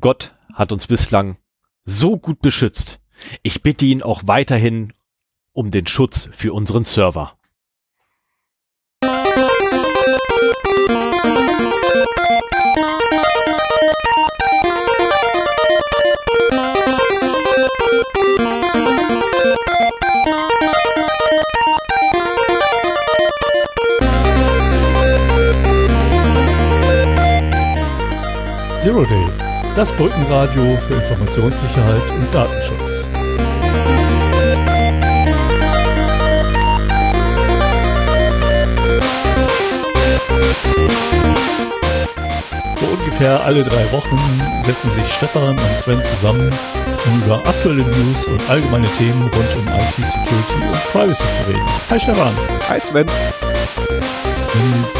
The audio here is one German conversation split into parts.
Gott hat uns bislang so gut beschützt. Ich bitte ihn auch weiterhin um den Schutz für unseren Server. Zero Day, das Brückenradio für Informationssicherheit und Datenschutz. So ungefähr alle drei Wochen setzen sich Stefan und Sven zusammen, um über aktuelle News und allgemeine Themen rund um IT-Security und Privacy zu reden. Hi Stefan. Hi Sven.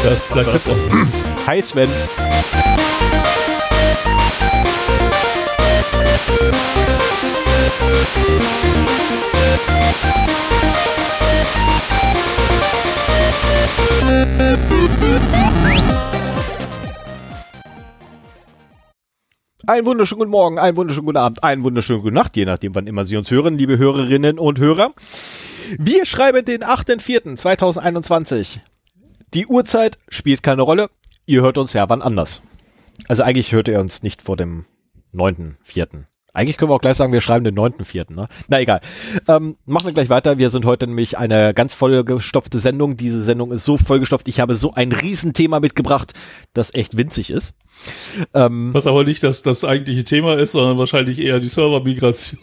Das lag jetzt aus. Hi Sven. Einen wunderschönen guten Morgen, einen wunderschönen guten Abend, einen wunderschönen guten Nacht, je nachdem, wann immer Sie uns hören, liebe Hörerinnen und Hörer. Wir schreiben den 8.4.2021. Die Uhrzeit spielt keine Rolle. Ihr hört uns ja wann anders. Also eigentlich hört ihr uns nicht vor dem 9.4. Eigentlich können wir auch gleich sagen, wir schreiben den 9.4., ne? Na egal. Ähm, machen wir gleich weiter. Wir sind heute nämlich eine ganz vollgestopfte Sendung. Diese Sendung ist so vollgestopft. Ich habe so ein Riesenthema mitgebracht, das echt winzig ist. Ähm, Was aber nicht das, das eigentliche Thema ist, sondern wahrscheinlich eher die Servermigration.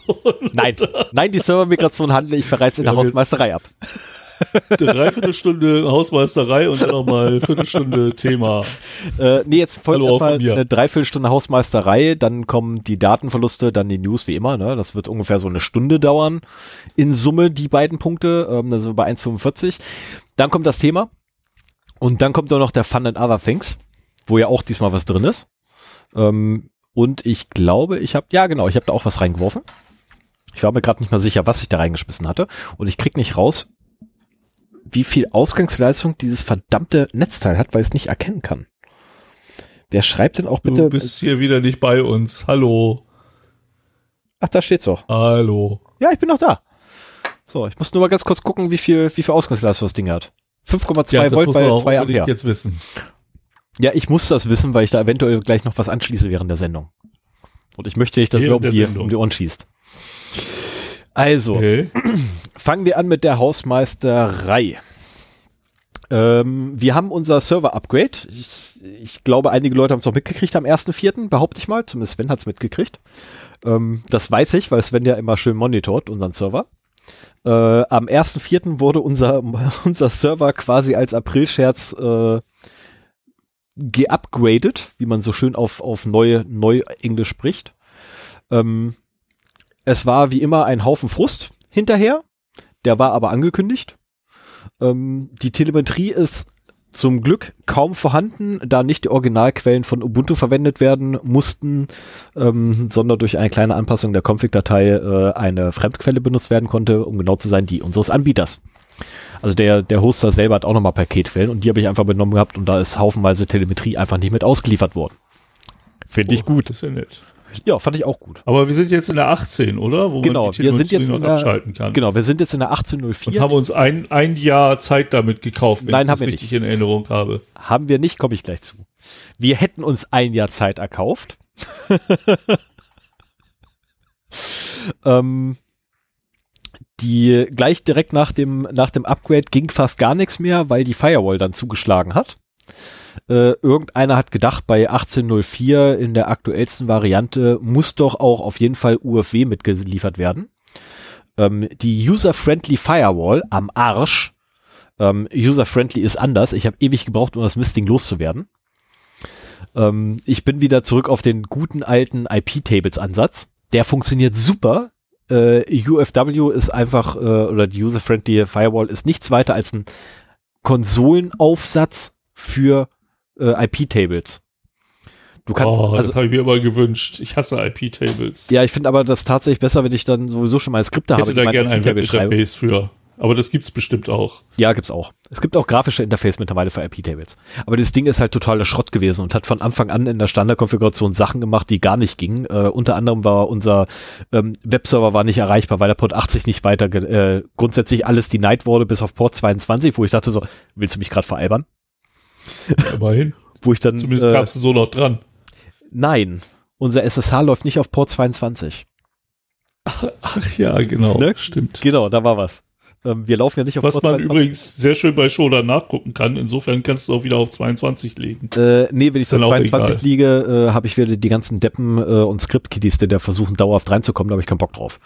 Nein, nein, die Servermigration handle ich bereits in der Hausmeisterei ab. Dreiviertelstunde Hausmeisterei und dann nochmal Viertelstunde Thema. Äh, nee, jetzt folgt erstmal eine Dreiviertelstunde Hausmeisterei, dann kommen die Datenverluste, dann die News wie immer. Ne? Das wird ungefähr so eine Stunde dauern in Summe, die beiden Punkte. Ähm, da sind wir bei 1,45. Dann kommt das Thema und dann kommt auch noch der Fun and Other Things, wo ja auch diesmal was drin ist. Ähm, und ich glaube, ich habe, ja genau, ich habe da auch was reingeworfen. Ich war mir gerade nicht mal sicher, was ich da reingeschmissen hatte. Und ich krieg nicht raus, wie viel Ausgangsleistung dieses verdammte Netzteil hat, weil ich es nicht erkennen kann. Wer schreibt denn auch bitte? Du bist hier wieder nicht bei uns. Hallo. Ach, da steht's doch. Hallo. Ja, ich bin noch da. So, ich muss nur mal ganz kurz gucken, wie viel, wie viel Ausgangsleistung das Ding hat. 5,2 ja, Volt bei 2 Ampere. jetzt wissen. Ja, ich muss das wissen, weil ich da eventuell gleich noch was anschließe während der Sendung. Und ich möchte nicht, dass mir um die, um die Ohren schießt. Also, okay. fangen wir an mit der Hausmeisterei. Ähm, wir haben unser Server-Upgrade. Ich, ich, glaube, einige Leute haben es noch mitgekriegt am 1.4., behaupte ich mal. Zumindest Sven hat es mitgekriegt. Ähm, das weiß ich, weil Sven ja immer schön monitort, unseren Server. Äh, am 1.4. wurde unser, unser Server quasi als Aprilscherz äh, geupgradet, wie man so schön auf, auf neu, neu Englisch spricht. Ähm, es war wie immer ein Haufen Frust hinterher. Der war aber angekündigt. Ähm, die Telemetrie ist zum Glück kaum vorhanden, da nicht die Originalquellen von Ubuntu verwendet werden mussten, ähm, sondern durch eine kleine Anpassung der Config-Datei äh, eine Fremdquelle benutzt werden konnte, um genau zu sein, die unseres Anbieters. Also der, der Hoster selber hat auch nochmal Paketquellen und die habe ich einfach benommen gehabt und da ist haufenweise Telemetrie einfach nicht mit ausgeliefert worden. Finde oh, ich gut. Das ist ja nett. Ja, fand ich auch gut. Aber wir sind jetzt in der 18, oder? Wo genau, wir sind jetzt in der, abschalten kann. Genau, wir sind jetzt in der 1804. Und haben uns ein, ein Jahr Zeit damit gekauft, wenn Nein, ich das richtig nicht. in Erinnerung habe. Haben wir nicht, komme ich gleich zu. Wir hätten uns ein Jahr Zeit erkauft. ähm, die gleich direkt nach dem, nach dem Upgrade ging fast gar nichts mehr, weil die Firewall dann zugeschlagen hat. Äh, irgendeiner hat gedacht, bei 1804 in der aktuellsten Variante muss doch auch auf jeden Fall UFW mitgeliefert werden. Ähm, die User-Friendly Firewall am Arsch. Ähm, User-Friendly ist anders. Ich habe ewig gebraucht, um das Mistding loszuwerden. Ähm, ich bin wieder zurück auf den guten alten IP-Tables-Ansatz. Der funktioniert super. Äh, UFW ist einfach, äh, oder die User-Friendly Firewall ist nichts weiter als ein Konsolenaufsatz für äh, IP-Tables. Du kannst, oh, also, das habe ich mir immer gewünscht. Ich hasse IP-Tables. Ja, ich finde aber das tatsächlich besser, wenn ich dann sowieso schon mal Skripte ich habe. Ich hätte da gerne ein Webinterface für. Aber das gibt's bestimmt auch. Ja, gibt's auch. Es gibt auch grafische Interface mittlerweile für IP-Tables. Aber das Ding ist halt totaler Schrott gewesen und hat von Anfang an in der Standardkonfiguration Sachen gemacht, die gar nicht gingen. Äh, unter anderem war unser ähm, Webserver war nicht erreichbar, weil der Port 80 nicht weiter äh, grundsätzlich alles denied wurde, bis auf Port 22, wo ich dachte so, willst du mich gerade veralbern? Ja, immerhin. wo ich dann. Zumindest äh, kamst du so noch dran. Nein, unser SSH läuft nicht auf Port 22. Ach ja, genau. Ne? Stimmt. Genau, da war was. Ähm, wir laufen ja nicht auf Was Port man 22. übrigens sehr schön bei Shoda nachgucken kann. Insofern kannst du es auch wieder auf 22 legen. Äh, nee, wenn ich auf dann auch 22 egal. liege, äh, habe ich wieder die ganzen Deppen äh, und Script-Kiddies, die da versuchen, dauerhaft reinzukommen, da habe ich keinen Bock drauf.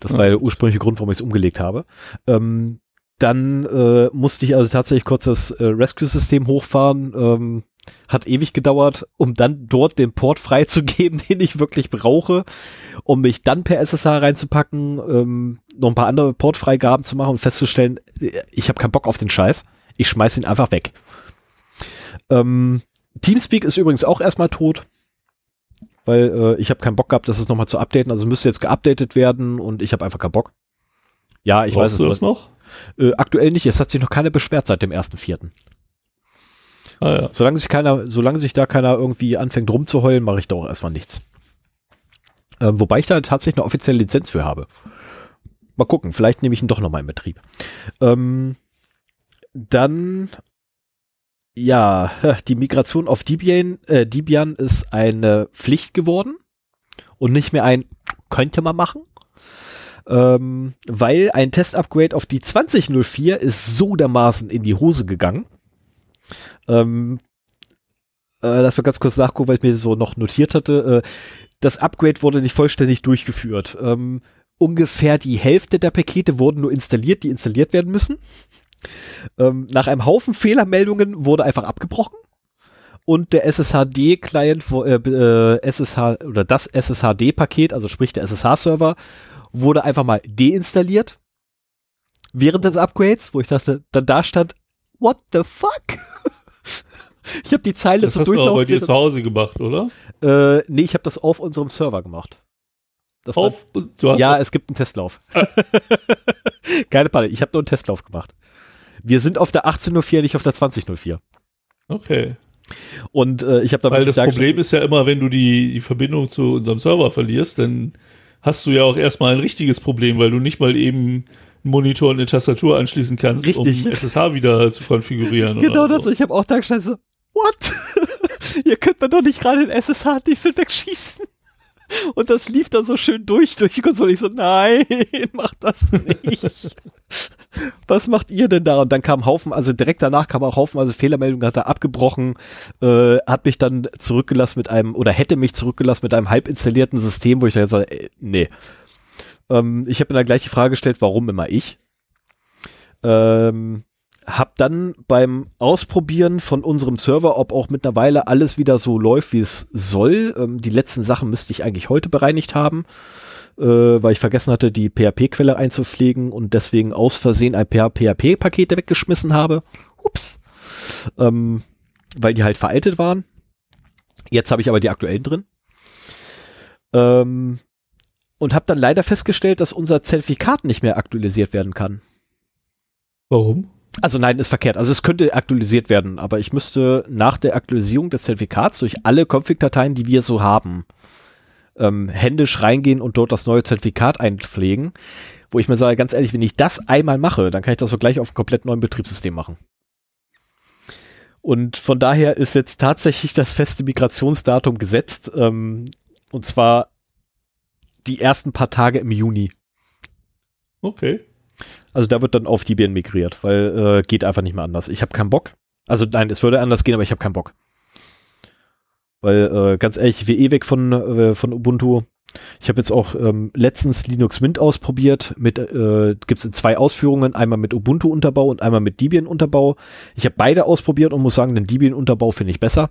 Das war der ursprüngliche Grund, warum ich es umgelegt habe. Ähm, dann äh, musste ich also tatsächlich kurz das äh, Rescue-System hochfahren. Ähm, hat ewig gedauert, um dann dort den Port freizugeben, den ich wirklich brauche, um mich dann per SSH reinzupacken, ähm, noch ein paar andere Portfreigaben zu machen und festzustellen, äh, ich habe keinen Bock auf den Scheiß. Ich schmeiß ihn einfach weg. Ähm, Teamspeak ist übrigens auch erstmal tot, weil äh, ich habe keinen Bock gehabt, das ist nochmal zu updaten. Also müsste jetzt geupdatet werden und ich habe einfach keinen Bock. Ja, ich Brauchst weiß du es das noch? Äh, aktuell nicht. Es hat sich noch keiner beschwert seit dem 1.4. Ah ja. Solange sich keiner, solange sich da keiner irgendwie anfängt rumzuheulen, mache ich da auch erstmal nichts. Ähm, wobei ich da tatsächlich eine offizielle Lizenz für habe. Mal gucken, vielleicht nehme ich ihn doch nochmal in Betrieb. Ähm, dann, ja, die Migration auf Debian, äh, Debian ist eine Pflicht geworden und nicht mehr ein könnte man machen. Ähm, weil ein Test-Upgrade auf die 2004 ist so dermaßen in die Hose gegangen. Ähm, äh, lass mal ganz kurz nachgucken, weil ich mir so noch notiert hatte. Äh, das Upgrade wurde nicht vollständig durchgeführt. Ähm, ungefähr die Hälfte der Pakete wurden nur installiert, die installiert werden müssen. Ähm, nach einem Haufen Fehlermeldungen wurde einfach abgebrochen. Und der SSHD-Client, äh, äh, SSH oder das SSHD-Paket, also sprich der SSH-Server, wurde einfach mal deinstalliert. Während des Upgrades, wo ich dachte, dann da stand, what the fuck? ich habe die Zeile Das so hast du aber bei dir durchlaufen. zu Hause gemacht, oder? Äh, nee, ich habe das auf unserem Server gemacht. Das war- Auf, du hast ja, es gibt einen Testlauf. Keine Panik, ich habe nur einen Testlauf gemacht. Wir sind auf der 1804, nicht auf der 2004. Okay. Und äh, ich habe da Weil das Problem ist ja immer, wenn du die, die Verbindung zu unserem Server verlierst, dann hast du ja auch erstmal ein richtiges Problem, weil du nicht mal eben einen Monitor und eine Tastatur anschließen kannst, Richtig. um SSH wieder zu konfigurieren. Genau das. so. Ich habe auch da gestanden so, what? Ihr könnt mir doch nicht gerade den SSH-Defil wegschießen. Und das lief dann so schön durch, durch die Konsole. Ich so, nein, macht das nicht. Was macht ihr denn da? Und dann kam Haufen, also direkt danach kam auch Haufen, also Fehlermeldung hat er abgebrochen, äh, hat mich dann zurückgelassen mit einem, oder hätte mich zurückgelassen mit einem halb installierten System, wo ich dann sage, ey, nee. Ähm, ich habe mir dann gleich die Frage gestellt, warum immer ich? Ähm, hab dann beim Ausprobieren von unserem Server, ob auch mittlerweile alles wieder so läuft, wie es soll. Ähm, die letzten Sachen müsste ich eigentlich heute bereinigt haben, äh, weil ich vergessen hatte, die PHP-Quelle einzupflegen und deswegen aus Versehen ein paar PHP-Pakete weggeschmissen habe. Ups. Ähm, weil die halt veraltet waren. Jetzt habe ich aber die aktuellen drin. Ähm, und habe dann leider festgestellt, dass unser Zertifikat nicht mehr aktualisiert werden kann. Warum? Also nein, ist verkehrt. Also es könnte aktualisiert werden, aber ich müsste nach der Aktualisierung des Zertifikats durch alle Config-Dateien, die wir so haben, ähm, händisch reingehen und dort das neue Zertifikat einpflegen. Wo ich mir sage, ganz ehrlich, wenn ich das einmal mache, dann kann ich das so gleich auf einem komplett neuen Betriebssystem machen. Und von daher ist jetzt tatsächlich das feste Migrationsdatum gesetzt, ähm, und zwar die ersten paar Tage im Juni. Okay. Also da wird dann auf Debian migriert, weil äh, geht einfach nicht mehr anders. Ich habe keinen Bock. Also nein, es würde anders gehen, aber ich habe keinen Bock. Weil äh, ganz ehrlich, ich will eh weg von, äh, von Ubuntu. Ich habe jetzt auch ähm, letztens Linux Mint ausprobiert. Mit äh, gibt es in zwei Ausführungen, einmal mit Ubuntu-Unterbau und einmal mit Debian-Unterbau. Ich habe beide ausprobiert und muss sagen, den Debian-Unterbau finde ich besser.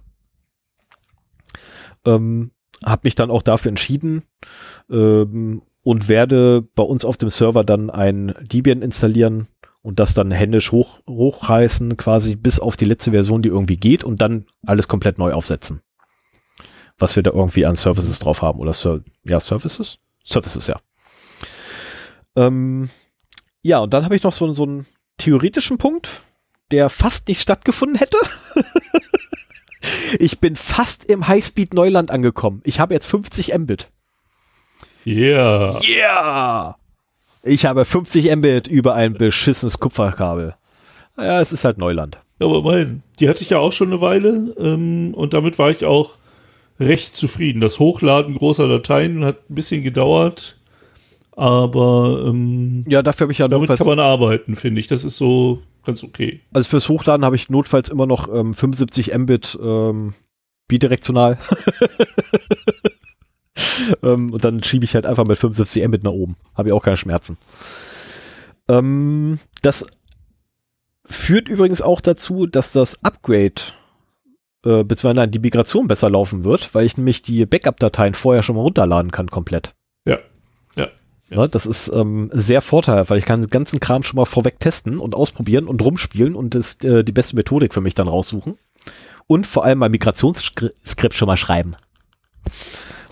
Ähm, habe mich dann auch dafür entschieden ähm, und werde bei uns auf dem Server dann ein Debian installieren und das dann händisch hoch, hochreißen, quasi bis auf die letzte Version, die irgendwie geht und dann alles komplett neu aufsetzen. Was wir da irgendwie an Services drauf haben oder Ser ja, Services? Services, ja. Ähm, Ja, und dann habe ich noch so, so einen theoretischen Punkt, der fast nicht stattgefunden hätte. ich bin fast im Highspeed Neuland angekommen. Ich habe jetzt 50 Mbit. Yeah. Yeah! Ich habe 50 Mbit über ein beschissenes Kupferkabel. Ja, es ist halt Neuland. Ja, aber mein, die hatte ich ja auch schon eine Weile ähm, und damit war ich auch recht zufrieden. Das Hochladen großer Dateien hat ein bisschen gedauert, aber ähm, Ja, dafür habe ich ja damit kann man arbeiten, finde ich. Das ist so ganz okay. also fürs Hochladen habe ich notfalls immer noch ähm, 75 Mbit ähm, bidirektional. ähm, und dann schiebe ich halt einfach mit 75 Mbit nach oben. Habe ich auch keine Schmerzen. Ähm, das führt übrigens auch dazu, dass das Upgrade äh, beziehungsweise nein, die Migration besser laufen wird, weil ich nämlich die Backup-Dateien vorher schon mal runterladen kann komplett. Ja. Ja. Ja. Ne, das ist ähm, sehr vorteilhaft, weil ich kann den ganzen Kram schon mal vorweg testen und ausprobieren und rumspielen und das, äh, die beste Methodik für mich dann raussuchen. Und vor allem mein Migrationsskript schon mal schreiben.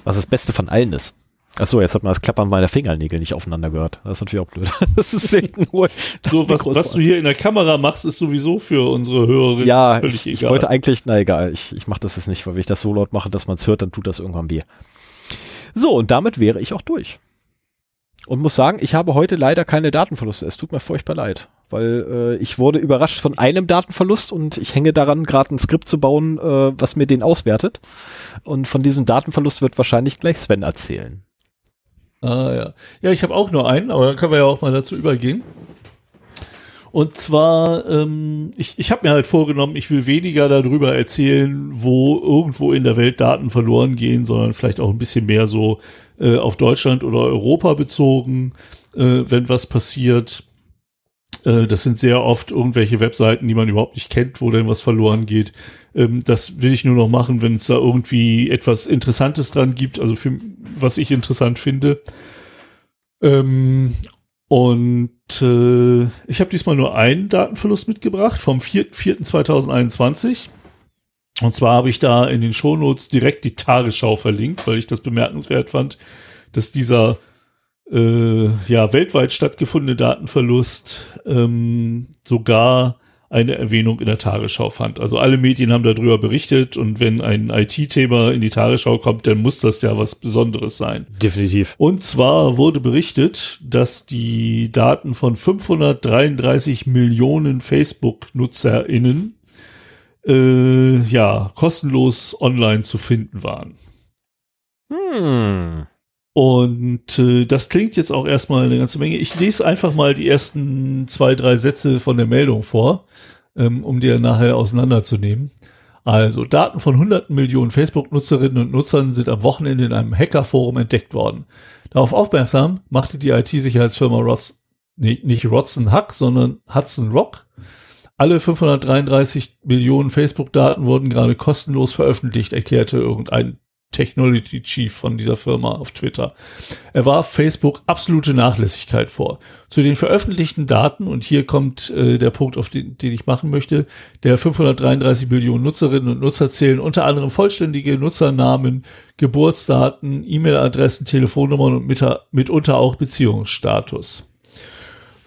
Was das Beste von allen ist. Achso, jetzt hat man das Klappern meiner Fingernägel nicht aufeinander gehört. Das ist natürlich auch blöd. Das ist selten nur. So, was, was du hier in der Kamera machst, ist sowieso für unsere Hörerinnen Ja, völlig ich, ich egal. wollte eigentlich, na egal, ich, ich mache das jetzt nicht, weil wenn ich das so laut mache, dass man es hört, dann tut das irgendwann weh. So, und damit wäre ich auch durch. Und muss sagen, ich habe heute leider keine Datenverluste. Es tut mir furchtbar leid, weil äh, ich wurde überrascht von einem Datenverlust und ich hänge daran, gerade ein Skript zu bauen, äh, was mir den auswertet. Und von diesem Datenverlust wird wahrscheinlich gleich Sven erzählen. Ah ja. Ja, ich habe auch nur einen, aber dann können wir ja auch mal dazu übergehen. Und zwar, ähm, ich, ich habe mir halt vorgenommen, ich will weniger darüber erzählen, wo irgendwo in der Welt Daten verloren gehen, sondern vielleicht auch ein bisschen mehr so äh, auf Deutschland oder Europa bezogen, äh, wenn was passiert. Äh, das sind sehr oft irgendwelche Webseiten, die man überhaupt nicht kennt, wo denn was verloren geht. Ähm, das will ich nur noch machen, wenn es da irgendwie etwas Interessantes dran gibt, also für was ich interessant finde. Ähm, und äh, ich habe diesmal nur einen Datenverlust mitgebracht vom 4.4.2021. Und zwar habe ich da in den Shownotes direkt die Tagesschau verlinkt, weil ich das bemerkenswert fand, dass dieser äh, ja weltweit stattgefundene Datenverlust ähm, sogar eine Erwähnung in der Tagesschau fand. Also alle Medien haben darüber berichtet und wenn ein IT-Thema in die Tagesschau kommt, dann muss das ja was Besonderes sein. Definitiv. Und zwar wurde berichtet, dass die Daten von 533 Millionen Facebook-NutzerInnen äh, ja kostenlos online zu finden waren. Hm. Und äh, das klingt jetzt auch erstmal eine ganze Menge. Ich lese einfach mal die ersten zwei, drei Sätze von der Meldung vor, ähm, um dir nachher auseinanderzunehmen. Also, Daten von hunderten Millionen Facebook-Nutzerinnen und Nutzern sind am Wochenende in einem Hackerforum entdeckt worden. Darauf aufmerksam machte die IT-Sicherheitsfirma Rots, nee, nicht Rodson Hack, sondern Hudson Rock. Alle 533 Millionen Facebook-Daten wurden gerade kostenlos veröffentlicht, erklärte irgendein Technology Chief von dieser Firma auf Twitter. Er warf Facebook absolute Nachlässigkeit vor. Zu den veröffentlichten Daten, und hier kommt äh, der Punkt, auf den, den ich machen möchte, der 533 Millionen Nutzerinnen und Nutzer zählen unter anderem vollständige Nutzernamen, Geburtsdaten, E-Mail-Adressen, Telefonnummern und mit, mitunter auch Beziehungsstatus.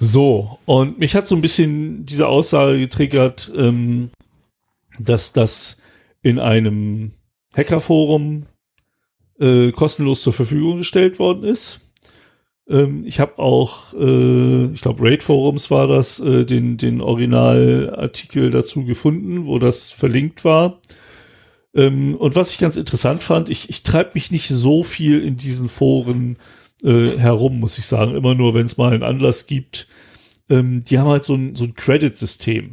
So, und mich hat so ein bisschen diese Aussage getriggert, ähm, dass das in einem Hackerforum äh, kostenlos zur Verfügung gestellt worden ist. Ähm, ich habe auch, äh, ich glaube, Raid Forums war das, äh, den, den Originalartikel dazu gefunden, wo das verlinkt war. Ähm, und was ich ganz interessant fand, ich, ich treibe mich nicht so viel in diesen Foren äh, herum, muss ich sagen. Immer nur, wenn es mal einen Anlass gibt. Ähm, die haben halt so ein, so ein Credit-System.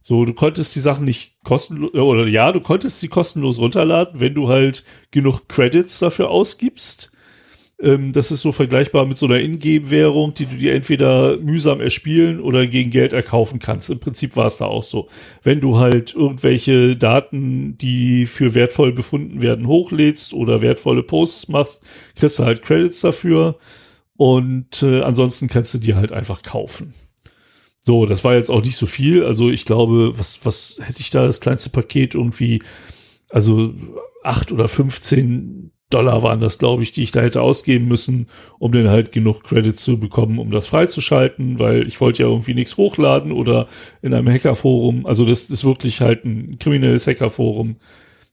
So, du konntest die Sachen nicht kostenlos, oder ja, du konntest sie kostenlos runterladen, wenn du halt genug Credits dafür ausgibst. Ähm, das ist so vergleichbar mit so einer Ingame-Währung, die du dir entweder mühsam erspielen oder gegen Geld erkaufen kannst. Im Prinzip war es da auch so. Wenn du halt irgendwelche Daten, die für wertvoll befunden werden, hochlädst oder wertvolle Posts machst, kriegst du halt Credits dafür. Und äh, ansonsten kannst du die halt einfach kaufen. So, das war jetzt auch nicht so viel. Also ich glaube, was, was hätte ich da das kleinste Paket irgendwie, also acht oder 15 Dollar waren das, glaube ich, die ich da hätte ausgeben müssen, um dann halt genug Credits zu bekommen, um das freizuschalten, weil ich wollte ja irgendwie nichts hochladen oder in einem Hackerforum, also das ist wirklich halt ein kriminelles Hackerforum,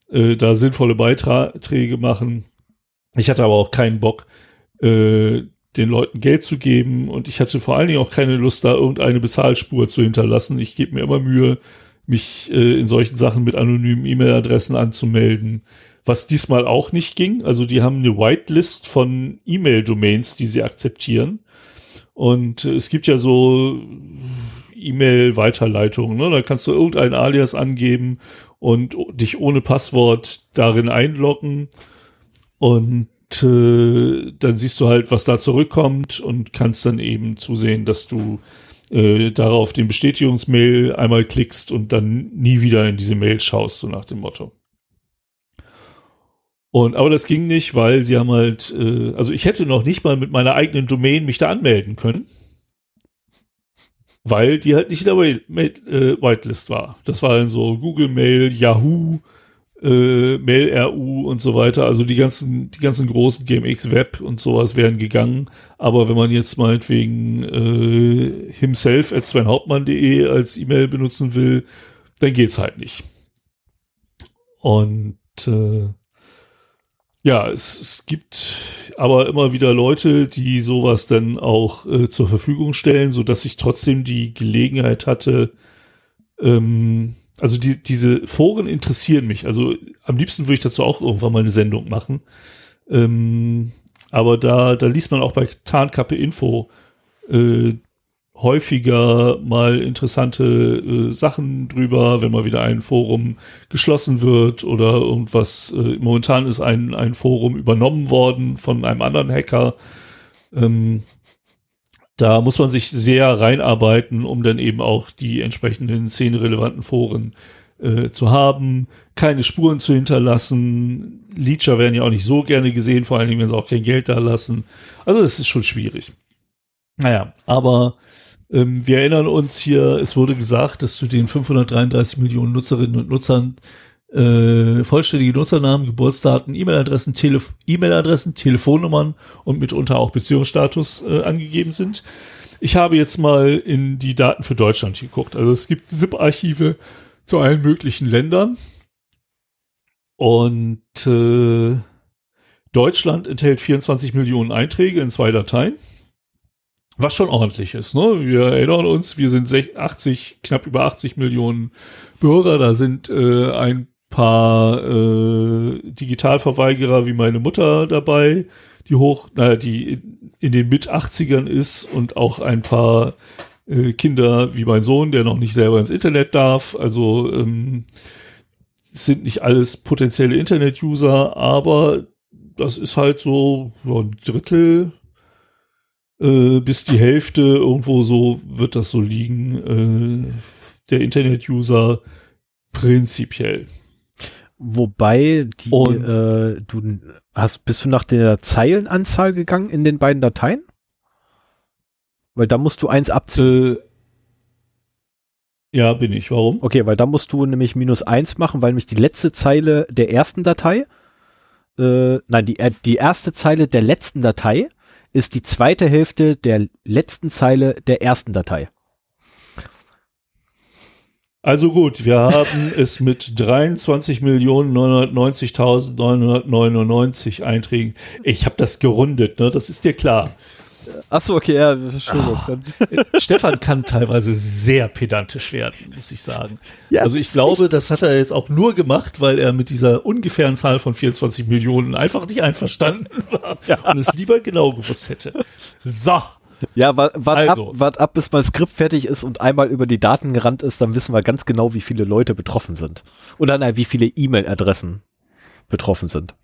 äh, da sinnvolle Beiträge machen. Ich hatte aber auch keinen Bock, äh, den Leuten Geld zu geben und ich hatte vor allen Dingen auch keine Lust, da irgendeine Bezahlspur zu hinterlassen. Ich gebe mir immer Mühe, mich äh, in solchen Sachen mit anonymen E-Mail-Adressen anzumelden was diesmal auch nicht ging. Also die haben eine Whitelist von E-Mail-Domains, die sie akzeptieren. Und äh, es gibt ja so E-Mail-Weiterleitungen. Ne? Da kannst du irgendein Alias angeben und dich ohne Passwort darin einloggen. Und äh, dann siehst du halt, was da zurückkommt und kannst dann eben zusehen, dass du äh, darauf den Bestätigungsmail einmal klickst und dann nie wieder in diese Mail schaust, so nach dem Motto. Und, aber das ging nicht, weil sie haben halt, äh, also ich hätte noch nicht mal mit meiner eigenen Domain mich da anmelden können. Weil die halt nicht in der äh, Whitelist war. Das war dann so Google Mail, Yahoo, äh, Mail.ru und so weiter. Also die ganzen, die ganzen großen GMX Web und sowas wären gegangen. Aber wenn man jetzt meinetwegen äh, himself at svenhauptmann.de als E-Mail benutzen will, dann geht's halt nicht. Und äh, ja, es, es gibt aber immer wieder Leute, die sowas dann auch äh, zur Verfügung stellen, so dass ich trotzdem die Gelegenheit hatte, ähm, also die, diese Foren interessieren mich. Also am liebsten würde ich dazu auch irgendwann mal eine Sendung machen. Ähm, aber da, da liest man auch bei Tarnkappe Info äh, häufiger mal interessante äh, Sachen drüber, wenn mal wieder ein Forum geschlossen wird oder irgendwas. Äh, momentan ist ein, ein Forum übernommen worden von einem anderen Hacker. Ähm, da muss man sich sehr reinarbeiten, um dann eben auch die entsprechenden szenerelevanten Foren äh, zu haben, keine Spuren zu hinterlassen. Leecher werden ja auch nicht so gerne gesehen, vor allen Dingen, wenn sie auch kein Geld da lassen. Also das ist schon schwierig. Naja, aber ähm, wir erinnern uns hier, es wurde gesagt, dass zu den 533 Millionen Nutzerinnen und Nutzern äh, vollständige Nutzernamen, Geburtsdaten, E-Mail-Adressen, Telef E-Mail-Adressen, Telefonnummern und mitunter auch Beziehungsstatus äh, angegeben sind. Ich habe jetzt mal in die Daten für Deutschland geguckt. Also es gibt ZIP-Archive zu allen möglichen Ländern. Und äh, Deutschland enthält 24 Millionen Einträge in zwei Dateien. Was schon ordentlich ist, ne? Wir erinnern uns, wir sind 80, knapp über 80 Millionen Bürger, da sind äh, ein paar äh, Digitalverweigerer wie meine Mutter dabei, die hoch, naja, die in den Mit-80ern ist und auch ein paar äh, Kinder wie mein Sohn, der noch nicht selber ins Internet darf. Also ähm, sind nicht alles potenzielle Internet-User, aber das ist halt so, so ein Drittel äh, bis die Hälfte irgendwo so wird das so liegen, äh, der Internet-User prinzipiell. Wobei die, äh, du hast, bist du nach der Zeilenanzahl gegangen in den beiden Dateien? Weil da musst du eins abziehen. Äh, ja, bin ich. Warum? Okay, weil da musst du nämlich minus eins machen, weil nämlich die letzte Zeile der ersten Datei, äh, nein, die, äh, die erste Zeile der letzten Datei ist die zweite Hälfte der letzten Zeile der ersten Datei. Also gut, wir haben es mit 23.990.999 Einträgen. Ich habe das gerundet, ne? Das ist dir klar. Achso, okay, ja, Entschuldigung. Oh, Stefan kann teilweise sehr pedantisch werden, muss ich sagen. Ja, also ich glaube, das hat er jetzt auch nur gemacht, weil er mit dieser ungefähren Zahl von 24 Millionen einfach nicht einverstanden war ja. und es lieber genau gewusst hätte. So. Ja, wart, wart, also. ab, wart ab, bis mein Skript fertig ist und einmal über die Daten gerannt ist, dann wissen wir ganz genau, wie viele Leute betroffen sind. Oder nein, wie viele E-Mail-Adressen betroffen sind.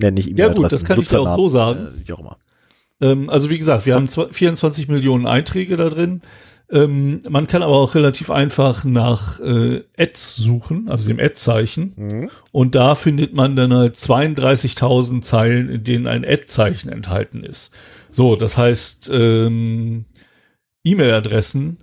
Ja, nicht E-Mail-Adressen. Ja gut, das kann ich ja auch so sagen. Äh, wie auch immer. Ähm, also wie gesagt, wir haben 24 Millionen Einträge da drin. Ähm, man kann aber auch relativ einfach nach äh, Ads suchen, also dem Ad-Zeichen. Mhm. Und da findet man dann halt 32.000 Zeilen, in denen ein Ad-Zeichen enthalten ist. So, das heißt, ähm, E-Mail-Adressen,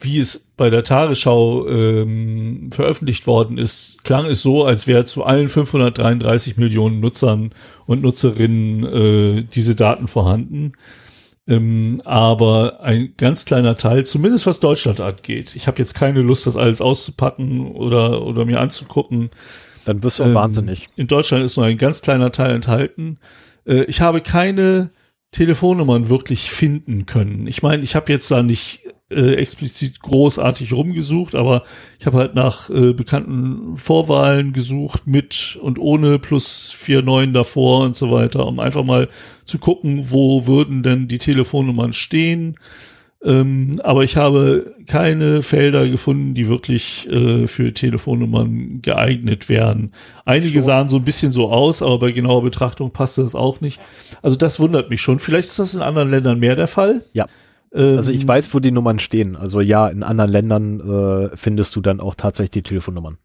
wie es bei der Tagesschau ähm, veröffentlicht worden ist, klang es so, als wäre zu allen 533 Millionen Nutzern und Nutzerinnen äh, diese Daten vorhanden. Ähm, aber ein ganz kleiner Teil, zumindest was Deutschland angeht. Ich habe jetzt keine Lust, das alles auszupacken oder, oder mir anzugucken. Dann wirst du auch ähm, wahnsinnig. In Deutschland ist nur ein ganz kleiner Teil enthalten. Äh, ich habe keine Telefonnummern wirklich finden können. Ich meine, ich habe jetzt da nicht äh, explizit großartig rumgesucht, aber ich habe halt nach äh, bekannten Vorwahlen gesucht mit und ohne plus vier neun davor und so weiter, um einfach mal zu gucken, wo würden denn die Telefonnummern stehen. Ähm, aber ich habe keine Felder gefunden, die wirklich äh, für Telefonnummern geeignet wären. Einige schon. sahen so ein bisschen so aus, aber bei genauer Betrachtung passte das auch nicht. Also das wundert mich schon. Vielleicht ist das in anderen Ländern mehr der Fall. Ja. Ähm, also ich weiß, wo die Nummern stehen. Also ja, in anderen Ländern äh, findest du dann auch tatsächlich die Telefonnummern.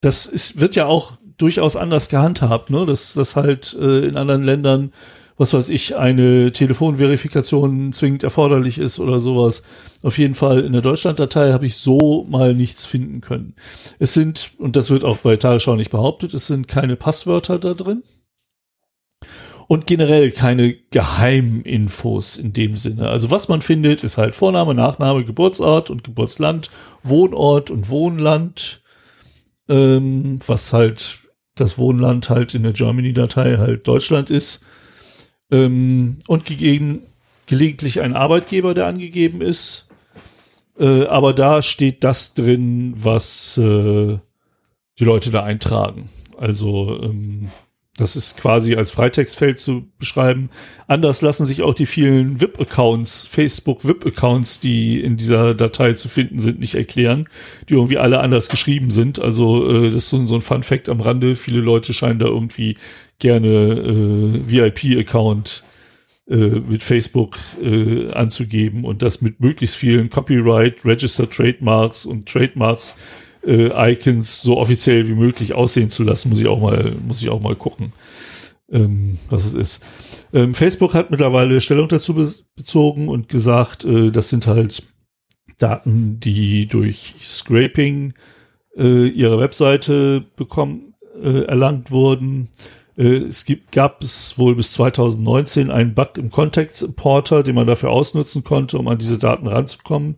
Das ist, wird ja auch durchaus anders gehandhabt, ne? Dass das halt äh, in anderen Ländern was weiß ich, eine Telefonverifikation zwingend erforderlich ist oder sowas. Auf jeden Fall in der Deutschlanddatei habe ich so mal nichts finden können. Es sind, und das wird auch bei Tagesschau nicht behauptet, es sind keine Passwörter da drin. Und generell keine Geheiminfos in dem Sinne. Also was man findet, ist halt Vorname, Nachname, Geburtsort und Geburtsland, Wohnort und Wohnland, ähm, was halt das Wohnland halt in der Germany-Datei halt Deutschland ist. Ähm, und gegeben, gelegentlich ein Arbeitgeber, der angegeben ist. Äh, aber da steht das drin, was äh, die Leute da eintragen. Also ähm, das ist quasi als Freitextfeld zu beschreiben. Anders lassen sich auch die vielen VIP-Accounts, Facebook-VIP-Accounts, die in dieser Datei zu finden sind, nicht erklären, die irgendwie alle anders geschrieben sind. Also äh, das ist so, so ein Fun-Fact am Rande. Viele Leute scheinen da irgendwie gerne äh, VIP-Account äh, mit Facebook äh, anzugeben und das mit möglichst vielen Copyright, Registered Trademarks und Trademarks äh, Icons so offiziell wie möglich aussehen zu lassen, muss ich auch mal, muss ich auch mal gucken, ähm, was es ist. Ähm, Facebook hat mittlerweile Stellung dazu be bezogen und gesagt, äh, das sind halt Daten, die durch Scraping äh, ihre Webseite bekommen, äh, erlangt wurden. Äh, es gibt, gab es wohl bis 2019 einen Bug im Context Importer, den man dafür ausnutzen konnte, um an diese Daten ranzukommen.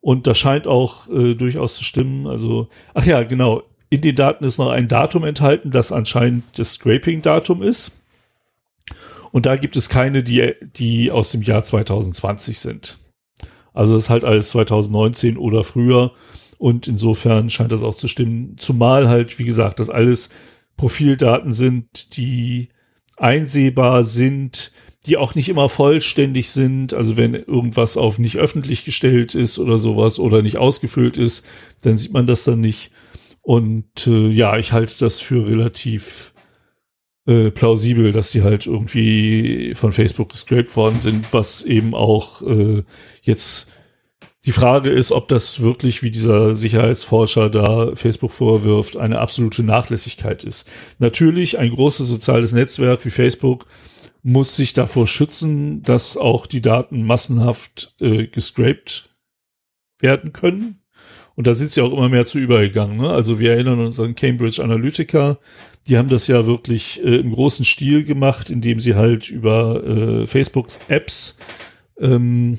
Und das scheint auch äh, durchaus zu stimmen. Also, ach ja, genau. In den Daten ist noch ein Datum enthalten, das anscheinend das Scraping-Datum ist. Und da gibt es keine, die, die aus dem Jahr 2020 sind. Also das ist halt alles 2019 oder früher. Und insofern scheint das auch zu stimmen. Zumal halt, wie gesagt, das alles Profildaten sind, die einsehbar sind, die auch nicht immer vollständig sind. Also wenn irgendwas auf nicht öffentlich gestellt ist oder sowas oder nicht ausgefüllt ist, dann sieht man das dann nicht. Und äh, ja, ich halte das für relativ äh, plausibel, dass die halt irgendwie von Facebook gescraped worden sind, was eben auch äh, jetzt die Frage ist, ob das wirklich, wie dieser Sicherheitsforscher da Facebook vorwirft, eine absolute Nachlässigkeit ist. Natürlich ein großes soziales Netzwerk wie Facebook muss sich davor schützen, dass auch die Daten massenhaft äh, gescraped werden können. Und da sind sie auch immer mehr zu übergegangen. Ne? Also wir erinnern uns an Cambridge Analytica. Die haben das ja wirklich äh, im großen Stil gemacht, indem sie halt über äh, Facebooks Apps ähm,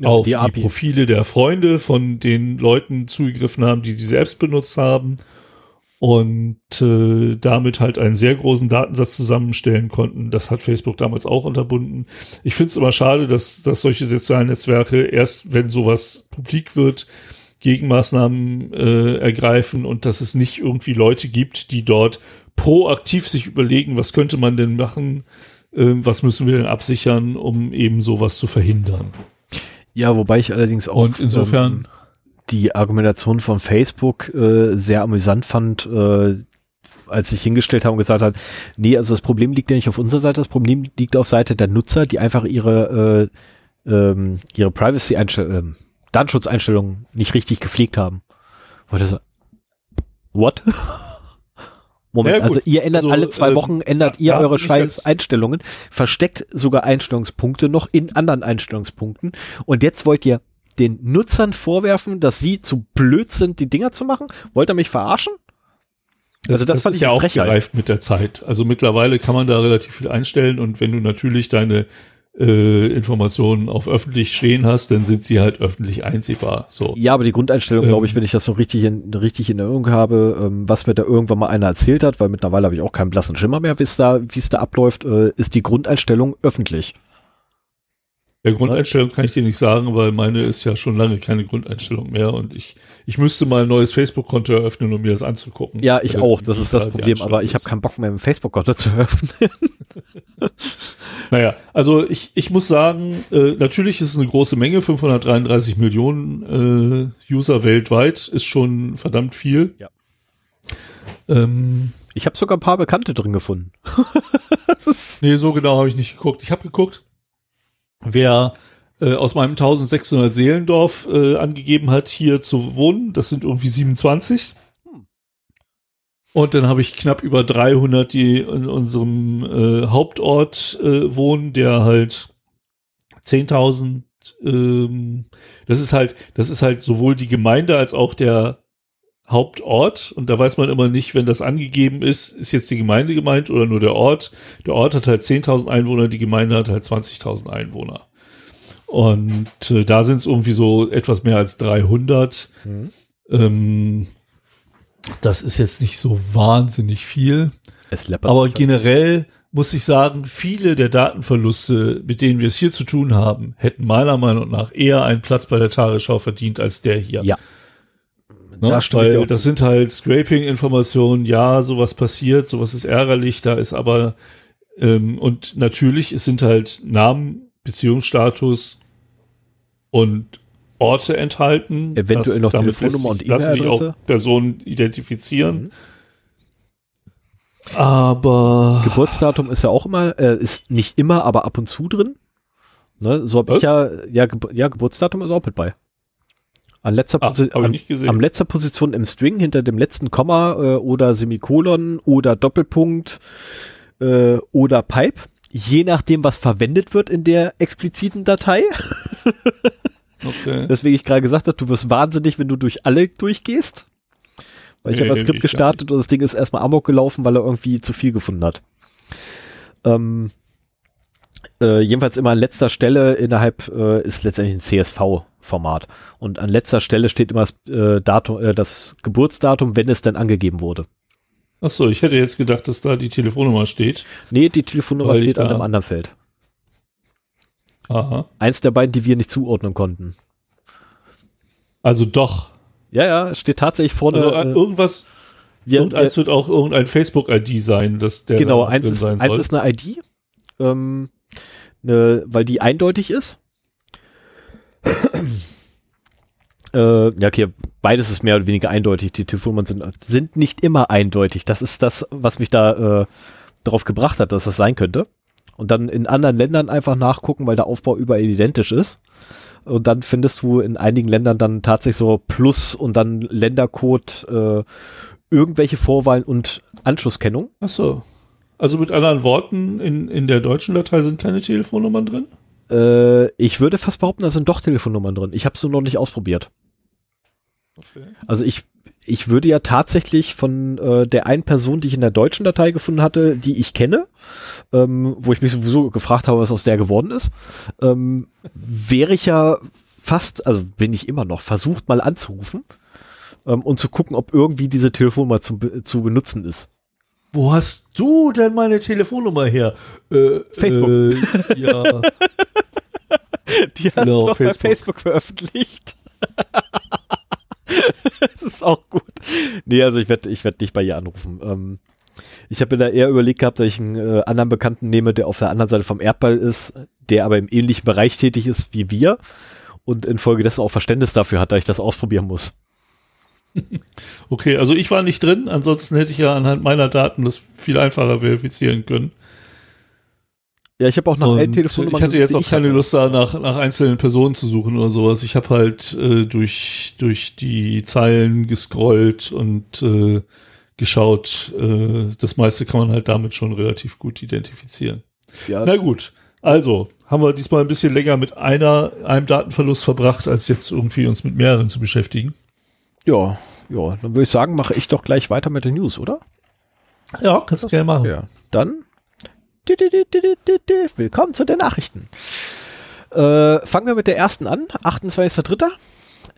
ja, auf die, die Profile der Freunde von den Leuten zugegriffen haben, die diese Apps benutzt haben und äh, damit halt einen sehr großen Datensatz zusammenstellen konnten. Das hat Facebook damals auch unterbunden. Ich finde es immer schade, dass, dass solche sozialen Netzwerke erst, wenn sowas publik wird, Gegenmaßnahmen äh, ergreifen und dass es nicht irgendwie Leute gibt, die dort proaktiv sich überlegen, was könnte man denn machen, äh, was müssen wir denn absichern, um eben sowas zu verhindern. Ja, wobei ich allerdings auch. Und insofern. Ähm, die Argumentation von Facebook äh, sehr amüsant fand, äh, als sich hingestellt haben und gesagt hat, nee, also das Problem liegt ja nicht auf unserer Seite, das Problem liegt auf Seite der Nutzer, die einfach ihre, äh, ähm, ihre Privacy-Einstellungen, äh, Datenschutzeinstellungen nicht richtig gepflegt haben. Wollte so, what? Moment, ja, also ihr ändert also, alle zwei äh, Wochen, ändert ihr eure scheiß Einstellungen, versteckt sogar Einstellungspunkte noch in anderen Einstellungspunkten und jetzt wollt ihr den Nutzern vorwerfen, dass sie zu blöd sind, die Dinger zu machen? Wollt ihr mich verarschen? Also das, das fand ist ich ja auch gereift mit der Zeit. Also mittlerweile kann man da relativ viel einstellen und wenn du natürlich deine äh, Informationen auf öffentlich stehen hast, dann sind sie halt öffentlich einsehbar. So. Ja, aber die Grundeinstellung, ähm, glaube ich, wenn ich das so richtig in, richtig in Erinnerung habe, ähm, was mir da irgendwann mal einer erzählt hat, weil mittlerweile habe ich auch keinen blassen Schimmer mehr, wie es da, wie es da abläuft, äh, ist die Grundeinstellung öffentlich. Der Grundeinstellung kann ich dir nicht sagen, weil meine ist ja schon lange keine Grundeinstellung mehr und ich, ich müsste mal ein neues Facebook-Konto eröffnen, um mir das anzugucken. Ja, ich auch, das ist das Problem, aber ich habe keinen Bock mehr, ein Facebook-Konto zu eröffnen. naja, also ich, ich muss sagen, äh, natürlich ist es eine große Menge, 533 Millionen äh, User weltweit ist schon verdammt viel. Ja. Ähm, ich habe sogar ein paar Bekannte drin gefunden. nee, so genau habe ich nicht geguckt. Ich habe geguckt, wer äh, aus meinem 1600 Seelendorf äh, angegeben hat, hier zu wohnen. Das sind irgendwie 27. Hm. Und dann habe ich knapp über 300, die in unserem äh, Hauptort äh, wohnen, der halt 10.000, ähm, das ist halt, das ist halt sowohl die Gemeinde als auch der Hauptort und da weiß man immer nicht, wenn das angegeben ist, ist jetzt die Gemeinde gemeint oder nur der Ort. Der Ort hat halt 10.000 Einwohner, die Gemeinde hat halt 20.000 Einwohner. Und äh, da sind es irgendwie so etwas mehr als 300. Mhm. Ähm, das ist jetzt nicht so wahnsinnig viel. Aber schon. generell muss ich sagen, viele der Datenverluste, mit denen wir es hier zu tun haben, hätten meiner Meinung nach eher einen Platz bei der Tagesschau verdient als der hier. Ja. Ne? Da Weil das sind halt Scraping-Informationen, ja, sowas passiert, sowas ist ärgerlich, da ist aber ähm, und natürlich, es sind halt Namen, Beziehungsstatus und Orte enthalten. Eventuell das, noch Telefonnummer und E-Mail. Lassen sich auch Personen identifizieren. Mhm. Aber Geburtsdatum ist ja auch immer, äh, ist nicht immer, aber ab und zu drin. Ne, so habe ich ja, ja, Ge ja, Geburtsdatum ist auch mit bei. An letzter, Ach, Posi an, an letzter Position im String hinter dem letzten Komma äh, oder Semikolon oder Doppelpunkt äh, oder Pipe, je nachdem, was verwendet wird in der expliziten Datei. okay. Deswegen ich gerade gesagt habe, du wirst wahnsinnig, wenn du durch alle durchgehst. Weil ich nee, habe das Skript gestartet und das Ding ist erstmal amok gelaufen, weil er irgendwie zu viel gefunden hat. Ähm, äh, jedenfalls immer an letzter Stelle innerhalb äh, ist letztendlich ein CSV-Format. Und an letzter Stelle steht immer das, äh, Datum, äh, das Geburtsdatum, wenn es denn angegeben wurde. Ach so, ich hätte jetzt gedacht, dass da die Telefonnummer steht. Nee, die Telefonnummer steht an einem anderen Feld. Aha. Eins der beiden, die wir nicht zuordnen konnten. Also doch. Ja, ja, steht tatsächlich vorne. Also äh, irgendwas. Wir, irgendeins wird auch irgendein Facebook-ID sein, dass der genau, eins ist, eins ist eine ID. Ähm, ne, weil die eindeutig ist. Äh, ja, okay, beides ist mehr oder weniger eindeutig. Die Telefonnummern sind, sind nicht immer eindeutig. Das ist das, was mich da äh, darauf gebracht hat, dass das sein könnte. Und dann in anderen Ländern einfach nachgucken, weil der Aufbau überall identisch ist. Und dann findest du in einigen Ländern dann tatsächlich so Plus und dann Ländercode, äh, irgendwelche Vorwahlen und Anschlusskennung. Ach so. Also mit anderen Worten, in, in der deutschen Datei sind keine Telefonnummern drin? Äh, ich würde fast behaupten, da sind doch Telefonnummern drin. Ich habe es nur noch nicht ausprobiert. Okay. Also ich, ich würde ja tatsächlich von äh, der einen Person, die ich in der deutschen Datei gefunden hatte, die ich kenne, ähm, wo ich mich sowieso gefragt habe, was aus der geworden ist, ähm, wäre ich ja fast, also bin ich immer noch, versucht mal anzurufen ähm, und zu gucken, ob irgendwie diese Telefonnummer zu, zu benutzen ist. Wo hast du denn meine Telefonnummer her? Äh, Facebook. Äh, ja. Die hast genau, du doch Facebook. bei Facebook veröffentlicht. das ist auch gut. Nee, also ich werde ich werd nicht bei ihr anrufen. Ähm, ich habe mir da eher überlegt gehabt, dass ich einen äh, anderen Bekannten nehme, der auf der anderen Seite vom Erdball ist, der aber im ähnlichen Bereich tätig ist wie wir und infolgedessen auch Verständnis dafür hat, dass ich das ausprobieren muss. Okay, also ich war nicht drin, ansonsten hätte ich ja anhand meiner Daten das viel einfacher verifizieren können. Ja, ich habe auch nach allen Telefonnummern. Ich hatte jetzt auch keine Lust, da nach, nach einzelnen Personen zu suchen oder sowas. Ich habe halt äh, durch, durch die Zeilen gescrollt und äh, geschaut. Äh, das meiste kann man halt damit schon relativ gut identifizieren. Ja. Na gut. Also, haben wir diesmal ein bisschen länger mit einer, einem Datenverlust verbracht, als jetzt irgendwie uns mit mehreren zu beschäftigen. Ja, ja, dann würde ich sagen, mache ich doch gleich weiter mit den News, oder? Ja, kannst du gerne machen. Ja, dann willkommen zu den Nachrichten. Äh, fangen wir mit der ersten an, 28.03.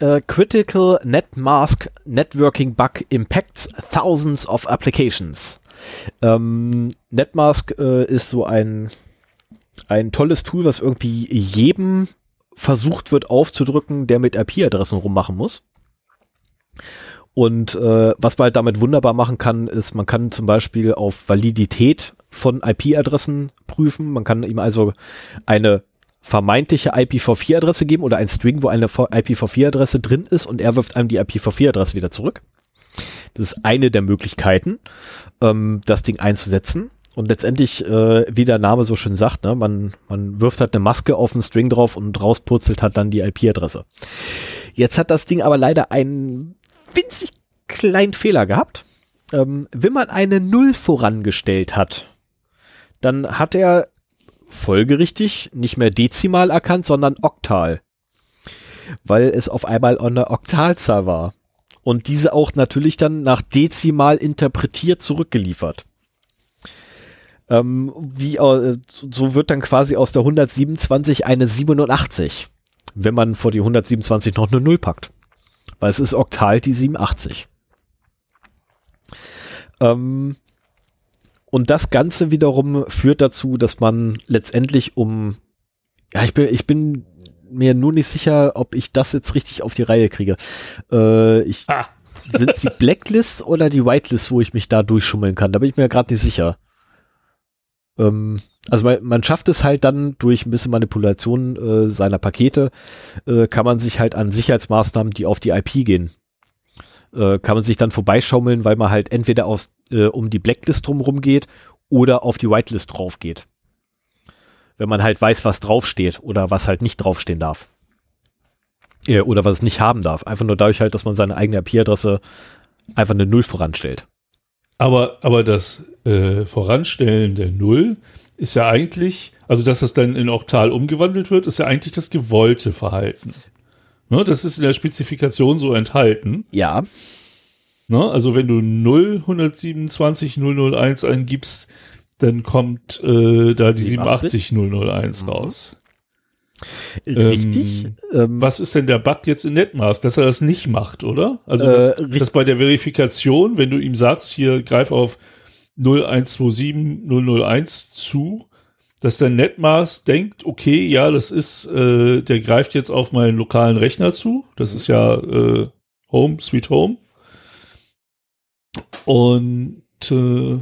Äh, Critical NetMask Networking Bug impacts thousands of applications. Ähm, NetMask äh, ist so ein, ein tolles Tool, was irgendwie jedem versucht wird aufzudrücken, der mit IP-Adressen rummachen muss. Und äh, was man halt damit wunderbar machen kann, ist, man kann zum Beispiel auf Validität von IP-Adressen prüfen. Man kann ihm also eine vermeintliche IPv4-Adresse geben oder ein String, wo eine IPv4-Adresse drin ist und er wirft einem die IPv4-Adresse wieder zurück. Das ist eine der Möglichkeiten, ähm, das Ding einzusetzen. Und letztendlich, äh, wie der Name so schön sagt, ne, man, man wirft halt eine Maske auf einen String drauf und rauspurzelt hat dann die IP-Adresse. Jetzt hat das Ding aber leider einen winzig kleinen Fehler gehabt. Ähm, wenn man eine Null vorangestellt hat, dann hat er folgerichtig nicht mehr dezimal erkannt, sondern oktal. Weil es auf einmal eine Oktalzahl war. Und diese auch natürlich dann nach dezimal interpretiert zurückgeliefert. Ähm, wie, äh, so wird dann quasi aus der 127 eine 87, wenn man vor die 127 noch eine 0 packt. Weil es ist oktal die 87. Ähm, und das Ganze wiederum führt dazu, dass man letztendlich um, ja, ich bin, ich bin mir nur nicht sicher, ob ich das jetzt richtig auf die Reihe kriege. Äh, ich, ah. sind es die Blacklists oder die Whitelists, wo ich mich da durchschummeln kann? Da bin ich mir gerade nicht sicher. Ähm, also man, man schafft es halt dann durch ein bisschen Manipulation äh, seiner Pakete, äh, kann man sich halt an Sicherheitsmaßnahmen, die auf die IP gehen, äh, kann man sich dann vorbeischaumeln, weil man halt entweder aus, äh, um die Blacklist drumherum geht oder auf die Whitelist drauf geht. Wenn man halt weiß, was draufsteht oder was halt nicht draufstehen darf. Äh, oder was es nicht haben darf. Einfach nur dadurch halt, dass man seine eigene IP-Adresse einfach eine Null voranstellt. Aber, aber das äh, Voranstellen der Null ist ja eigentlich, also dass das dann in Oktal umgewandelt wird, ist ja eigentlich das gewollte Verhalten. Ne, das ist in der Spezifikation so enthalten. Ja. Ne, also wenn du 0, 127, 001 eingibst, dann kommt äh, da die 87 001 mhm. raus. Richtig. Ähm, was ist denn der Bug jetzt in NetMask, dass er das nicht macht, oder? Also äh, dass, dass bei der Verifikation, wenn du ihm sagst, hier greif auf 0127 001 zu, dass der Netmask denkt, okay, ja, das ist, äh, der greift jetzt auf meinen lokalen Rechner zu. Das ist ja äh, Home, Sweet Home. Und äh,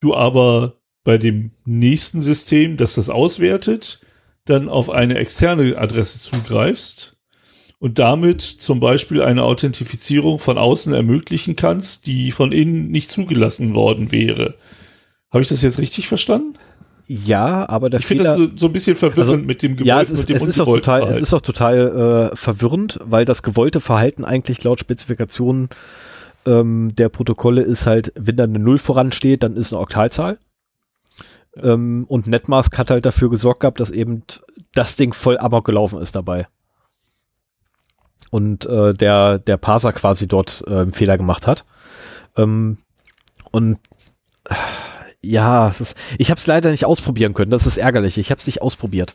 du aber bei dem nächsten System, das das auswertet, dann auf eine externe Adresse zugreifst und damit zum Beispiel eine Authentifizierung von außen ermöglichen kannst, die von innen nicht zugelassen worden wäre. Habe ich das jetzt richtig verstanden? Ja, aber der Ich finde das so, so, ein bisschen verwirrend also, mit dem Gewollt, ja, es ist, es ist auch total, Es ist auch total äh, verwirrend, weil das gewollte Verhalten eigentlich laut Spezifikationen ähm, der Protokolle ist halt, wenn da eine Null voransteht, dann ist eine Oktalzahl. Ähm, und Netmask hat halt dafür gesorgt gehabt, dass eben das Ding voll amok gelaufen ist dabei. Und äh, der, der Parser quasi dort äh, einen Fehler gemacht hat. Ähm, und äh, ja, ist, ich habe es leider nicht ausprobieren können. Das ist ärgerlich. Ich habe es nicht ausprobiert.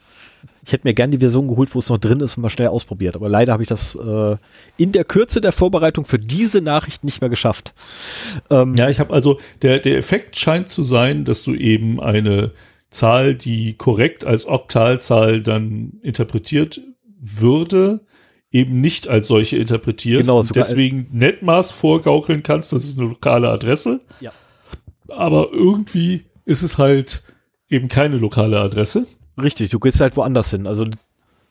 Ich hätte mir gern die Version geholt, wo es noch drin ist und mal schnell ausprobiert. Aber leider habe ich das äh, in der Kürze der Vorbereitung für diese Nachricht nicht mehr geschafft. Ähm, ja, ich habe also, der, der Effekt scheint zu sein, dass du eben eine Zahl, die korrekt als Oktalzahl dann interpretiert würde, eben nicht als solche interpretierst genau, und deswegen Netmaß vorgaukeln kannst, das ist eine lokale Adresse. Ja aber irgendwie ist es halt eben keine lokale Adresse. Richtig, du gehst halt woanders hin. Also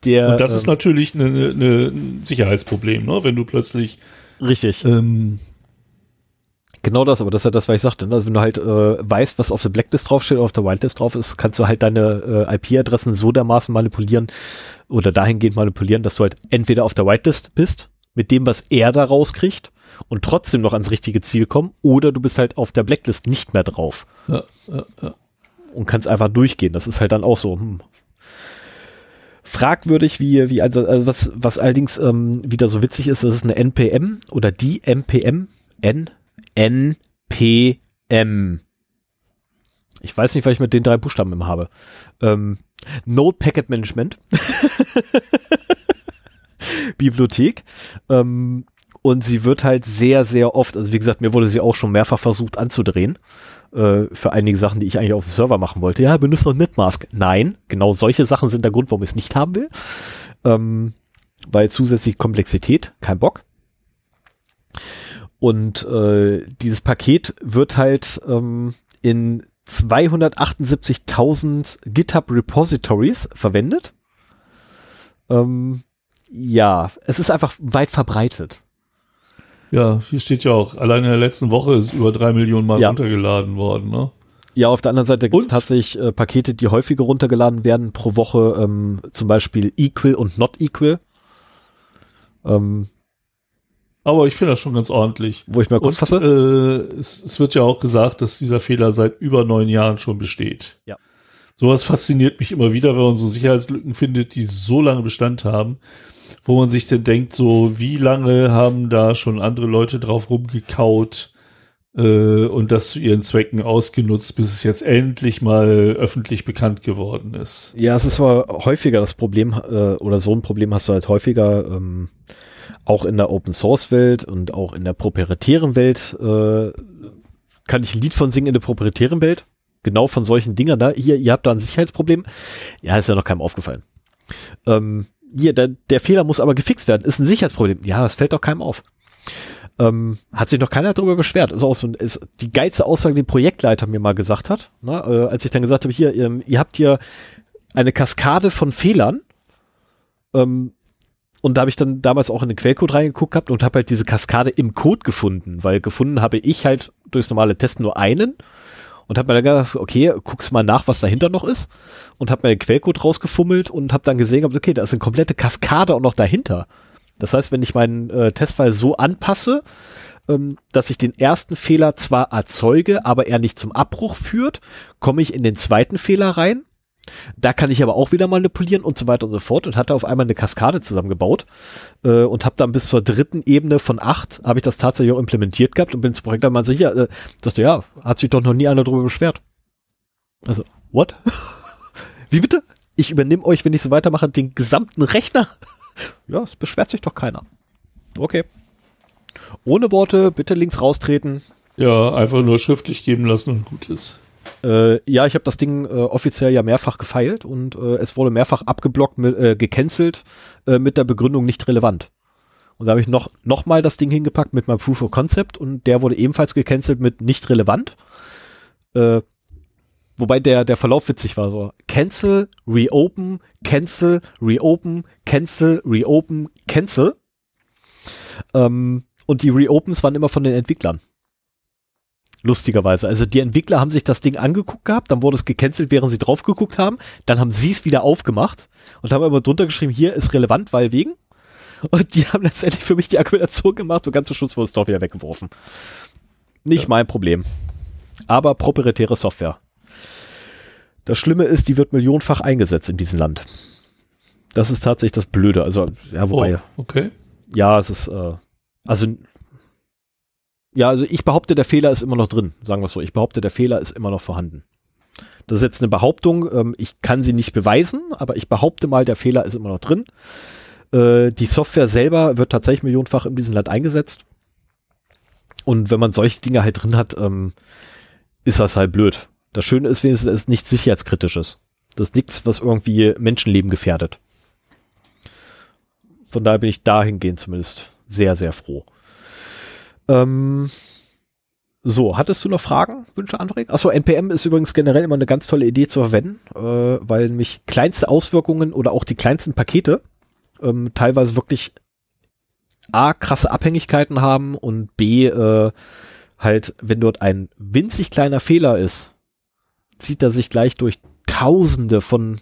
der. Und das ähm, ist natürlich ein Sicherheitsproblem, ne? wenn du plötzlich. Richtig. Ähm, Genau das, aber das ist ja das, was ich sagte. Ne? Also wenn du halt äh, weißt, was auf der Blacklist draufsteht oder auf der Whitelist drauf ist, kannst du halt deine äh, IP-Adressen so dermaßen manipulieren oder dahingehend manipulieren, dass du halt entweder auf der Whitelist bist, mit dem, was er da rauskriegt, und trotzdem noch ans richtige Ziel kommen oder du bist halt auf der Blacklist nicht mehr drauf. Ja, ja, ja. und kannst einfach durchgehen. Das ist halt dann auch so hm, fragwürdig, wie, wie also, also was, was allerdings ähm, wieder so witzig ist, das ist eine NPM oder die NPM, N, NPM. Ich weiß nicht, was ich mit den drei Buchstaben immer habe. Ähm, Node Packet Management. Bibliothek. Ähm, und sie wird halt sehr, sehr oft, also wie gesagt, mir wurde sie auch schon mehrfach versucht anzudrehen äh, für einige Sachen, die ich eigentlich auf dem Server machen wollte. Ja, benutzt doch Netmask. Nein, genau solche Sachen sind der Grund, warum ich es nicht haben will. Ähm, weil zusätzlich Komplexität, kein Bock. Und äh, dieses Paket wird halt ähm, in 278.000 GitHub Repositories verwendet. Ähm, ja, es ist einfach weit verbreitet. Ja, hier steht ja auch, allein in der letzten Woche ist über drei Millionen Mal ja. runtergeladen worden, ne? Ja, auf der anderen Seite gibt es tatsächlich äh, Pakete, die häufiger runtergeladen werden pro Woche, ähm, zum Beispiel Equal und Not Equal. Ähm, aber ich finde das schon ganz ordentlich. Wo ich mal kurz fasse. Äh, es, es, wird ja auch gesagt, dass dieser Fehler seit über neun Jahren schon besteht. Ja. Sowas fasziniert mich immer wieder, wenn man so Sicherheitslücken findet, die so lange Bestand haben wo man sich denn denkt, so wie lange haben da schon andere Leute drauf rumgekaut äh, und das zu ihren Zwecken ausgenutzt, bis es jetzt endlich mal öffentlich bekannt geworden ist. Ja, es ist aber häufiger das Problem, äh, oder so ein Problem hast du halt häufiger, ähm, auch in der Open Source Welt und auch in der proprietären Welt, äh, kann ich ein Lied von singen in der proprietären Welt. Genau von solchen Dingern da. Hier, ihr habt da ein Sicherheitsproblem. Ja, ist ja noch keinem aufgefallen. Ähm, hier, der, der Fehler muss aber gefixt werden, ist ein Sicherheitsproblem. Ja, das fällt doch keinem auf. Ähm, hat sich noch keiner darüber beschwert. Ist auch so ist die geilste Aussage, die Projektleiter mir mal gesagt hat, ne, äh, als ich dann gesagt habe, hier, ihr, ihr habt hier eine Kaskade von Fehlern. Ähm, und da habe ich dann damals auch in den Quellcode reingeguckt gehabt und habe halt diese Kaskade im Code gefunden, weil gefunden habe ich halt durchs normale Testen nur einen und habe mir dann gedacht, okay, guck's mal nach, was dahinter noch ist und habe mir den Quellcode rausgefummelt und habe dann gesehen, okay, da ist eine komplette Kaskade auch noch dahinter. Das heißt, wenn ich meinen äh, Testfall so anpasse, ähm, dass ich den ersten Fehler zwar erzeuge, aber er nicht zum Abbruch führt, komme ich in den zweiten Fehler rein da kann ich aber auch wieder manipulieren und so weiter und so fort und hatte auf einmal eine Kaskade zusammengebaut äh, und habe dann bis zur dritten Ebene von acht habe ich das tatsächlich auch implementiert gehabt und bin ins Projekt dann mal sicher, äh, sagte, ja, hat sich doch noch nie einer darüber beschwert. Also, what? Wie bitte? Ich übernehme euch, wenn ich so weitermache, den gesamten Rechner? ja, es beschwert sich doch keiner. Okay. Ohne Worte, bitte links raustreten. Ja, einfach nur schriftlich geben lassen und gut ist. Äh, ja, ich habe das Ding äh, offiziell ja mehrfach gefeilt und äh, es wurde mehrfach abgeblockt, äh, gecancelt äh, mit der Begründung nicht relevant. Und da habe ich noch, noch mal das Ding hingepackt mit meinem Proof of Concept und der wurde ebenfalls gecancelt mit nicht relevant. Äh, wobei der, der Verlauf witzig war so. Cancel, reopen, cancel, reopen, cancel, reopen, cancel. Ähm, und die Reopens waren immer von den Entwicklern. Lustigerweise. Also die Entwickler haben sich das Ding angeguckt gehabt, dann wurde es gecancelt, während sie drauf geguckt haben. Dann haben sie es wieder aufgemacht und haben aber drunter geschrieben, hier ist relevant, weil wegen. Und die haben letztendlich für mich die Argumentation gemacht und ganz zum Schluss wurde es doch wieder weggeworfen. Nicht ja. mein Problem. Aber proprietäre Software. Das Schlimme ist, die wird millionenfach eingesetzt in diesem Land. Das ist tatsächlich das Blöde. Also, ja, wobei. Oh, okay. Ja, es ist, äh, also ja, also ich behaupte, der Fehler ist immer noch drin, sagen wir es so. Ich behaupte, der Fehler ist immer noch vorhanden. Das ist jetzt eine Behauptung, ähm, ich kann sie nicht beweisen, aber ich behaupte mal, der Fehler ist immer noch drin. Äh, die Software selber wird tatsächlich millionenfach in diesem Land eingesetzt. Und wenn man solche Dinge halt drin hat, ähm, ist das halt blöd. Das Schöne ist wenigstens, es ist nichts sicherheitskritisches. Das ist nichts, was irgendwie Menschenleben gefährdet. Von daher bin ich dahingehend zumindest sehr, sehr froh. Ähm, so, hattest du noch Fragen, Wünsche, Anträge? Achso, NPM ist übrigens generell immer eine ganz tolle Idee zu verwenden, äh, weil nämlich kleinste Auswirkungen oder auch die kleinsten Pakete ähm, teilweise wirklich A, krasse Abhängigkeiten haben und B, äh, halt, wenn dort ein winzig kleiner Fehler ist, zieht er sich gleich durch tausende von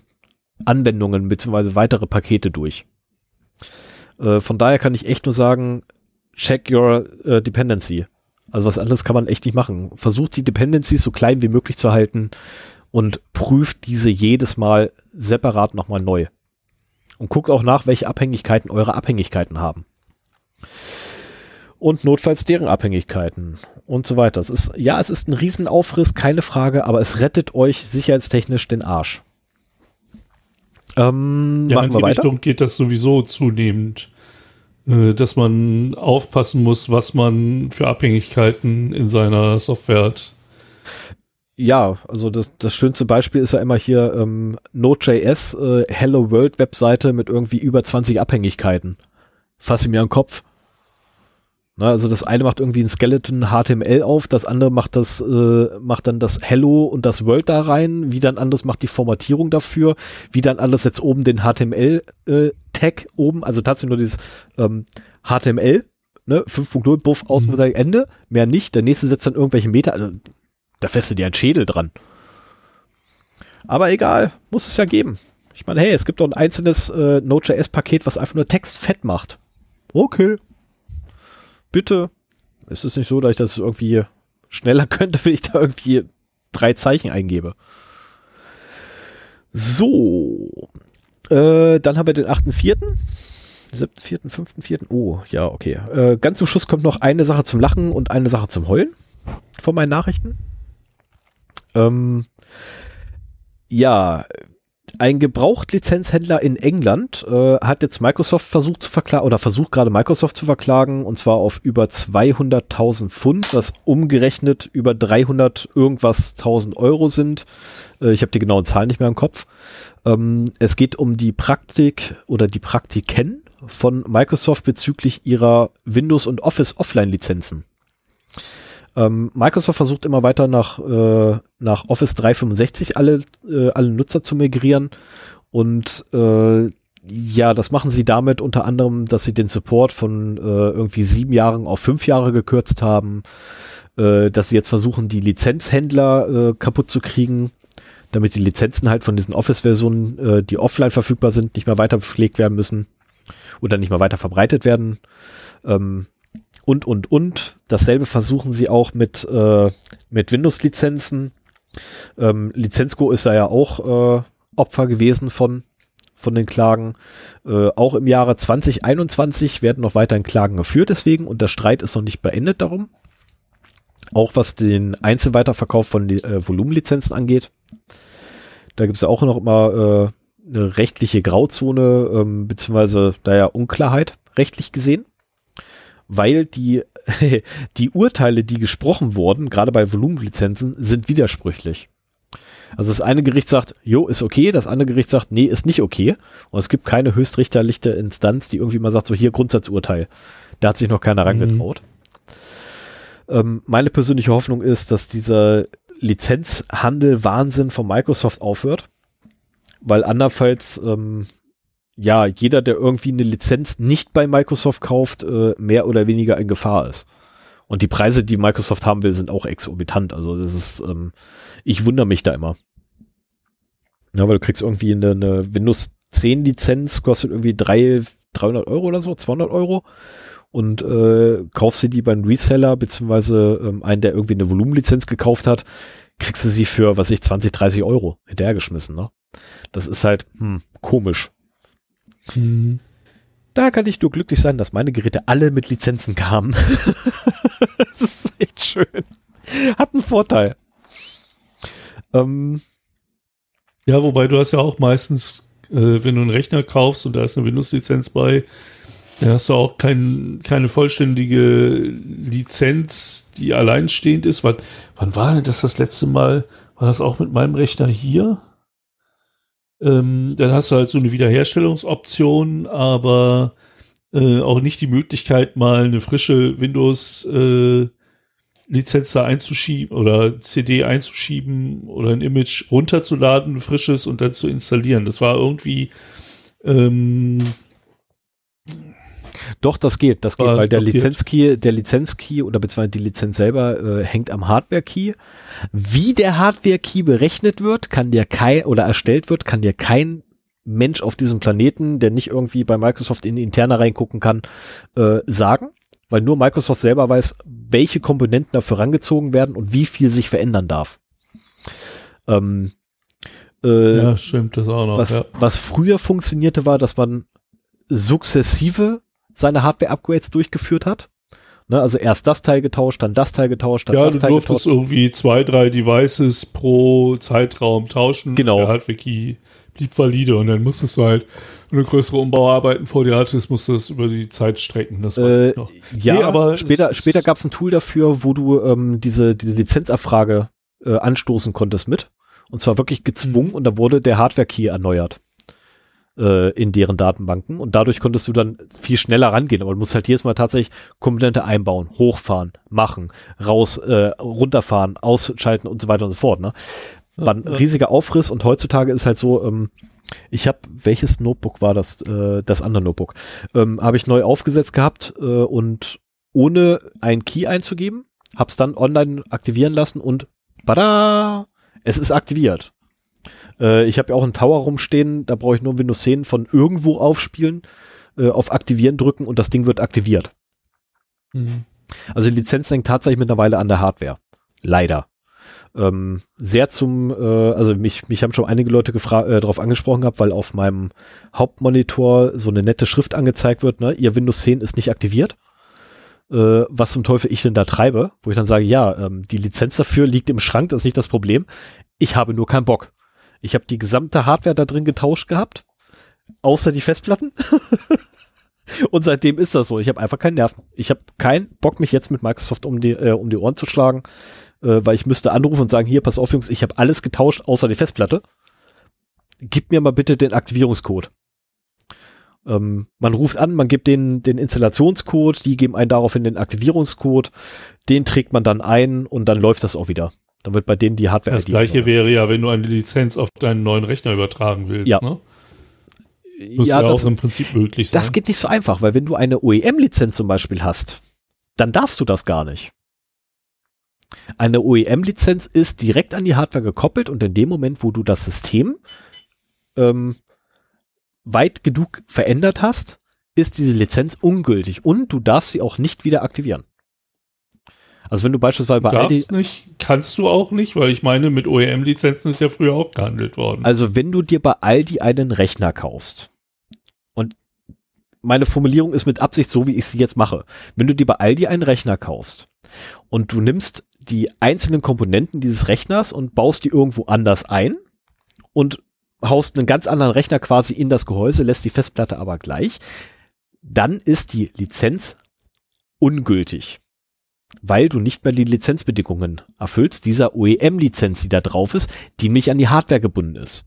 Anwendungen beziehungsweise weitere Pakete durch. Äh, von daher kann ich echt nur sagen, check your uh, dependency. Also was anderes kann man echt nicht machen. Versucht die Dependencies so klein wie möglich zu halten und prüft diese jedes Mal separat nochmal neu. Und guckt auch nach, welche Abhängigkeiten eure Abhängigkeiten haben. Und notfalls deren Abhängigkeiten und so weiter. Es ist, ja, es ist ein Riesenaufriss, keine Frage, aber es rettet euch sicherheitstechnisch den Arsch. Ähm, ja, machen wir weiter. Richtung geht das sowieso zunehmend, äh, dass man aufpassen muss, was man für Abhängigkeiten in seiner Software hat. Ja, also das, das schönste Beispiel ist ja immer hier ähm, Node.js, äh, Hello World Webseite mit irgendwie über 20 Abhängigkeiten. Fasse mir an den Kopf. Na, also das eine macht irgendwie ein Skeleton HTML auf, das andere macht das, äh, macht dann das Hello und das World da rein, wie dann anderes macht die Formatierung dafür, wie dann alles jetzt oben den HTML-Tag äh, oben, also tatsächlich nur dieses ähm, HTML, ne, 5.0 Buff, aus mhm. Ende, mehr nicht. Der nächste setzt dann irgendwelche Meter, also da festet dir ein Schädel dran. Aber egal, muss es ja geben. Ich meine, hey, es gibt doch ein einzelnes äh, Node.js-Paket, was einfach nur Text fett macht. Okay. Bitte. Ist es nicht so, dass ich das irgendwie schneller könnte, wenn ich da irgendwie drei Zeichen eingebe? So. Äh, dann haben wir den 8.4. 7.4., 5.4. Oh, ja, okay. Äh, ganz zum Schluss kommt noch eine Sache zum Lachen und eine Sache zum Heulen von meinen Nachrichten. Ähm, ja, ein Gebrauchtlizenzhändler in England äh, hat jetzt Microsoft versucht zu verklagen oder versucht gerade Microsoft zu verklagen und zwar auf über 200.000 Pfund, was umgerechnet über 300 irgendwas 1000 Euro sind. Äh, ich habe die genauen Zahlen nicht mehr im Kopf. Ähm, es geht um die Praktik oder die Praktiken von Microsoft bezüglich ihrer Windows und Office Offline Lizenzen. Ähm, Microsoft versucht immer weiter nach, äh, nach Office 365 alle, äh, alle Nutzer zu migrieren und äh, ja, das machen sie damit unter anderem, dass sie den Support von äh, irgendwie sieben Jahren auf fünf Jahre gekürzt haben, äh, dass sie jetzt versuchen, die Lizenzhändler äh, kaputt zu kriegen, damit die Lizenzen halt von diesen Office-Versionen, äh, die offline verfügbar sind, nicht mehr weiter pflegt werden müssen oder nicht mehr weiter verbreitet werden. Ähm, und, und, und. Dasselbe versuchen sie auch mit, äh, mit Windows-Lizenzen. Ähm, Lizenzgo ist da ja auch äh, Opfer gewesen von, von den Klagen. Äh, auch im Jahre 2021 werden noch weiterhin Klagen geführt deswegen und der Streit ist noch nicht beendet darum. Auch was den Einzelweiterverkauf von äh, Volumenlizenzen angeht. Da gibt es auch noch immer äh, eine rechtliche Grauzone, ähm, beziehungsweise daher Unklarheit rechtlich gesehen weil die, die Urteile, die gesprochen wurden, gerade bei Volumenlizenzen, sind widersprüchlich. Also das eine Gericht sagt, jo, ist okay, das andere Gericht sagt, nee, ist nicht okay. Und es gibt keine höchstrichterliche Instanz, die irgendwie mal sagt, so hier Grundsatzurteil. Da hat sich noch keiner mhm. rangetraut. Ähm, meine persönliche Hoffnung ist, dass dieser Lizenzhandel Wahnsinn von Microsoft aufhört, weil andernfalls ähm, ja, jeder, der irgendwie eine Lizenz nicht bei Microsoft kauft, äh, mehr oder weniger in Gefahr ist. Und die Preise, die Microsoft haben will, sind auch exorbitant. Also das ist, ähm, ich wundere mich da immer. Ja, weil du kriegst irgendwie eine, eine Windows 10 Lizenz, kostet irgendwie drei, 300 Euro oder so, 200 Euro und äh, kaufst du die beim Reseller, beziehungsweise ähm, einen, der irgendwie eine Volumenlizenz gekauft hat, kriegst du sie für, was ich, 20, 30 Euro hinterhergeschmissen, ne? Das ist halt, hm, komisch. Mhm. Da kann ich nur glücklich sein, dass meine Geräte alle mit Lizenzen kamen. das ist echt schön. Hat einen Vorteil. Ähm, ja, wobei du hast ja auch meistens, äh, wenn du einen Rechner kaufst und da ist eine Windows-Lizenz bei, dann hast du auch kein, keine vollständige Lizenz, die alleinstehend ist. Wann, wann war denn das das letzte Mal? War das auch mit meinem Rechner hier? Ähm, dann hast du halt so eine Wiederherstellungsoption, aber äh, auch nicht die Möglichkeit, mal eine frische Windows äh, Lizenz da einzuschieben oder CD einzuschieben oder ein Image runterzuladen, frisches und dann zu installieren. Das war irgendwie ähm, doch, das geht, das geht, weil der Lizenzkey, der Lizenzkey oder beziehungsweise die Lizenz selber äh, hängt am Hardware-Key. Wie der Hardware-Key berechnet wird, kann dir kein oder erstellt wird, kann dir kein Mensch auf diesem Planeten, der nicht irgendwie bei Microsoft in die Interne reingucken kann, äh, sagen, weil nur Microsoft selber weiß, welche Komponenten dafür rangezogen werden und wie viel sich verändern darf. Ähm, Äh, ja, stimmt, das auch noch. was, ja. was früher funktionierte, war, dass man sukzessive seine Hardware-Upgrades durchgeführt hat. Ne, also erst das Teil getauscht, dann das Teil getauscht, dann Ja, das du Teil durftest getauscht. irgendwie zwei, drei Devices pro Zeitraum tauschen. Genau. Der Hardware-Key blieb valide und dann musstest du halt, wenn du größere Umbauarbeiten vor dir hattest, musst du das über die Zeit strecken. Das weiß Äh, ich noch. ja, Nee, aber später, später gab es ein Tool dafür, wo du ähm, diese, diese Lizenzabfrage äh, anstoßen konntest mit. Und zwar wirklich gezwungen und da wurde der Hardware-Key erneuert äh, in deren Datenbanken. Und dadurch konntest du dann viel schneller rangehen. Aber du musst halt jedes Mal tatsächlich Komponente einbauen, hochfahren, machen, raus, äh, runterfahren, ausschalten und so weiter und so fort. Ne? War ein riesiger Aufriss und heutzutage ist halt so, ähm, ich habe, welches Notebook war das? Äh, das andere Notebook. Ähm, habe ich neu aufgesetzt gehabt äh, und ohne einen Key einzugeben, hab's dann online aktivieren lassen und bada, es ist aktiviert. Äh, ich habe ja auch einen Tower rumstehen, da brauche ich nur Windows 10 von irgendwo aufspielen, äh, auf Aktivieren drücken und das Ding wird aktiviert. Mhm. Also die Lizenz hängt tatsächlich mittlerweile an der Hardware. Leider. Ähm, sehr zum, äh, also mich, mich haben schon einige Leute äh, darauf angesprochen gehabt, weil auf meinem Hauptmonitor so eine nette Schrift angezeigt wird, ne? Ihr Windows 10 ist nicht aktiviert. Äh, was zum Teufel ich denn da treibe, wo ich dann sage, ja, ähm, die Lizenz dafür liegt im Schrank, das ist nicht das Problem. Ich habe nur keinen Bock. Ich habe die gesamte Hardware da drin getauscht gehabt, außer die Festplatten. Und seitdem ist das so. Ich habe einfach keinen Nerven. Ich habe keinen Bock, mich jetzt mit Microsoft um die, äh, um die Ohren zu schlagen, äh, weil ich müsste anrufen und sagen, hier, pass auf, Jungs, ich habe alles getauscht, außer die Festplatte. Gib mir mal bitte den Aktivierungscode. Ähm, man ruft an, man gibt den, den Installationscode, die geben einen daraufhin den Aktivierungscode, den trägt man dann ein und dann läuft das auch wieder. Dann wird bei denen die Hardware Das gleiche wäre ja, wenn du eine Lizenz auf deinen neuen Rechner übertragen willst. Ja. Ne? Muss ja, ja, das, auch im Prinzip möglich sein. das geht nicht so einfach, weil wenn du eine OEM-Lizenz zum Beispiel hast, dann darfst du das gar nicht. Eine OEM-Lizenz ist direkt an die Hardware gekoppelt und in dem Moment, wo du das System ähm, weit genug verändert hast, ist diese Lizenz ungültig und du darfst sie auch nicht wieder aktivieren. Also wenn du beispielsweise bei Aldi, Darfst nicht, kannst du auch nicht, weil ich meine, mit OEM-Lizenzen ist ja früher auch gehandelt worden. also wenn du dir bei Aldi einen Rechner kaufst und meine Formulierung ist mit Absicht so, wie ich sie jetzt mache. Wenn du dir bei Aldi einen Rechner kaufst und du nimmst die einzelnen Komponenten dieses Rechners und baust die irgendwo anders ein und haust einen ganz anderen Rechner quasi in das Gehäuse, lässt die Festplatte aber gleich, dann ist die Lizenz ungültig, weil du nicht mehr die Lizenzbedingungen erfüllst, dieser OEM-Lizenz, die da drauf ist, die nicht an die Hardware gebunden ist.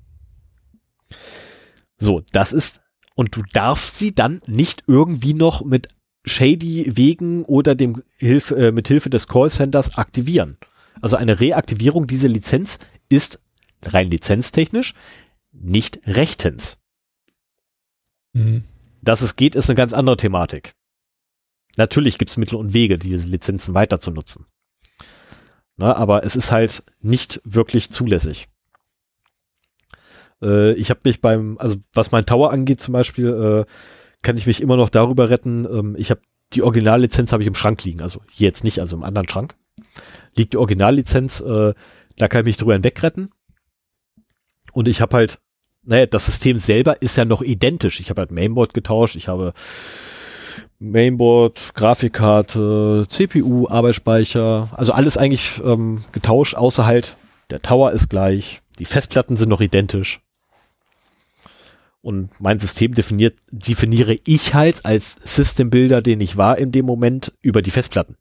So, das ist, und du darfst sie dann nicht irgendwie noch mit shady Wegen oder dem Hilfe, äh, mit Hilfe des Callcenters aktivieren. Also eine Reaktivierung dieser Lizenz ist rein lizenztechnisch nicht rechtens. Mhm. Dass es geht, ist eine ganz andere Thematik. Natürlich gibt es Mittel und Wege, diese Lizenzen weiter zu nutzen. Na, aber es ist halt nicht wirklich zulässig. Äh, ich habe mich beim, also was mein Tower angeht zum Beispiel, äh, kann ich mich immer noch darüber retten. Ähm, ich habe die Originallizenz habe ich im Schrank liegen, also hier jetzt nicht, also im anderen Schrank liegt die Originallizenz. Äh, da kann ich mich drüber hinweg retten. Und ich habe halt, naja, das System selber ist ja noch identisch. Ich habe halt Mainboard getauscht, ich habe Mainboard, Grafikkarte, CPU, Arbeitsspeicher, also alles eigentlich ähm, getauscht, außer halt der Tower ist gleich, die Festplatten sind noch identisch. Und mein System definiert, definiere ich halt als System Builder, den ich war in dem Moment, über die Festplatten.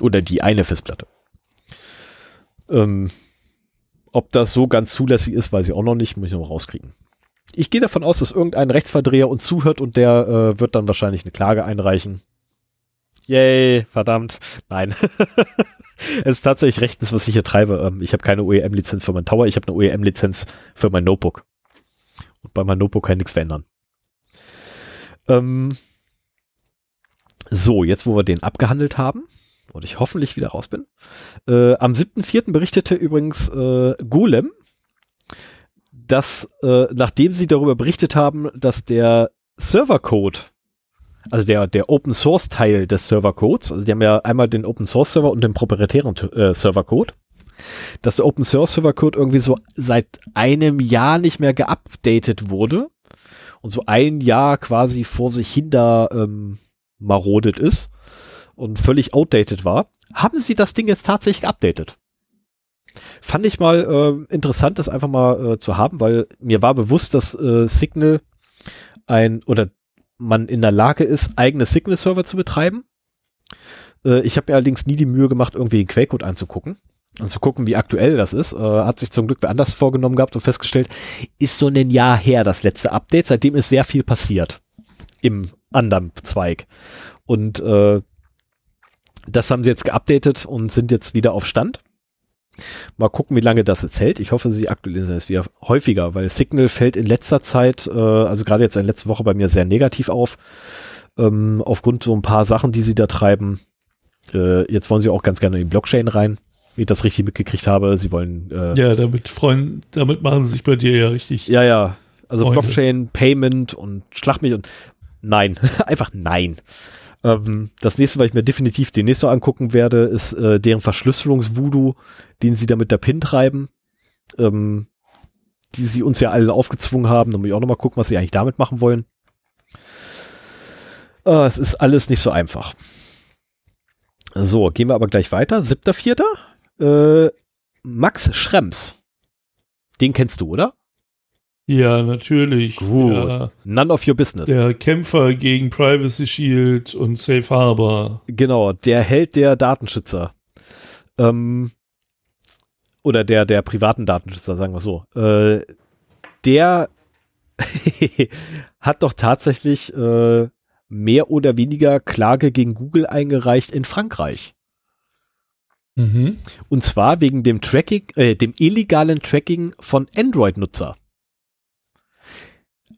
Oder die eine Festplatte. Ähm, ob das so ganz zulässig ist, weiß ich auch noch nicht, muss ich noch rauskriegen. Ich gehe davon aus, dass irgendein Rechtsverdreher uns zuhört und der äh, wird dann wahrscheinlich eine Klage einreichen. Yay, verdammt. Nein. es ist tatsächlich rechtens, was ich hier treibe. Ähm, ich habe keine OEM-Lizenz für mein Tower, ich habe eine OEM-Lizenz für mein Notebook. Und bei meinem Notebook kann ich nichts verändern. Ähm, so, jetzt wo wir den abgehandelt haben und ich hoffentlich wieder raus bin. Äh, am 7.4. berichtete übrigens äh, Golem, dass äh, nachdem sie darüber berichtet haben, dass der Servercode, also der, der Open Source Teil des Servercodes, also die haben ja einmal den Open Source Server und den proprietären äh, Servercode, dass der Open Source Server Code irgendwie so seit einem Jahr nicht mehr geupdatet wurde und so ein Jahr quasi vor sich hin da ähm, marodet ist und völlig outdated war, haben sie das Ding jetzt tatsächlich geupdatet. Fand ich mal äh, interessant, das einfach mal äh, zu haben, weil mir war bewusst, dass äh, Signal ein oder man in der Lage ist, eigene Signal-Server zu betreiben. Äh, ich habe mir allerdings nie die Mühe gemacht, irgendwie den Quellcode anzugucken und zu gucken, wie aktuell das ist. Äh, hat sich zum Glück wer anders vorgenommen gehabt und festgestellt, ist so ein Jahr her das letzte Update. Seitdem ist sehr viel passiert im anderen Zweig. Und äh, das haben sie jetzt geupdatet und sind jetzt wieder auf Stand. Mal gucken, wie lange das jetzt hält. Ich hoffe, sie aktualisieren es wieder häufiger, weil Signal fällt in letzter Zeit, äh, also gerade jetzt in letzter Woche bei mir sehr negativ auf, ähm, aufgrund so ein paar Sachen, die sie da treiben. Äh, jetzt wollen sie auch ganz gerne in die Blockchain rein, wie ich das richtig mitgekriegt habe. Sie wollen äh, ja, damit freuen, damit machen sie sich bei dir ja richtig. Ja, ja. Also Freunde. Blockchain, Payment und Schlag mich und nein, einfach nein. Ähm, das nächste, was ich mir definitiv demnächst noch angucken werde, ist äh, deren Verschlüsselungsvoodoo, den sie da mit der PIN treiben. Ähm, die sie uns ja alle aufgezwungen haben. Da muss ich auch nochmal gucken, was sie eigentlich damit machen wollen. Äh, es ist alles nicht so einfach. So, gehen wir aber gleich weiter. Siebter, vierter. Äh, Max Schrems. Den kennst du, oder? Ja, natürlich. Gut. Ja. None of your business. Der Kämpfer gegen Privacy Shield und Safe Harbor. Genau, der Held der Datenschützer. Ähm, oder der, der privaten Datenschützer, sagen wir so. Äh, der hat doch tatsächlich äh, mehr oder weniger Klage gegen Google eingereicht in Frankreich. Mhm. Und zwar wegen dem Tracking, äh, dem illegalen Tracking von Android-Nutzer.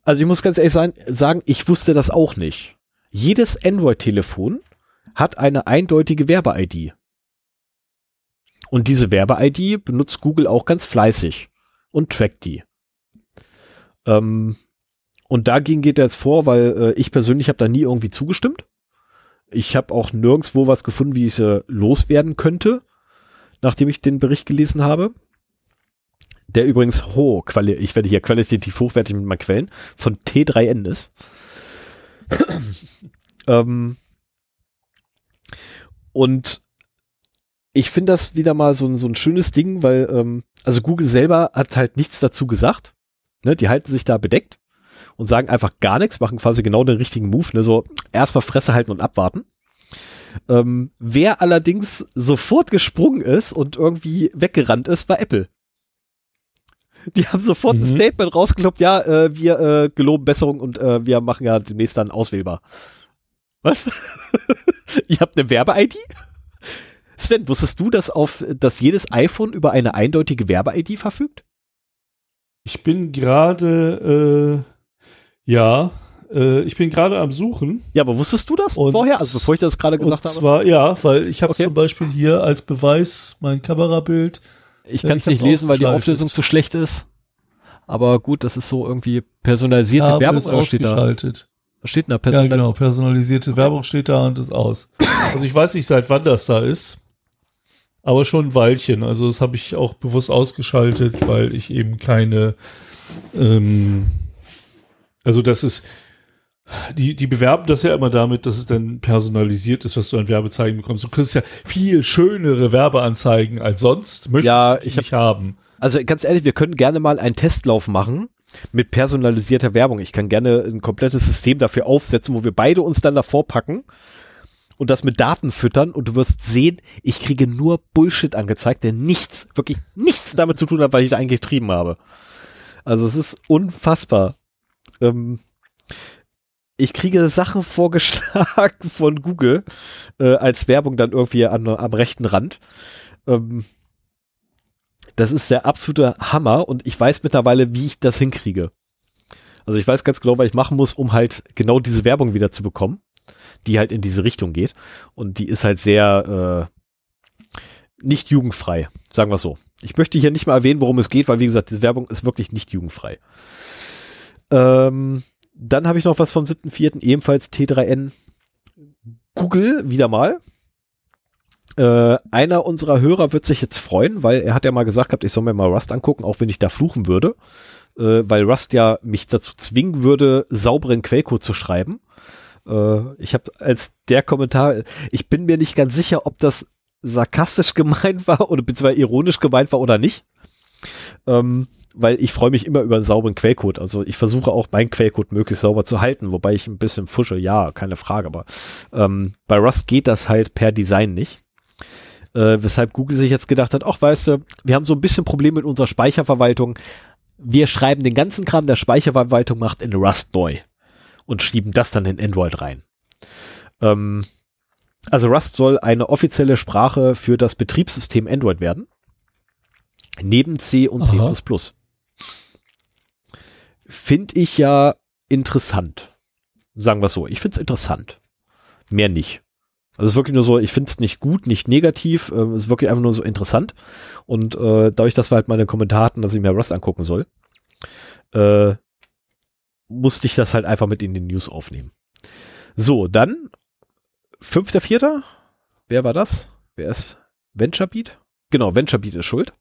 Also ich muss ganz ehrlich sein, sagen, ich wusste das auch nicht. Jedes Android-Telefon hat eine eindeutige Werbe-ID. Und diese Werbe-ID benutzt Google auch ganz fleißig und trackt die. Ähm, und dagegen geht er jetzt vor, weil äh, ich persönlich habe da nie irgendwie zugestimmt. Ich habe auch nirgendwo was gefunden, wie ich sie loswerden könnte, nachdem ich den Bericht gelesen habe der übrigens hoch, Quali ich werde hier qualitativ hochwertig mit meinen Quellen, von T3N ist. ähm, und ich finde das wieder mal so, ein so ein schönes Ding, weil, ähm, also Google selber hat halt nichts dazu gesagt. Ne? Die halten sich da bedeckt und sagen einfach gar nichts, machen quasi genau den richtigen Move, ne? so erstmal Fresse halten und abwarten. Ähm, wer allerdings sofort gesprungen ist und irgendwie weggerannt ist, war Apple. Die haben sofort mhm. ein Statement rausgekloppt, ja, äh, wir äh, geloben Besserung und äh, wir machen ja demnächst dann auswählbar. Was? Ihr habt eine Werbe-ID? Sven, wusstest du, dass auf, dass jedes iPhone über eine eindeutige Werbe-ID verfügt? Ich bin gerade, äh, ja, äh, ich bin gerade am Suchen. Ja, aber wusstest du das und, vorher? Also bevor ich das gerade gesagt und zwar, habe? ja, weil ich habe okay. zum Beispiel hier als Beweis mein Kamerabild ich kann es nicht lesen, weil die Auflösung zu schlecht ist. Aber gut, das ist so irgendwie personalisierte Habe Werbung. Ist ausgeschaltet. Was steht da? Personal ja, genau. Personalisierte Werbung steht da und ist aus. Also ich weiß nicht, seit wann das da ist. Aber schon ein Weilchen. Also das habe ich auch bewusst ausgeschaltet, weil ich eben keine, ähm, also das ist, die, die bewerben das ja immer damit, dass es dann personalisiert ist, was du an Werbezeichen bekommst. Du kriegst ja viel schönere Werbeanzeigen als sonst. Möchtest ja, du ich nicht hab, haben. Also ganz ehrlich, wir können gerne mal einen Testlauf machen mit personalisierter Werbung. Ich kann gerne ein komplettes System dafür aufsetzen, wo wir beide uns dann davor packen und das mit Daten füttern und du wirst sehen, ich kriege nur Bullshit angezeigt, der nichts, wirklich nichts damit zu tun hat, was ich da eigentlich getrieben habe. Also es ist unfassbar. Ähm, ich kriege Sachen vorgeschlagen von Google äh, als Werbung dann irgendwie an, am rechten Rand. Ähm, das ist der absolute Hammer und ich weiß mittlerweile, wie ich das hinkriege. Also ich weiß ganz genau, was ich machen muss, um halt genau diese Werbung wieder zu bekommen, die halt in diese Richtung geht. Und die ist halt sehr äh, nicht jugendfrei, sagen wir so. Ich möchte hier nicht mal erwähnen, worum es geht, weil wie gesagt, diese Werbung ist wirklich nicht jugendfrei. Ähm, dann habe ich noch was vom 7.4., ebenfalls T3N. Google, wieder mal. Äh, einer unserer Hörer wird sich jetzt freuen, weil er hat ja mal gesagt gehabt, ich soll mir mal Rust angucken, auch wenn ich da fluchen würde, äh, weil Rust ja mich dazu zwingen würde, sauberen Quellcode zu schreiben. Äh, ich habe als der Kommentar, ich bin mir nicht ganz sicher, ob das sarkastisch gemeint war oder beziehungsweise ironisch gemeint war oder nicht. Ähm, weil ich freue mich immer über einen sauberen Quellcode. Also ich versuche auch meinen Quellcode möglichst sauber zu halten, wobei ich ein bisschen fusche, ja, keine Frage, aber ähm, bei Rust geht das halt per Design nicht. Äh, weshalb Google sich jetzt gedacht hat, ach weißt du, wir haben so ein bisschen Problem mit unserer Speicherverwaltung. Wir schreiben den ganzen Kram der Speicherverwaltung macht in Rust neu und schieben das dann in Android rein. Ähm, also Rust soll eine offizielle Sprache für das Betriebssystem Android werden. Neben C und Aha. C++. Finde ich ja interessant. Sagen wir so. Ich finde es interessant. Mehr nicht. Also es ist wirklich nur so, ich finde es nicht gut, nicht negativ, äh, es ist wirklich einfach nur so interessant. Und äh, dadurch, dass wir halt meine Kommentare hatten, dass ich mir Rust angucken soll, äh, musste ich das halt einfach mit in die News aufnehmen. So, dann fünfter, vierter. Wer war das? Wer ist VentureBeat? Genau, VentureBeat ist schuld.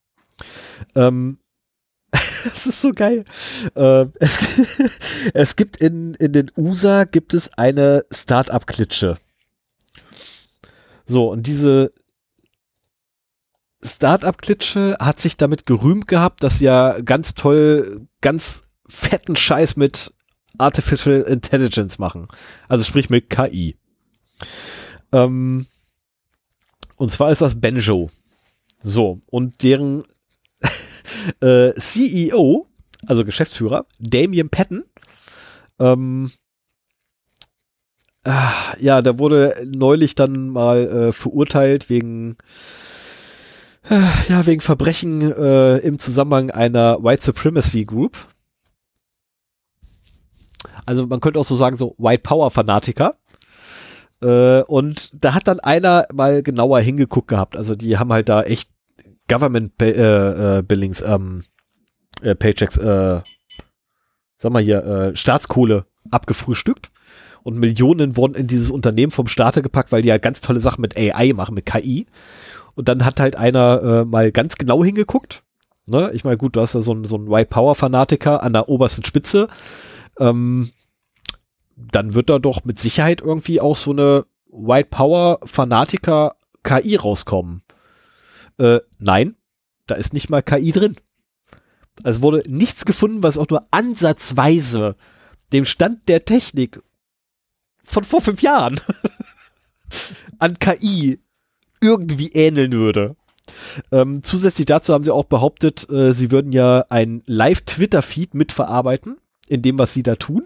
Ähm, das ist so geil. Äh, es, es gibt in, in den USA gibt es eine Startup-Klitsche. So, und diese Startup-Klitsche hat sich damit gerühmt gehabt, dass sie ja ganz toll, ganz fetten Scheiß mit Artificial Intelligence machen. Also sprich mit KI. Ähm, und zwar ist das Benjo. So, und deren äh, CEO, also Geschäftsführer, Damien Patton, ähm, ah, ja, der wurde neulich dann mal äh, verurteilt wegen äh, ja, wegen Verbrechen äh, im Zusammenhang einer White Supremacy Group. Also man könnte auch so sagen, so White Power Fanatiker. Äh, und da hat dann einer mal genauer hingeguckt gehabt. Also die haben halt da echt Government Pay, äh, äh, Billings, ähm, äh, Paychecks, äh, sag mal hier, äh, Staatskohle abgefrühstückt. Und Millionen wurden in dieses Unternehmen vom Staate gepackt, weil die ja ganz tolle Sachen mit AI machen, mit KI. Und dann hat halt einer äh, mal ganz genau hingeguckt. Ne? Ich meine, gut, du hast ja so einen so einen White Power Fanatiker an der obersten Spitze. Ähm, dann wird da doch mit Sicherheit irgendwie auch so eine White Power Fanatiker KI rauskommen. Äh, nein, da ist nicht mal KI drin. Also wurde nichts gefunden, was auch nur ansatzweise dem Stand der Technik von vor fünf Jahren an KI irgendwie ähneln würde. Ähm, zusätzlich dazu haben sie auch behauptet, äh, sie würden ja ein Live-Twitter-Feed mitverarbeiten, in dem, was sie da tun.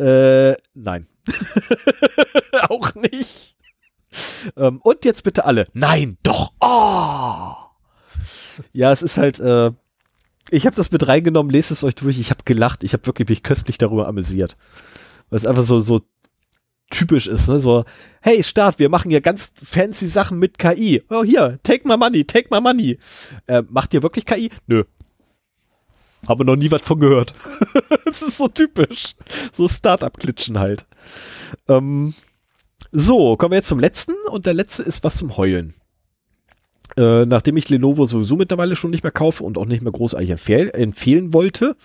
Äh, nein. auch nicht. Ähm, und jetzt bitte alle. Nein, doch. Oh! Ja, es ist halt, äh, ich habe das mit reingenommen, lest es euch durch. Ich habe gelacht. Ich habe wirklich mich köstlich darüber amüsiert. Weil es einfach so, so typisch ist, ne? So, hey, Start, wir machen ja ganz fancy Sachen mit KI. Oh, hier, take my money, take my money. Äh, macht ihr wirklich KI? Nö. Habe noch nie was von gehört. das ist so typisch. So Startup-Klitschen halt. Ähm, so, kommen wir jetzt zum letzten und der letzte ist was zum Heulen. Äh, nachdem ich Lenovo sowieso mittlerweile schon nicht mehr kaufe und auch nicht mehr großartig empfehl empfehlen wollte,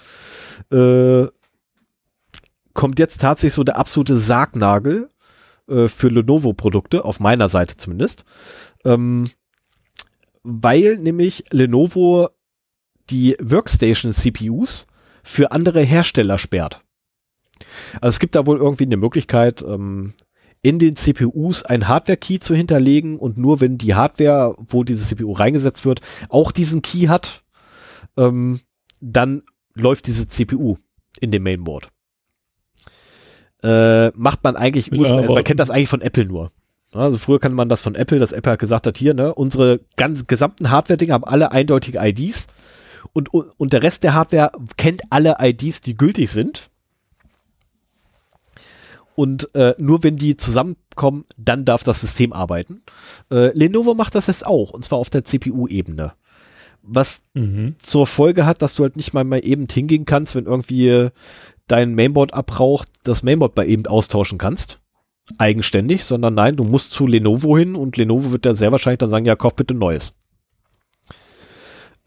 äh, kommt jetzt tatsächlich so der absolute Sargnagel äh, für Lenovo-Produkte, auf meiner Seite zumindest. Ähm, weil nämlich Lenovo die Workstation-CPUs für andere Hersteller sperrt. Also es gibt da wohl irgendwie eine Möglichkeit, ähm, in den CPUs ein Hardware-Key zu hinterlegen und nur wenn die Hardware, wo diese CPU reingesetzt wird, auch diesen Key hat, ähm, dann läuft diese CPU in dem Mainboard. Äh, macht man eigentlich, ursprünglich- man kennt das eigentlich von Apple nur. Also früher kannte man das von Apple, dass Apple hat gesagt hat, hier, ne, unsere ganz gesamten Hardware-Dinge haben alle eindeutige IDs und, und der Rest der Hardware kennt alle IDs, die gültig sind. Und äh, nur wenn die zusammenkommen, dann darf das System arbeiten. Äh, Lenovo macht das jetzt auch, und zwar auf der CPU-Ebene. Was Mhm. zur Folge hat, dass du halt nicht mal, mal eben hingehen kannst, wenn irgendwie dein Mainboard abraucht, das Mainboard bei eben austauschen kannst. eigenständig, sondern nein, du musst zu Lenovo hin und Lenovo wird ja sehr wahrscheinlich dann sagen, ja, kauf bitte Neues.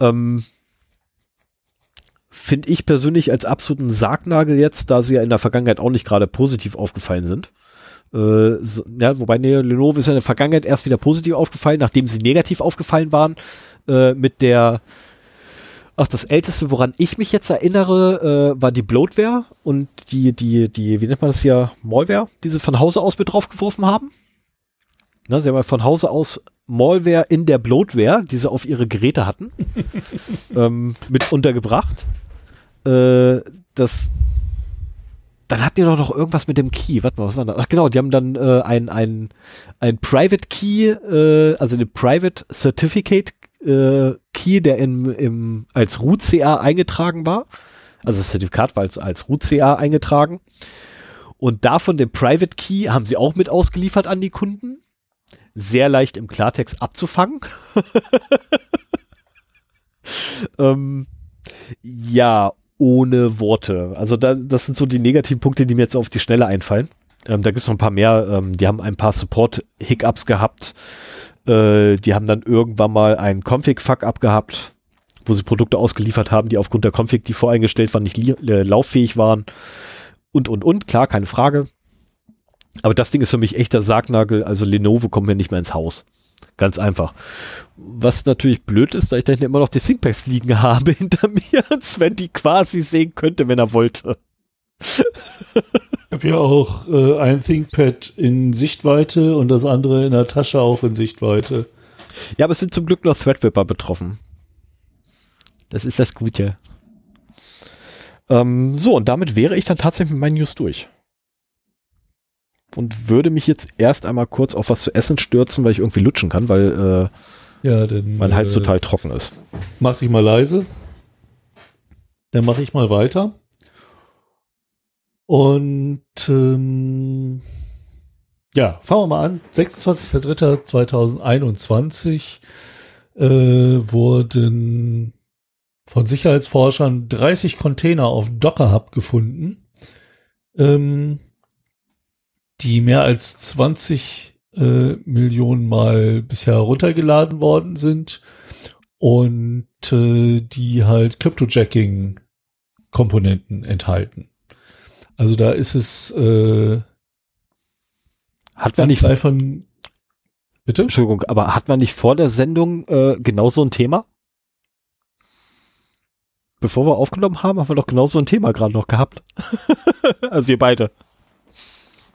Ähm, Finde ich persönlich als absoluten Sargnagel jetzt, da sie ja in der Vergangenheit auch nicht gerade positiv aufgefallen sind. Äh, so, ja, wobei nee, Lenovo ist ja in der Vergangenheit erst wieder positiv aufgefallen, nachdem sie negativ aufgefallen waren, äh, mit der Ach, das älteste, woran ich mich jetzt erinnere, äh, war die Bloatware und die, die, die, wie nennt man das hier, Malware, die sie von Hause aus mit draufgeworfen haben. Na, sie haben ja von Hause aus Malware in der Bloatware, die sie auf ihre Geräte hatten, ähm, mit untergebracht. Äh, das, dann hatten die doch noch irgendwas mit dem Key. Warte mal, was war das? Ach genau, die haben dann äh, ein, ein, ein Private Key, äh, also eine Private Certificate äh, Key, der im, im, als Root CA eingetragen war. Also das Zertifikat war als, als Root CA eingetragen. Und davon den Private Key haben sie auch mit ausgeliefert an die Kunden. Sehr leicht im Klartext abzufangen. ähm, ja, ohne Worte. Also da, das sind so die negativen Punkte, die mir jetzt auf die Schnelle einfallen. Ähm, da gibt es noch ein paar mehr. Ähm, die haben ein paar Support-Hiccups gehabt. Äh, die haben dann irgendwann mal einen Config-Fuck-up gehabt, wo sie Produkte ausgeliefert haben, die aufgrund der Config, die voreingestellt waren, nicht äh, lauffähig waren. Und, und, und. Klar, keine Frage. Aber das Ding ist für mich echter Sargnagel. Also Lenovo kommt mir nicht mehr ins Haus. Ganz einfach. Was natürlich blöd ist, da ich da immer noch die ThinkPads liegen habe hinter mir und Sven die quasi sehen könnte, wenn er wollte. Ich habe ja auch äh, ein ThinkPad in Sichtweite und das andere in der Tasche auch in Sichtweite. Ja, aber es sind zum Glück nur Threadripper betroffen. Das ist das Gute. Ähm, so, und damit wäre ich dann tatsächlich mit meinen News durch. Und würde mich jetzt erst einmal kurz auf was zu essen stürzen, weil ich irgendwie lutschen kann, weil äh, ja, denn, mein Hals äh, total trocken ist. Mach dich mal leise. Dann mache ich mal weiter. Und ähm, ja, fangen wir mal an. 26.03.2021 äh, wurden von Sicherheitsforschern 30 Container auf Docker Hub gefunden, ähm, die mehr als 20 äh, Millionen Mal bisher runtergeladen worden sind und äh, die halt Cryptojacking-Komponenten enthalten. Also da ist es äh, hat man nicht von Bitte? Entschuldigung, aber hat man nicht vor der Sendung äh, genau so ein Thema? Bevor wir aufgenommen haben, haben wir doch genau so ein Thema gerade noch gehabt. also wir beide.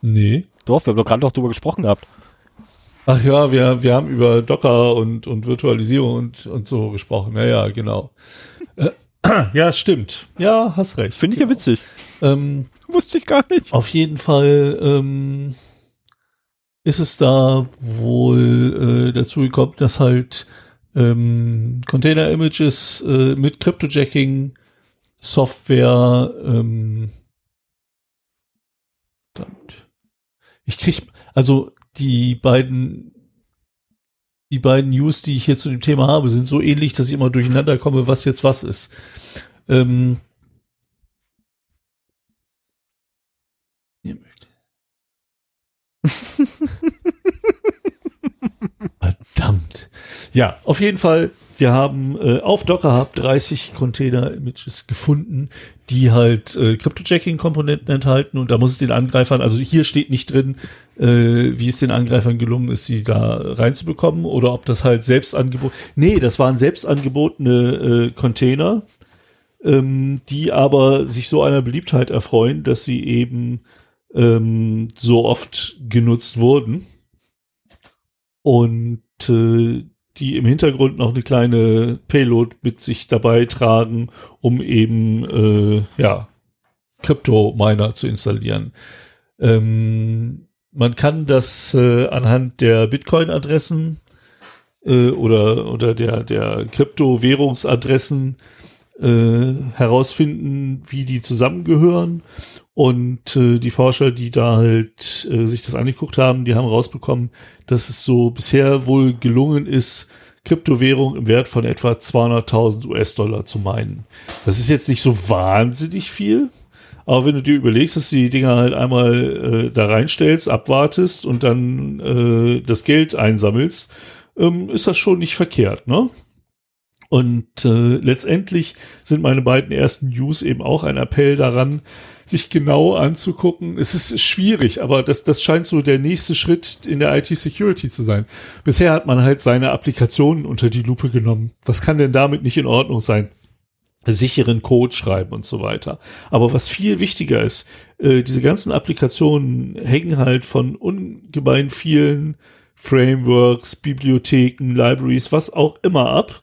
Nee. Doch, wir haben doch gerade noch drüber gesprochen gehabt. Ach ja, wir, wir haben über Docker und, und Virtualisierung und, und so gesprochen. Ja, ja, genau. Äh, ja, stimmt. Ja, hast recht. Finde ich ja witzig. Ähm, Wusste ich gar nicht. Auf jeden Fall ähm, ist es da wohl äh, dazu gekommen, dass halt ähm, Container-Images äh, mit Cryptojacking Software ähm, ich krieg also die beiden die beiden News, die ich hier zu dem Thema habe, sind so ähnlich, dass ich immer durcheinander komme, was jetzt was ist. Ähm, Verdammt. Ja, auf jeden Fall, wir haben äh, auf Docker Hub 30 Container-Images gefunden, die halt äh, Cryptojacking-Komponenten enthalten und da muss es den Angreifern, also hier steht nicht drin, äh, wie es den Angreifern gelungen ist, sie da reinzubekommen oder ob das halt selbst angeboten, nee, das waren selbst angebotene äh, Container, ähm, die aber sich so einer Beliebtheit erfreuen, dass sie eben ähm, so oft genutzt wurden. Und äh, die im Hintergrund noch eine kleine Payload mit sich dabei tragen, um eben äh, ja Krypto-Miner zu installieren. Ähm, man kann das äh, anhand der Bitcoin-Adressen äh, oder, oder der, der Kryptowährungsadressen äh, herausfinden, wie die zusammengehören. Und äh, die Forscher, die da halt äh, sich das angeguckt haben, die haben rausbekommen, dass es so bisher wohl gelungen ist, Kryptowährung im Wert von etwa 200.000 US-Dollar zu meinen. Das ist jetzt nicht so wahnsinnig viel, Aber wenn du dir überlegst, dass du die Dinger halt einmal äh, da reinstellst, abwartest und dann äh, das Geld einsammelst, ähm, ist das schon nicht verkehrt, ne? Und äh, letztendlich sind meine beiden ersten News eben auch ein Appell daran, sich genau anzugucken. Es ist schwierig, aber das, das scheint so der nächste Schritt in der IT-Security zu sein. Bisher hat man halt seine Applikationen unter die Lupe genommen. Was kann denn damit nicht in Ordnung sein? sicheren Code schreiben und so weiter. Aber was viel wichtiger ist, äh, diese ganzen Applikationen hängen halt von ungemein vielen Frameworks, Bibliotheken, Libraries, was auch immer ab,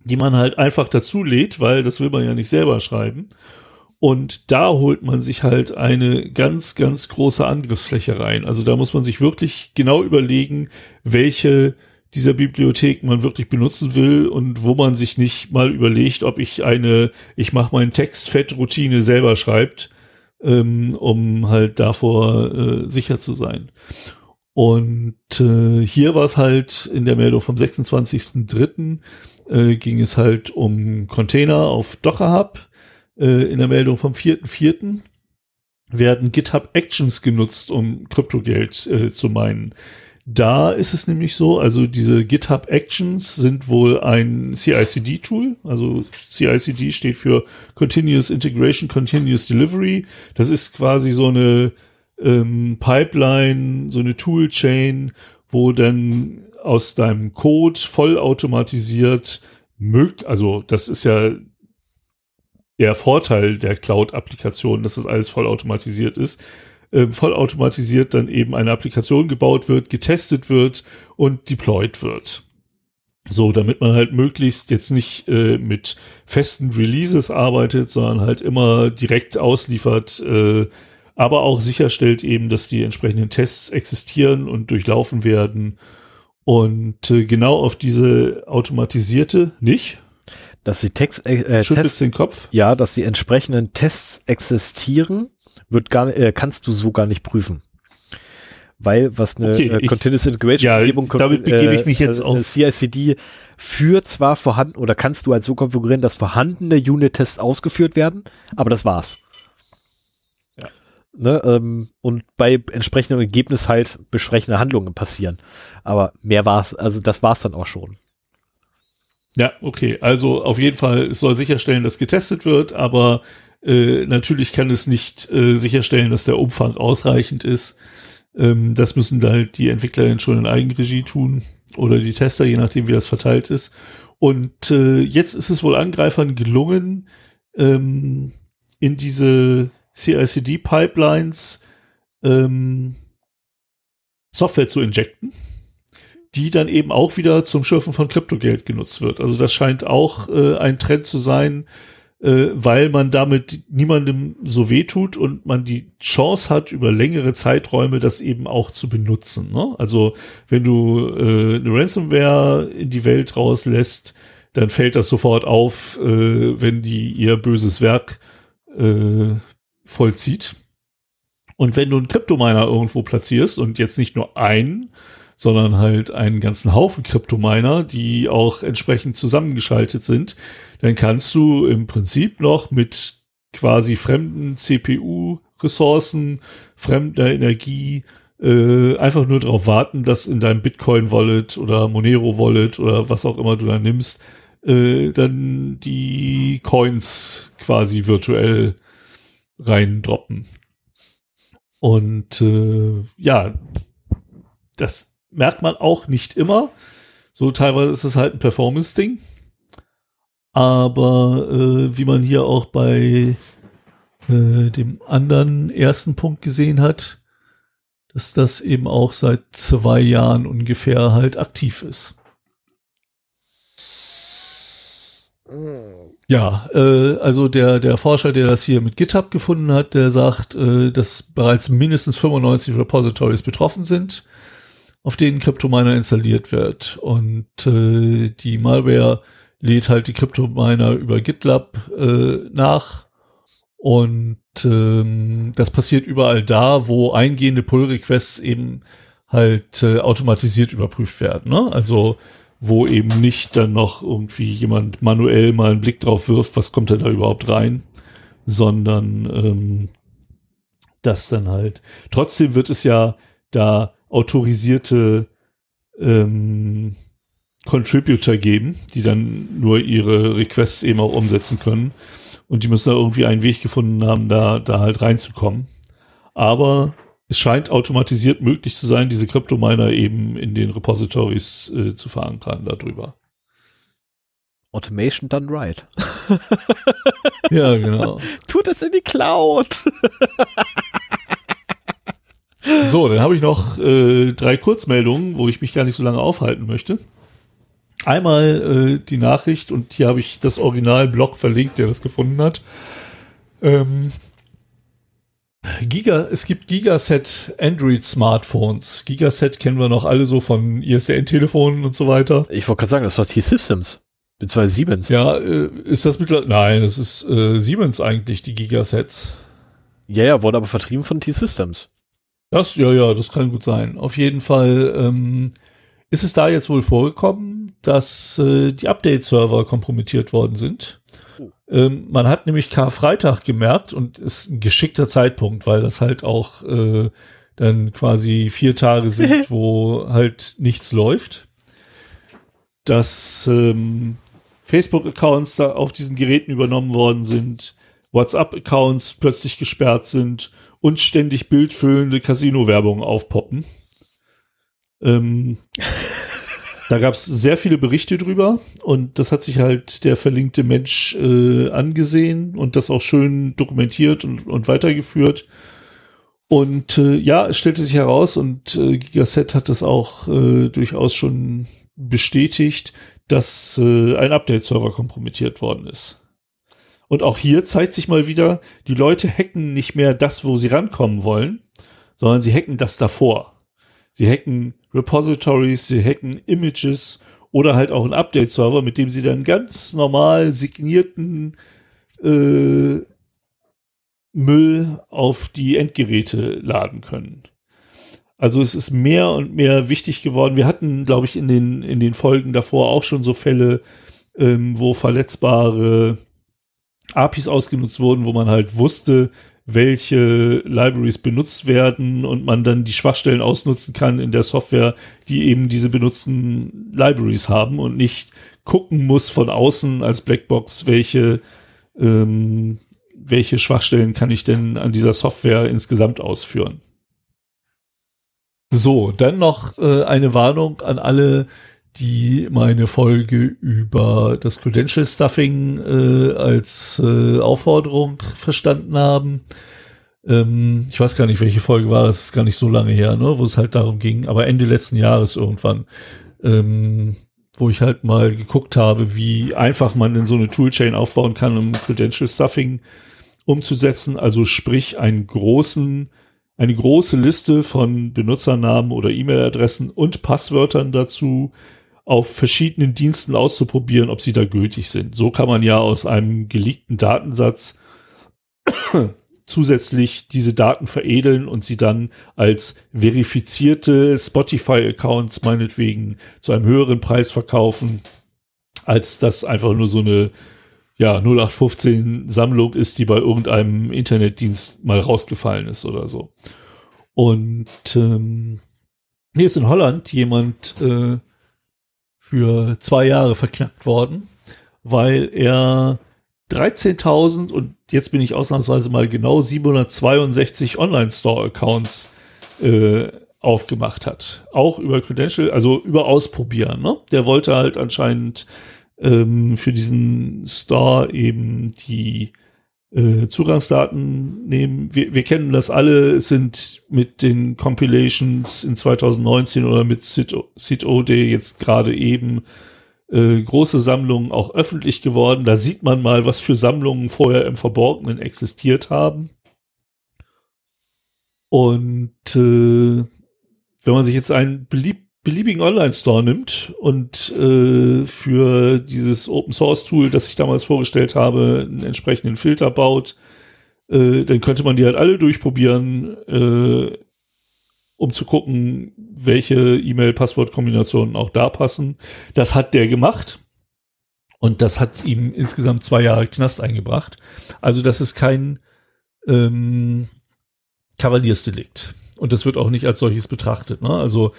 die man halt einfach dazu lädt, weil das will man ja nicht selber schreiben. Und da holt man sich halt eine ganz, ganz große Angriffsfläche rein. Also da muss man sich wirklich genau überlegen, welche dieser Bibliothek man wirklich benutzen will und wo man sich nicht mal überlegt, ob ich eine, ich mache meinen Text fett Routine selber schreibt, ähm, um halt davor äh, sicher zu sein. Und äh, hier war es halt in der Meldung vom 26.03. Äh, ging es halt um Container auf Docker Hub äh, in der Meldung vom 4.4. werden GitHub Actions genutzt, um Kryptogeld äh, zu meinen. Da ist es nämlich so, also diese GitHub Actions sind wohl ein CICD-Tool. Also CICD steht für Continuous Integration, Continuous Delivery. Das ist quasi so eine ähm, Pipeline, so eine Toolchain, wo dann aus deinem Code vollautomatisiert mögt, also das ist ja der Vorteil der Cloud-Applikation, dass das alles vollautomatisiert ist, äh, vollautomatisiert dann eben eine Applikation gebaut wird, getestet wird und deployed wird. So, damit man halt möglichst jetzt nicht äh, mit festen Releases arbeitet, sondern halt immer direkt ausliefert, äh, aber auch sicherstellt eben, dass die entsprechenden Tests existieren und durchlaufen werden. Und äh, genau auf diese automatisierte, nicht? Dass die Text, äh, äh Tests, den Kopf? Ja, dass die entsprechenden Tests existieren, wird gar, äh, kannst du so gar nicht prüfen. Weil was eine okay, äh, Continuous Integration ja, Umgebung damit begebe ich mich jetzt äh, auf CICD für zwar vorhanden oder kannst du halt so konfigurieren, dass vorhandene Unit-Tests ausgeführt werden, aber das war's. Ja. Ne, ähm, und bei entsprechendem Ergebnis halt besprechende Handlungen passieren. Aber mehr war's, also das war's dann auch schon. Ja, okay. Also auf jeden Fall, es soll sicherstellen, dass getestet wird, aber äh, natürlich kann es nicht äh, sicherstellen, dass der Umfang ausreichend ist. Ähm, das müssen da halt die Entwickler schon in Eigenregie tun oder die Tester, je nachdem, wie das verteilt ist. Und äh, jetzt ist es wohl Angreifern gelungen, ähm, in diese CICD-Pipelines ähm, Software zu injecten die dann eben auch wieder zum Schürfen von Kryptogeld genutzt wird. Also das scheint auch äh, ein Trend zu sein, äh, weil man damit niemandem so wehtut und man die Chance hat, über längere Zeiträume das eben auch zu benutzen. Ne? Also wenn du äh, eine Ransomware in die Welt rauslässt, dann fällt das sofort auf, äh, wenn die ihr böses Werk äh, vollzieht. Und wenn du einen Kryptominer irgendwo platzierst und jetzt nicht nur einen, sondern halt einen ganzen Haufen Kryptominer, die auch entsprechend zusammengeschaltet sind, dann kannst du im Prinzip noch mit quasi fremden CPU-Ressourcen, fremder Energie, äh, einfach nur darauf warten, dass in deinem Bitcoin-Wallet oder Monero-Wallet oder was auch immer du da nimmst, äh, dann die Coins quasi virtuell reindroppen. Und äh, ja, das merkt man auch nicht immer. So teilweise ist es halt ein Performance-Ding. Aber äh, wie man hier auch bei äh, dem anderen ersten Punkt gesehen hat, dass das eben auch seit zwei Jahren ungefähr halt aktiv ist. Ja, äh, also der, der Forscher, der das hier mit GitHub gefunden hat, der sagt, äh, dass bereits mindestens 95 Repositories betroffen sind auf denen Kryptominer installiert wird. Und äh, die Malware lädt halt die Kryptominer über GitLab äh, nach. Und ähm, das passiert überall da, wo eingehende Pull-Requests eben halt äh, automatisiert überprüft werden. Ne? Also wo eben nicht dann noch irgendwie jemand manuell mal einen Blick drauf wirft, was kommt denn da überhaupt rein, sondern ähm, das dann halt. Trotzdem wird es ja da autorisierte ähm, Contributor geben, die dann nur ihre Requests eben auch umsetzen können. Und die müssen da irgendwie einen Weg gefunden haben, da, da halt reinzukommen. Aber es scheint automatisiert möglich zu sein, diese Kryptominer eben in den Repositories äh, zu verankern darüber. Automation done right. ja, genau. Tut es in die Cloud. so, dann habe ich noch äh, drei Kurzmeldungen, wo ich mich gar nicht so lange aufhalten möchte. Einmal äh, die Nachricht, und hier habe ich das Original-Blog verlinkt, der das gefunden hat. Ähm, Giga, es gibt Gigaset Android Smartphones. Gigaset kennen wir noch alle so von ISDN-Telefonen und so weiter. Ich wollte gerade sagen, das war T-Systems. Beziehungsweise Siemens. Ja, äh, ist das mittlerweile? Nein, das ist äh, Siemens eigentlich, die Gigasets. Ja, ja, wurde aber vertrieben von T-Systems. Das, ja, ja, das kann gut sein. Auf jeden Fall ähm, ist es da jetzt wohl vorgekommen, dass äh, die Update-Server kompromittiert worden sind. Oh. Ähm, man hat nämlich Karfreitag gemerkt und ist ein geschickter Zeitpunkt, weil das halt auch äh, dann quasi vier Tage sind, wo halt nichts läuft. Dass ähm, Facebook-Accounts da auf diesen Geräten übernommen worden sind, WhatsApp-Accounts plötzlich gesperrt sind und ständig bildfüllende Casino-Werbung aufpoppen. Ähm, da gab es sehr viele Berichte drüber und das hat sich halt der verlinkte Mensch äh, angesehen und das auch schön dokumentiert und, und weitergeführt. Und äh, ja, es stellte sich heraus und äh, Gigaset hat das auch äh, durchaus schon bestätigt, dass äh, ein Update-Server kompromittiert worden ist. Und auch hier zeigt sich mal wieder, die Leute hacken nicht mehr das, wo sie rankommen wollen, sondern sie hacken das davor. Sie hacken Repositories, sie hacken Images oder halt auch einen Update-Server, mit dem sie dann ganz normal signierten äh, Müll auf die Endgeräte laden können. Also es ist mehr und mehr wichtig geworden. Wir hatten, glaube ich, in den, in den Folgen davor auch schon so Fälle, ähm, wo verletzbare APIs ausgenutzt wurden, wo man halt wusste, welche Libraries benutzt werden und man dann die Schwachstellen ausnutzen kann in der Software, die eben diese benutzten Libraries haben und nicht gucken muss von außen als Blackbox, welche, ähm, welche Schwachstellen kann ich denn an dieser Software insgesamt ausführen. So, dann noch äh, eine Warnung an alle, die meine Folge über das Credential Stuffing äh, als äh, Aufforderung verstanden haben. Ähm, ich weiß gar nicht, welche Folge war, das ist gar nicht so lange her, ne, wo es halt darum ging, aber Ende letzten Jahres irgendwann, ähm, wo ich halt mal geguckt habe, wie einfach man in so eine Toolchain aufbauen kann, um Credential Stuffing umzusetzen, also sprich einen großen eine große Liste von Benutzernamen oder E-Mail-Adressen und Passwörtern dazu auf verschiedenen Diensten auszuprobieren, ob sie da gültig sind. So kann man ja aus einem geleakten Datensatz zusätzlich diese Daten veredeln und sie dann als verifizierte Spotify-Accounts meinetwegen zu einem höheren Preis verkaufen, als das einfach nur so eine ja, 0815 Sammlung ist, die bei irgendeinem Internetdienst mal rausgefallen ist oder so. Und ähm, hier ist in Holland jemand äh, für zwei Jahre verknackt worden, weil er 13.000 und jetzt bin ich ausnahmsweise mal genau 762 Online-Store-Accounts äh, aufgemacht hat. Auch über Credential, also über Ausprobieren. Ne? Der wollte halt anscheinend ähm, für diesen Store eben die äh, Zugangsdaten nehmen. Wir, wir kennen das alle, es sind mit den Compilations in 2019 oder mit CITOD jetzt gerade eben äh, große Sammlungen auch öffentlich geworden. Da sieht man mal, was für Sammlungen vorher im Verborgenen existiert haben. Und äh, wenn man sich jetzt einen belieb beliebigen Online-Store nimmt und äh, für dieses Open-Source-Tool, das ich damals vorgestellt habe, einen entsprechenden Filter baut, äh, dann könnte man die halt alle durchprobieren, äh, um zu gucken, welche E-Mail-Passwort-Kombinationen auch da passen. Das hat der gemacht. Und das hat ihm insgesamt zwei Jahre Knast eingebracht. Also das ist kein ähm, Kavaliersdelikt. Und das wird auch nicht als solches betrachtet. Ne? Also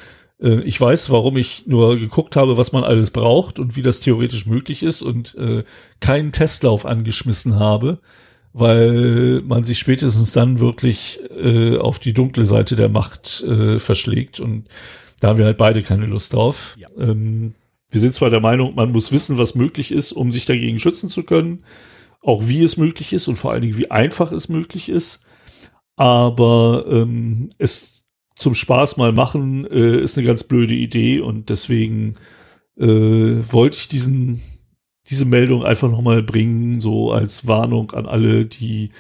ich weiß, warum ich nur geguckt habe, was man alles braucht und wie das theoretisch möglich ist und äh, keinen Testlauf angeschmissen habe, weil man sich spätestens dann wirklich äh, auf die dunkle Seite der Macht äh, verschlägt. Und da haben wir halt beide keine Lust drauf. Ja. Ähm, wir sind zwar der Meinung, man muss wissen, was möglich ist, um sich dagegen schützen zu können, auch wie es möglich ist und vor allen Dingen, wie einfach es möglich ist. Aber ähm, es zum Spaß mal machen äh, ist eine ganz blöde Idee und deswegen äh, wollte ich diesen diese Meldung einfach nochmal bringen, so als Warnung an alle, die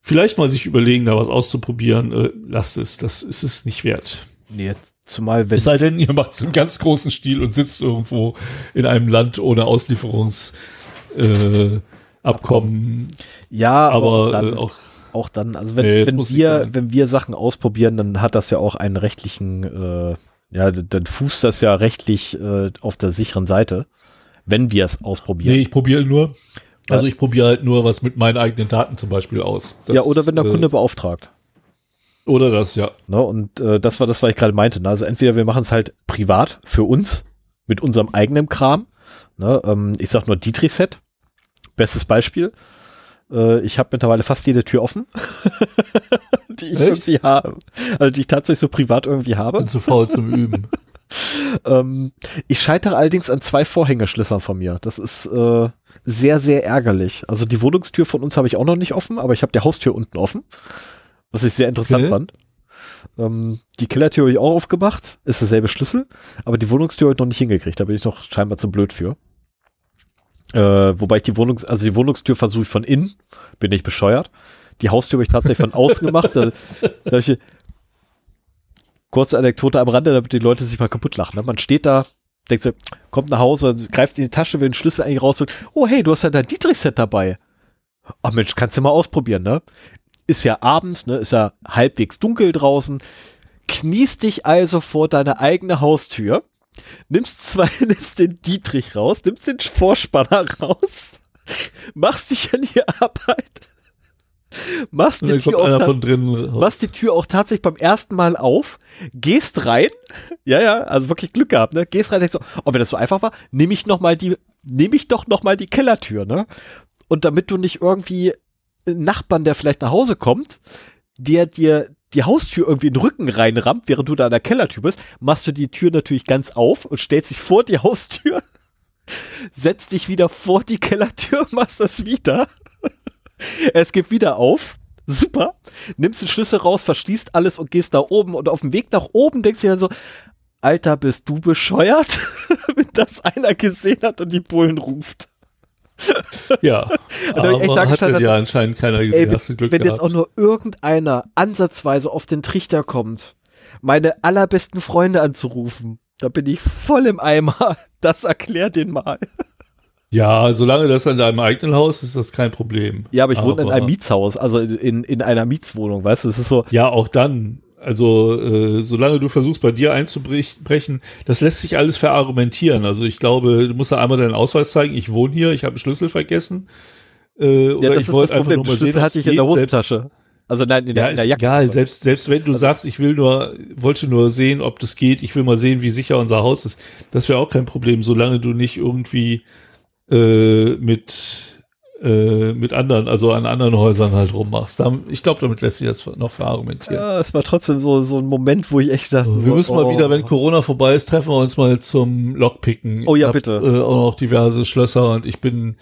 vielleicht mal sich überlegen, da was auszuprobieren. Äh, lasst es, das ist es nicht wert. Nee, Zumal wenn. Es sei denn, ihr macht es im ganz großen Stil und sitzt irgendwo in einem Land ohne Auslieferungsabkommen. Äh, ja, aber, aber dann, äh, auch, auch dann, also wenn, nee, wenn wir, wenn wir Sachen ausprobieren, dann hat das ja auch einen rechtlichen, äh, ja, dann fußt das ja rechtlich äh, auf der sicheren Seite, wenn wir es ausprobieren. Nee, ich probiere nur. Also ich probiere halt nur was mit meinen eigenen Daten zum Beispiel aus. Das, ja, oder wenn der Kunde äh, beauftragt. Oder das, ja. Ne, und äh, das war das, was ich gerade meinte. Ne? Also entweder wir machen es halt privat für uns mit unserem eigenen Kram. Ne? Ähm, ich sag nur Dietrich-Set. Bestes Beispiel. Äh, ich habe mittlerweile fast jede Tür offen, die ich Echt? irgendwie habe. Also die ich tatsächlich so privat irgendwie habe. Bin zu faul zum Üben. ähm, ich scheitere allerdings an zwei Vorhängeschlössern von mir. Das ist äh, sehr, sehr ärgerlich. Also die Wohnungstür von uns habe ich auch noch nicht offen, aber ich habe die Haustür unten offen was ich sehr interessant okay. fand. Ähm, die Kellertür habe ich auch aufgemacht, ist derselbe Schlüssel, aber die Wohnungstür habe ich noch nicht hingekriegt, da bin ich noch scheinbar zu blöd für. Äh, wobei ich die Wohnungs-, also die Wohnungstür versuche ich von innen, bin ich bescheuert. Die Haustür habe ich tatsächlich von außen gemacht. Da, da ich, kurze Anekdote am Rande, damit die Leute sich mal kaputt lachen. Ne? Man steht da, denkt so, kommt nach Hause, greift in die Tasche, will den Schlüssel eigentlich raus und, oh hey, du hast ja dein Dietrich-Set dabei. Ach Mensch, kannst du mal ausprobieren, ne? ist ja abends, ne, ist ja halbwegs dunkel draußen, kniest dich also vor deine eigene Haustür, nimmst zwei, nimmst den Dietrich raus, nimmst den Vorspanner raus, machst dich an die Arbeit, machst die, Tür auch, machst die Tür auch tatsächlich beim ersten Mal auf, gehst rein, ja, ja, also wirklich Glück gehabt, ne, gehst rein, denkst so, oh, wenn das so einfach war, nehme ich noch mal die, nehme ich doch noch mal die Kellertür, ne, und damit du nicht irgendwie Nachbarn, der vielleicht nach Hause kommt, der dir die Haustür irgendwie in den Rücken reinrammt, während du da an der Kellertür bist, machst du die Tür natürlich ganz auf und stellst dich vor die Haustür, setzt dich wieder vor die Kellertür, machst das wieder. es geht wieder auf. Super. Nimmst den Schlüssel raus, verschließt alles und gehst da oben und auf dem Weg nach oben denkst du dir dann so, Alter, bist du bescheuert? Wenn das einer gesehen hat und die Bullen ruft ja, aber echt hat mir ja anscheinend keiner gesehen. Ey, Hast du Glück wenn gehabt. jetzt auch nur irgendeiner ansatzweise auf den Trichter kommt, meine allerbesten Freunde anzurufen, da bin ich voll im Eimer. Das erklärt den mal. Ja, solange das an deinem eigenen Haus ist, ist das kein Problem. Ja, aber ich aber wohne in einem Mietshaus, also in, in einer Mietswohnung, weißt du, es ist so. Ja, auch dann. Also äh, solange du versuchst, bei dir einzubrechen, das lässt sich alles verargumentieren. Also ich glaube, du musst da einmal deinen Ausweis zeigen, ich wohne hier, ich habe einen Schlüssel vergessen. Äh, oder ja, ich wollte einfach nur mal Schlüssel sehen, hatte ich in der Hosentasche. Also nein, in der, ja, in der Jacke. Egal, selbst, selbst wenn du also, sagst, ich will nur, wollte nur sehen, ob das geht, ich will mal sehen, wie sicher unser Haus ist, das wäre auch kein Problem, solange du nicht irgendwie äh, mit äh, mit anderen, also an anderen Häusern halt rummachst. Da, ich glaube, damit lässt sich das noch verargumentieren. Ja, es war trotzdem so, so ein Moment, wo ich echt dachte. wir müssen oh, mal wieder, wenn Corona vorbei ist, treffen wir uns mal zum Lockpicken. Oh ja, hab, bitte. Äh, auch noch diverse Schlösser und ich bin,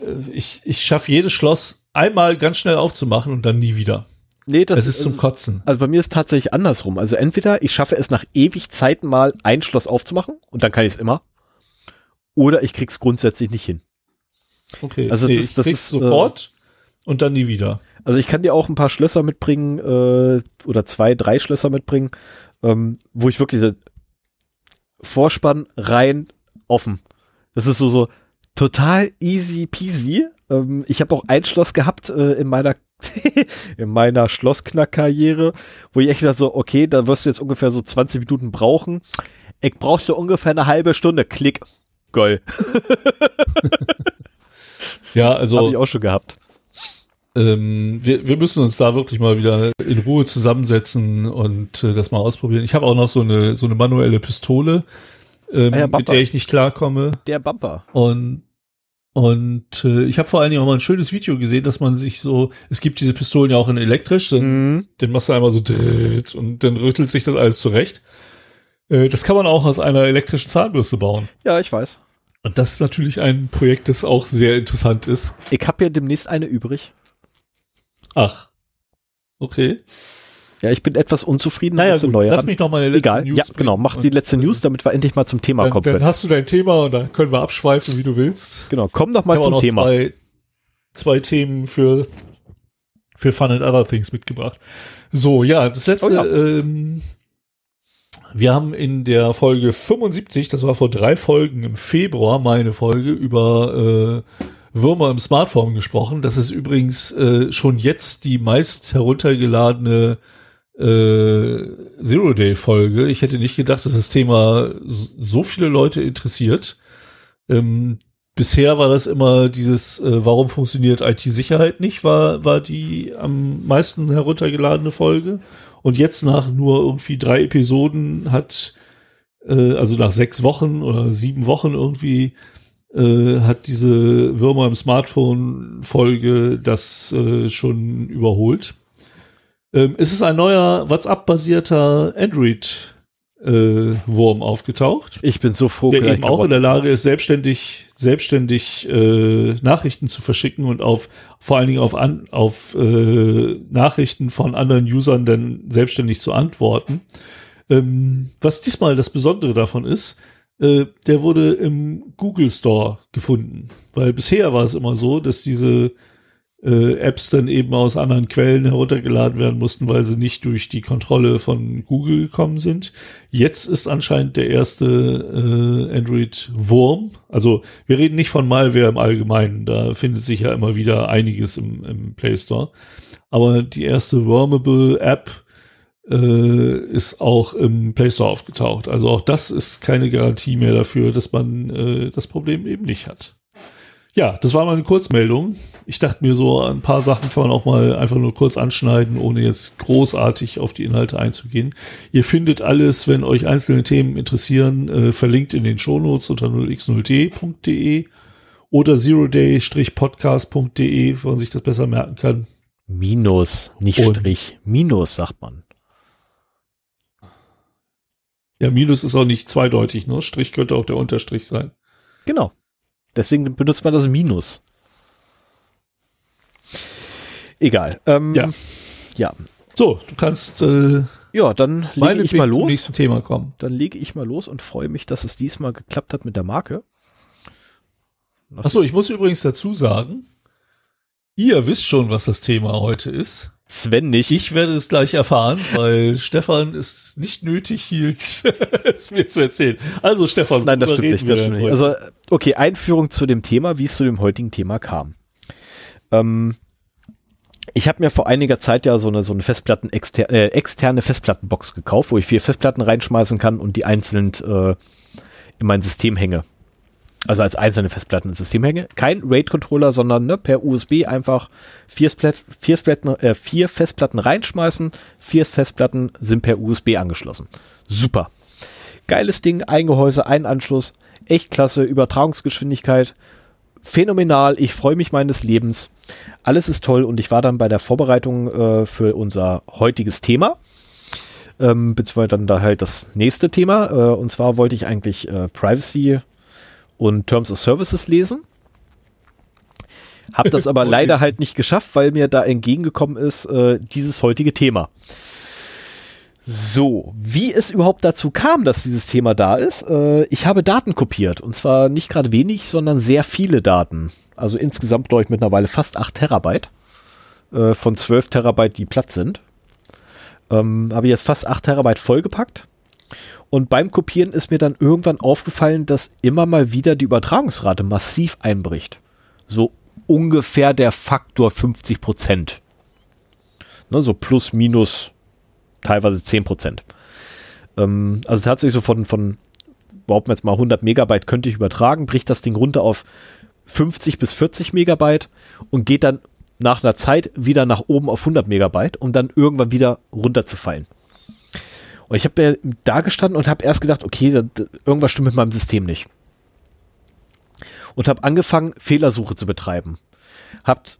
äh, ich, ich schaffe jedes Schloss einmal ganz schnell aufzumachen und dann nie wieder. Nee, das es ist zum Kotzen. Also bei mir ist tatsächlich andersrum. Also entweder ich schaffe es nach ewig Zeiten mal ein Schloss aufzumachen und dann kann ich es immer. Oder ich krieg's grundsätzlich nicht hin. Okay, also nee, das, das ist sofort äh, und dann nie wieder. Also ich kann dir auch ein paar Schlösser mitbringen äh, oder zwei, drei Schlösser mitbringen, ähm, wo ich wirklich Vorspann rein offen. Das ist so so total easy peasy. Ähm, ich habe auch ein Schloss gehabt äh, in meiner in meiner Schlossknack-Karriere, wo ich echt dachte so, okay, da wirst du jetzt ungefähr so 20 Minuten brauchen. Ich brauchst du ungefähr eine halbe Stunde. Klick. Geil. Ja, also. Habe ich auch schon gehabt. Ähm, wir, wir müssen uns da wirklich mal wieder in Ruhe zusammensetzen und äh, das mal ausprobieren. Ich habe auch noch so eine, so eine manuelle Pistole, ähm, Ah ja, mit der ich nicht klarkomme. Der Bumper. Und und äh, ich habe vor allen Dingen auch mal ein schönes Video gesehen, dass man sich so, es gibt diese Pistolen ja auch in elektrisch, dann, Mhm. den machst du einmal so dritt und dann rüttelt sich das alles zurecht. Äh, das kann man auch aus einer elektrischen Zahnbürste bauen. Ja, ich weiß. Und das ist natürlich ein Projekt, das auch sehr interessant ist. Ich habe ja demnächst eine übrig. Ach. Okay. Ja, ich bin etwas unzufrieden. Naja, gut, neue lass ran. mich noch meine letzte Egal. News ja, genau. Mach die letzte äh, News, damit wir endlich mal zum Thema Dann, kommen dann hast du dein Thema und dann können wir abschweifen, wie du willst. Genau, komm doch Ich mal auch zum noch Thema. Zwei, zwei Themen für, für Fun and Other Things mitgebracht. So, ja, das letzte, Oh ja. Ähm, wir haben in der Folge 75, das war vor drei Folgen im Februar, meine Folge, über äh, Würmer im Smartphone gesprochen. Das ist übrigens äh, schon jetzt die meist heruntergeladene äh, Zero-Day-Folge. Ich hätte nicht gedacht, dass das Thema so viele Leute interessiert. Ähm, bisher war das immer dieses, äh, warum funktioniert IT-Sicherheit nicht, war, war die am meisten heruntergeladene Folge. Und jetzt nach nur irgendwie drei Episoden hat, äh, also nach sechs Wochen oder sieben Wochen irgendwie, äh, hat diese Würmer im Smartphone-Folge das äh, schon überholt. Ähm, es ist ein neuer WhatsApp-basierter Android-Wurm aufgetaucht Ich bin so froh, der eben auch in der Lage ist, selbstständig, selbstständig äh, Nachrichten zu verschicken und auf vor allen Dingen auf, an, auf äh, Nachrichten von anderen Usern dann selbstständig zu antworten. Ähm, was diesmal das Besondere davon ist, äh, der wurde im Google Store gefunden, weil bisher war es immer so, dass diese äh, Apps dann eben aus anderen Quellen heruntergeladen werden mussten, weil sie nicht durch die Kontrolle von Google gekommen sind. Jetzt ist anscheinend der erste äh, Android-Wurm. Also wir reden nicht von Malware im Allgemeinen, da findet sich ja immer wieder einiges im, im Play Store. Aber die erste Wormable-App äh, ist auch im Play Store aufgetaucht. Also auch das ist keine Garantie mehr dafür, dass man äh, das Problem eben nicht hat. Ja, das war mal eine Kurzmeldung. Ich dachte mir so, ein paar Sachen kann man auch mal einfach nur kurz anschneiden, ohne jetzt großartig auf die Inhalte einzugehen. Ihr findet alles, wenn euch einzelne Themen interessieren, äh, verlinkt in den Shownotes unter 0x0d.de oder zeroday-podcast.de, wo man sich das besser merken kann. Minus, nicht Und- Strich. Minus, sagt man. Ja, Minus ist auch nicht zweideutig, ne? Strich könnte auch der Unterstrich sein. Genau. Deswegen benutzt man das Minus. Egal. Ähm, Ja. ja. So, du kannst äh, Ja, dann lege ich mal zum los. nächsten Thema kommen. Dann lege ich mal los und freue mich, dass es diesmal geklappt hat mit der Marke. Achso, ich muss übrigens dazu sagen, ihr wisst schon, was das Thema heute ist. Sven nicht. Ich werde es gleich erfahren, weil Stefan es nicht nötig hielt, es mir zu erzählen. Also Stefan, Nein, das stimmt nicht. Das stimmt nicht. Also, okay, Einführung zu dem Thema, wie es zu dem heutigen Thema kam. Ähm, ich habe mir vor einiger Zeit ja so eine, so eine Festplatten exter äh, externe Festplattenbox gekauft, wo ich vier Festplatten reinschmeißen kann und die einzeln äh, in mein System hänge. Also als einzelne Festplatten ins System hänge. Kein RAID-Controller, sondern ne, per USB einfach vier, Splat vier, Festplatten, äh, vier Festplatten reinschmeißen. Vier Festplatten sind per USB angeschlossen. Super. Geiles Ding, ein Gehäuse, ein Anschluss. Echt klasse, Übertragungsgeschwindigkeit. Phänomenal, ich freue mich meines Lebens. Alles ist toll und ich war dann bei der Vorbereitung äh, für unser heutiges Thema. Ähm, beziehungsweise dann da halt das nächste Thema. Äh, und zwar wollte ich eigentlich äh, Privacy und Terms of Services lesen. Hab das aber leider halt nicht geschafft, weil mir da entgegengekommen ist äh, dieses heutige Thema. So, wie es überhaupt dazu kam, dass dieses Thema da ist, äh, ich habe Daten kopiert und zwar nicht gerade wenig, sondern sehr viele Daten. Also insgesamt glaube ich mittlerweile fast 8 Terabyte äh, von 12 Terabyte, die platt sind. Ähm, habe ich jetzt fast 8 Terabyte vollgepackt. Und beim Kopieren ist mir dann irgendwann aufgefallen, dass immer mal wieder die Übertragungsrate massiv einbricht. So ungefähr der Faktor 50 Prozent. Ne, so plus, minus teilweise 10 Prozent. Ähm, also tatsächlich so von, von, behaupten wir jetzt mal 100 Megabyte könnte ich übertragen, bricht das Ding runter auf 50 bis 40 Megabyte und geht dann nach einer Zeit wieder nach oben auf 100 Megabyte, um dann irgendwann wieder runterzufallen. Und ich habe da gestanden und habe erst gedacht, okay, da, da, irgendwas stimmt mit meinem System nicht. Und habe angefangen, Fehlersuche zu betreiben. Habt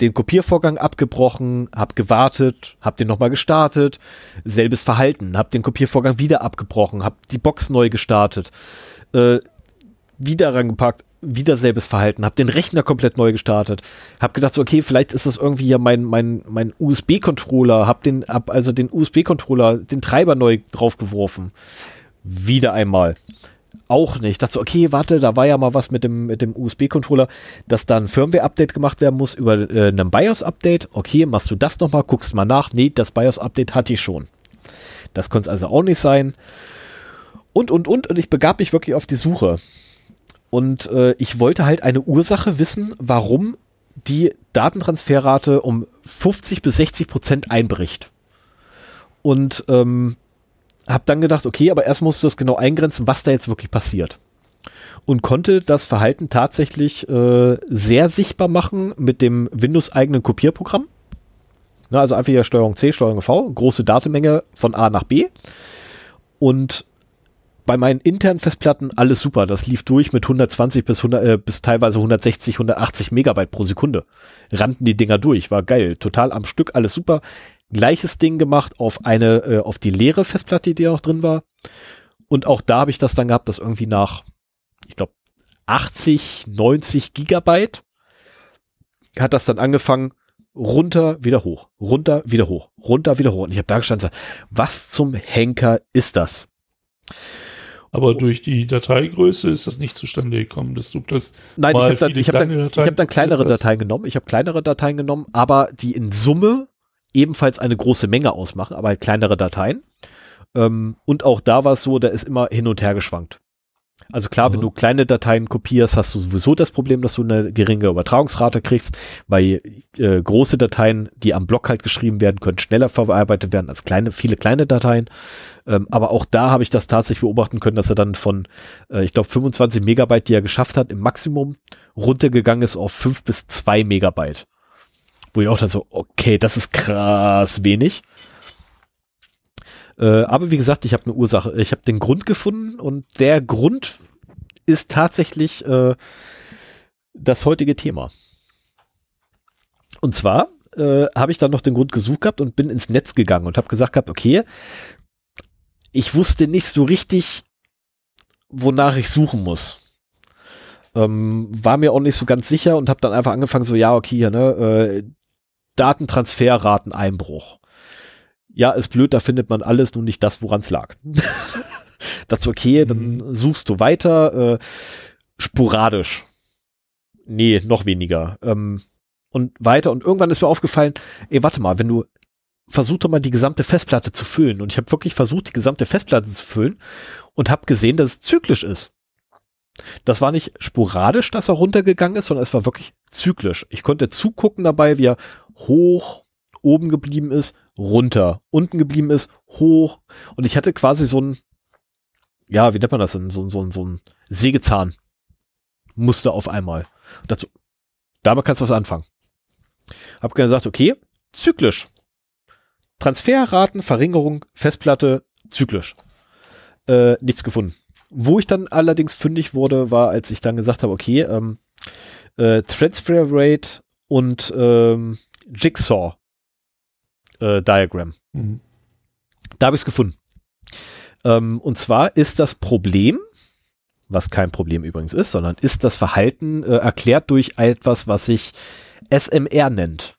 den Kopiervorgang abgebrochen, hab gewartet, hab den nochmal gestartet, selbes Verhalten, hab den Kopiervorgang wieder abgebrochen, hab die Box neu gestartet, äh, wieder rangepackt, wieder selbes Verhalten, hab den Rechner komplett neu gestartet, hab gedacht so, okay, vielleicht ist das irgendwie ja mein, mein, mein USB-Controller, hab den, hab also den USB-Controller, den Treiber neu draufgeworfen. Wieder einmal auch nicht. Ich dachte so, okay, warte, da war ja mal was mit dem, mit dem USB-Controller, dass da ein Firmware-Update gemacht werden muss über äh, ein BIOS-Update. Okay, machst du das nochmal, guckst mal nach. Nee, das BIOS-Update hatte ich schon. Das konnte es also auch nicht sein. Und, und, und, und ich begab mich wirklich auf die Suche. Und äh, ich wollte halt eine Ursache wissen, warum die Datentransferrate um 50 bis 60 Prozent einbricht. Und ähm, habe dann gedacht, okay, aber erst musst du das genau eingrenzen, was da jetzt wirklich passiert. Und konnte das Verhalten tatsächlich äh, sehr sichtbar machen mit dem Windows-eigenen Kopierprogramm. Na, also einfach hier Steuerung C, Steuerung V, große Datenmenge von A nach B. Und bei meinen internen Festplatten alles super. Das lief durch mit 120 bis 100, äh, bis teilweise 160, 180 Megabyte pro Sekunde. Rannten die Dinger durch, war geil. Total am Stück, alles super gleiches Ding gemacht auf eine, äh, auf die leere Festplatte, die noch drin war. Und auch da habe ich das dann gehabt, dass irgendwie nach, ich glaube, 80, 90 Gigabyte hat das dann angefangen, runter, wieder hoch, runter, wieder hoch, runter, wieder hoch. Und ich habe da gestanden, was zum Henker ist das? Aber durch die Dateigröße ist das nicht zustande gekommen, dass du das. Nein, ich habe dann, ich hab dann, ich hab dann kleinere Dateien genommen. Ich habe kleinere Dateien genommen, aber die in Summe ebenfalls eine große Menge ausmachen, aber halt kleinere Dateien. Ähm, und auch da war es so, da ist immer hin und her geschwankt. Also klar, mhm. wenn du kleine Dateien kopierst, hast du sowieso das Problem, dass du eine geringe Übertragungsrate kriegst, weil äh, große Dateien, die am Block halt geschrieben werden, können schneller verarbeitet werden als kleine, viele kleine Dateien. Ähm, aber auch da habe ich das tatsächlich beobachten können, dass er dann von, äh, ich glaube, 25 Megabyte, die er geschafft hat, im Maximum runtergegangen ist auf 5 bis 2 Megabyte wo ich auch dann so, okay, das ist krass wenig. Äh, aber wie gesagt, ich habe eine Ursache, ich habe den Grund gefunden und der Grund ist tatsächlich äh, das heutige Thema. Und zwar äh, habe ich dann noch den Grund gesucht gehabt und bin ins Netz gegangen und habe gesagt gehabt, okay, ich wusste nicht so richtig, wonach ich suchen muss. Ähm, war mir auch nicht so ganz sicher und habe dann einfach angefangen, so ja, okay, ne, äh, Datentransferrateneinbruch. Ja, ist blöd, da findet man alles, nur nicht das, woran es lag. Dazu okay, dann mhm. suchst du weiter, äh, sporadisch. Nee, noch weniger. Ähm, und weiter. Und irgendwann ist mir aufgefallen, ey, warte mal, wenn du versuch doch mal die gesamte Festplatte zu füllen. Und ich habe wirklich versucht, die gesamte Festplatte zu füllen und habe gesehen, dass es zyklisch ist. Das war nicht sporadisch, dass er runtergegangen ist, sondern es war wirklich zyklisch. Ich konnte zugucken dabei, wie er hoch oben geblieben ist, runter, unten geblieben ist, hoch. Und ich hatte quasi so ein, ja, wie nennt man das denn, so, so, so ein Sägezahn Muster auf einmal. Und dazu, damit kannst du was anfangen. Hab gesagt, okay, zyklisch. Transferraten, Verringerung, Festplatte, zyklisch. Äh, nichts gefunden. Wo ich dann allerdings fündig wurde, war, als ich dann gesagt habe, okay, ähm, äh, Transfer Rate und ähm, Jigsaw äh, Diagram. Mhm. Da habe ich es gefunden. Ähm, und zwar ist das Problem, was kein Problem übrigens ist, sondern ist das Verhalten äh, erklärt durch etwas, was sich SMR nennt.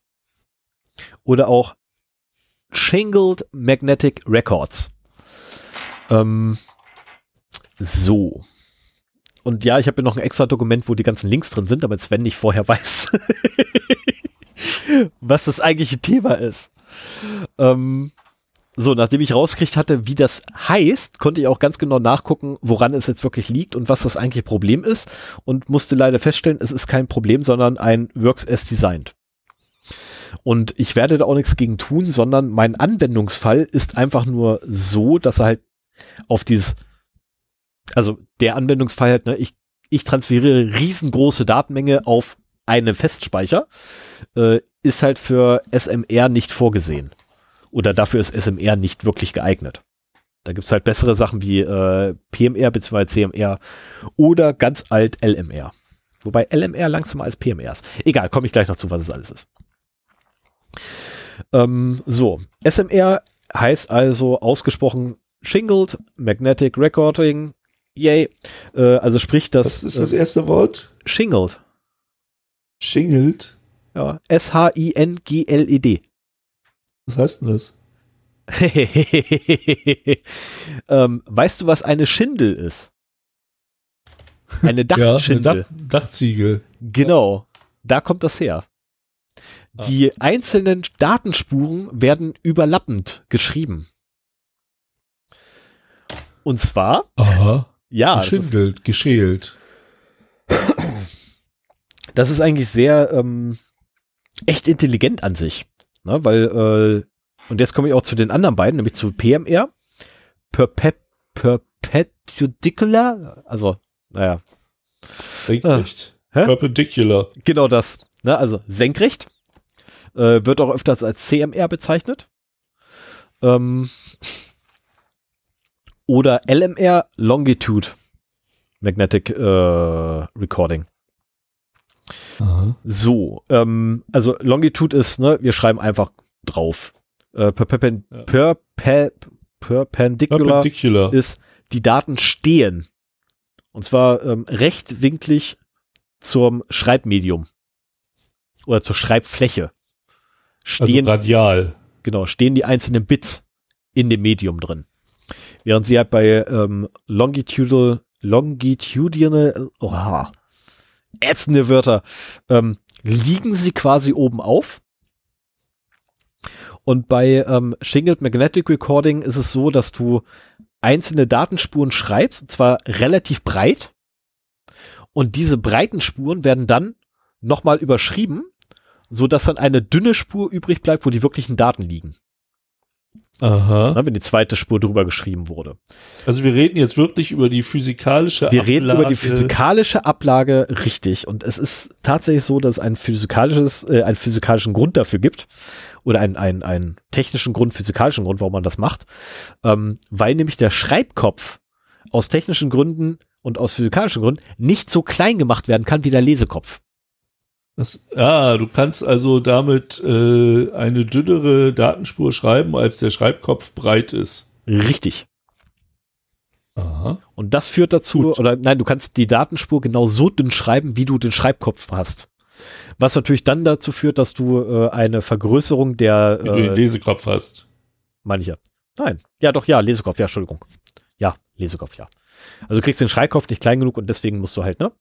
Oder auch Shingled Magnetic Records. Ähm, so. Und ja, ich habe hier noch ein extra Dokument, wo die ganzen Links drin sind, aber Sven nicht vorher weiß. was das eigentliche Thema ist. Ähm, so, nachdem ich rausgekriegt hatte, wie das heißt, konnte ich auch ganz genau nachgucken, woran es jetzt wirklich liegt und was das eigentliche Problem ist und musste leider feststellen, es ist kein Problem, sondern ein Works as Designed. Und ich werde da auch nichts gegen tun, sondern mein Anwendungsfall ist einfach nur so, dass er halt auf dieses, also der Anwendungsfall halt, ne, ich ich transferiere riesengroße Datenmenge auf einen Festspeicher, äh, ist halt für SMR nicht vorgesehen. Oder dafür ist SMR nicht wirklich geeignet. Da gibt's halt bessere Sachen wie äh, PMR bzw. CMR oder ganz alt LMR. Wobei LMR langsamer als PMR ist. Egal, komme ich gleich noch zu, was es alles ist. Ähm, so, SMR heißt also ausgesprochen Shingled Magnetic Recording. Yay. Äh, also sprich das. Was ist das erste Wort? Shingled. Shingled? Ja, S-H-I-N-G-L-E-D. Was heißt denn das? ähm, weißt du, was eine Schindel ist? Eine Dachschindel. Ja, eine Dach Dachziegel. Genau, da kommt das her. Ah. Die einzelnen Datenspuren werden überlappend geschrieben. Und zwar, Aha. ja, geschindelt, geschält. Das ist eigentlich sehr ähm, echt intelligent an sich, ne? weil äh, und jetzt komme ich auch zu den anderen beiden, nämlich zu PMR, Perpet Perpendicular, also naja. Senkrecht. Ah. Perpendicular. Genau das. Ne? Also senkrecht. Äh, wird auch öfters als CMR bezeichnet. Ähm, oder LMR Longitude Magnetic äh, Recording. Aha. So, ähm, also Longitude ist, ne, wir schreiben einfach drauf. Äh, perpen ja. per, per, perpendicular, perpendicular ist, die Daten stehen. Und zwar ähm, rechtwinklig zum Schreibmedium. Oder zur Schreibfläche. Also stehen, also radial. Genau, stehen die einzelnen Bits in dem Medium drin. Während sie halt bei ähm, longitudinal, longitudinal, oh, ätzende Wörter, ähm, liegen sie quasi oben auf. Und bei ähm, Shingled Magnetic Recording ist es so, dass du einzelne Datenspuren schreibst, und zwar relativ breit. Und diese breiten Spuren werden dann nochmal überschrieben so dass dann eine dünne Spur übrig bleibt, wo die wirklichen Daten liegen. Aha. Na, wenn die zweite Spur drüber geschrieben wurde. Also wir reden jetzt wirklich über die physikalische wir Ablage. Wir reden über die physikalische Ablage, richtig. Und es ist tatsächlich so, dass es ein physikalisches, äh, einen physikalischen Grund dafür gibt. Oder einen, einen, einen technischen Grund, physikalischen Grund, warum man das macht. Ähm, weil nämlich der Schreibkopf aus technischen Gründen und aus physikalischen Gründen nicht so klein gemacht werden kann wie der Lesekopf. Das, ah, du kannst also damit äh, eine dünnere Datenspur schreiben, als der Schreibkopf breit ist. Richtig. Aha. Und das führt dazu, Gut. oder nein, du kannst die Datenspur genau so dünn schreiben, wie du den Schreibkopf hast. Was natürlich dann dazu führt, dass du äh, eine Vergrößerung der. Wie äh, du den Lesekopf hast. Meine ich ja. Nein. Ja, doch, ja, Lesekopf, ja, Entschuldigung. Ja, Lesekopf, ja. Also du kriegst den Schreibkopf nicht klein genug und deswegen musst du halt, ne?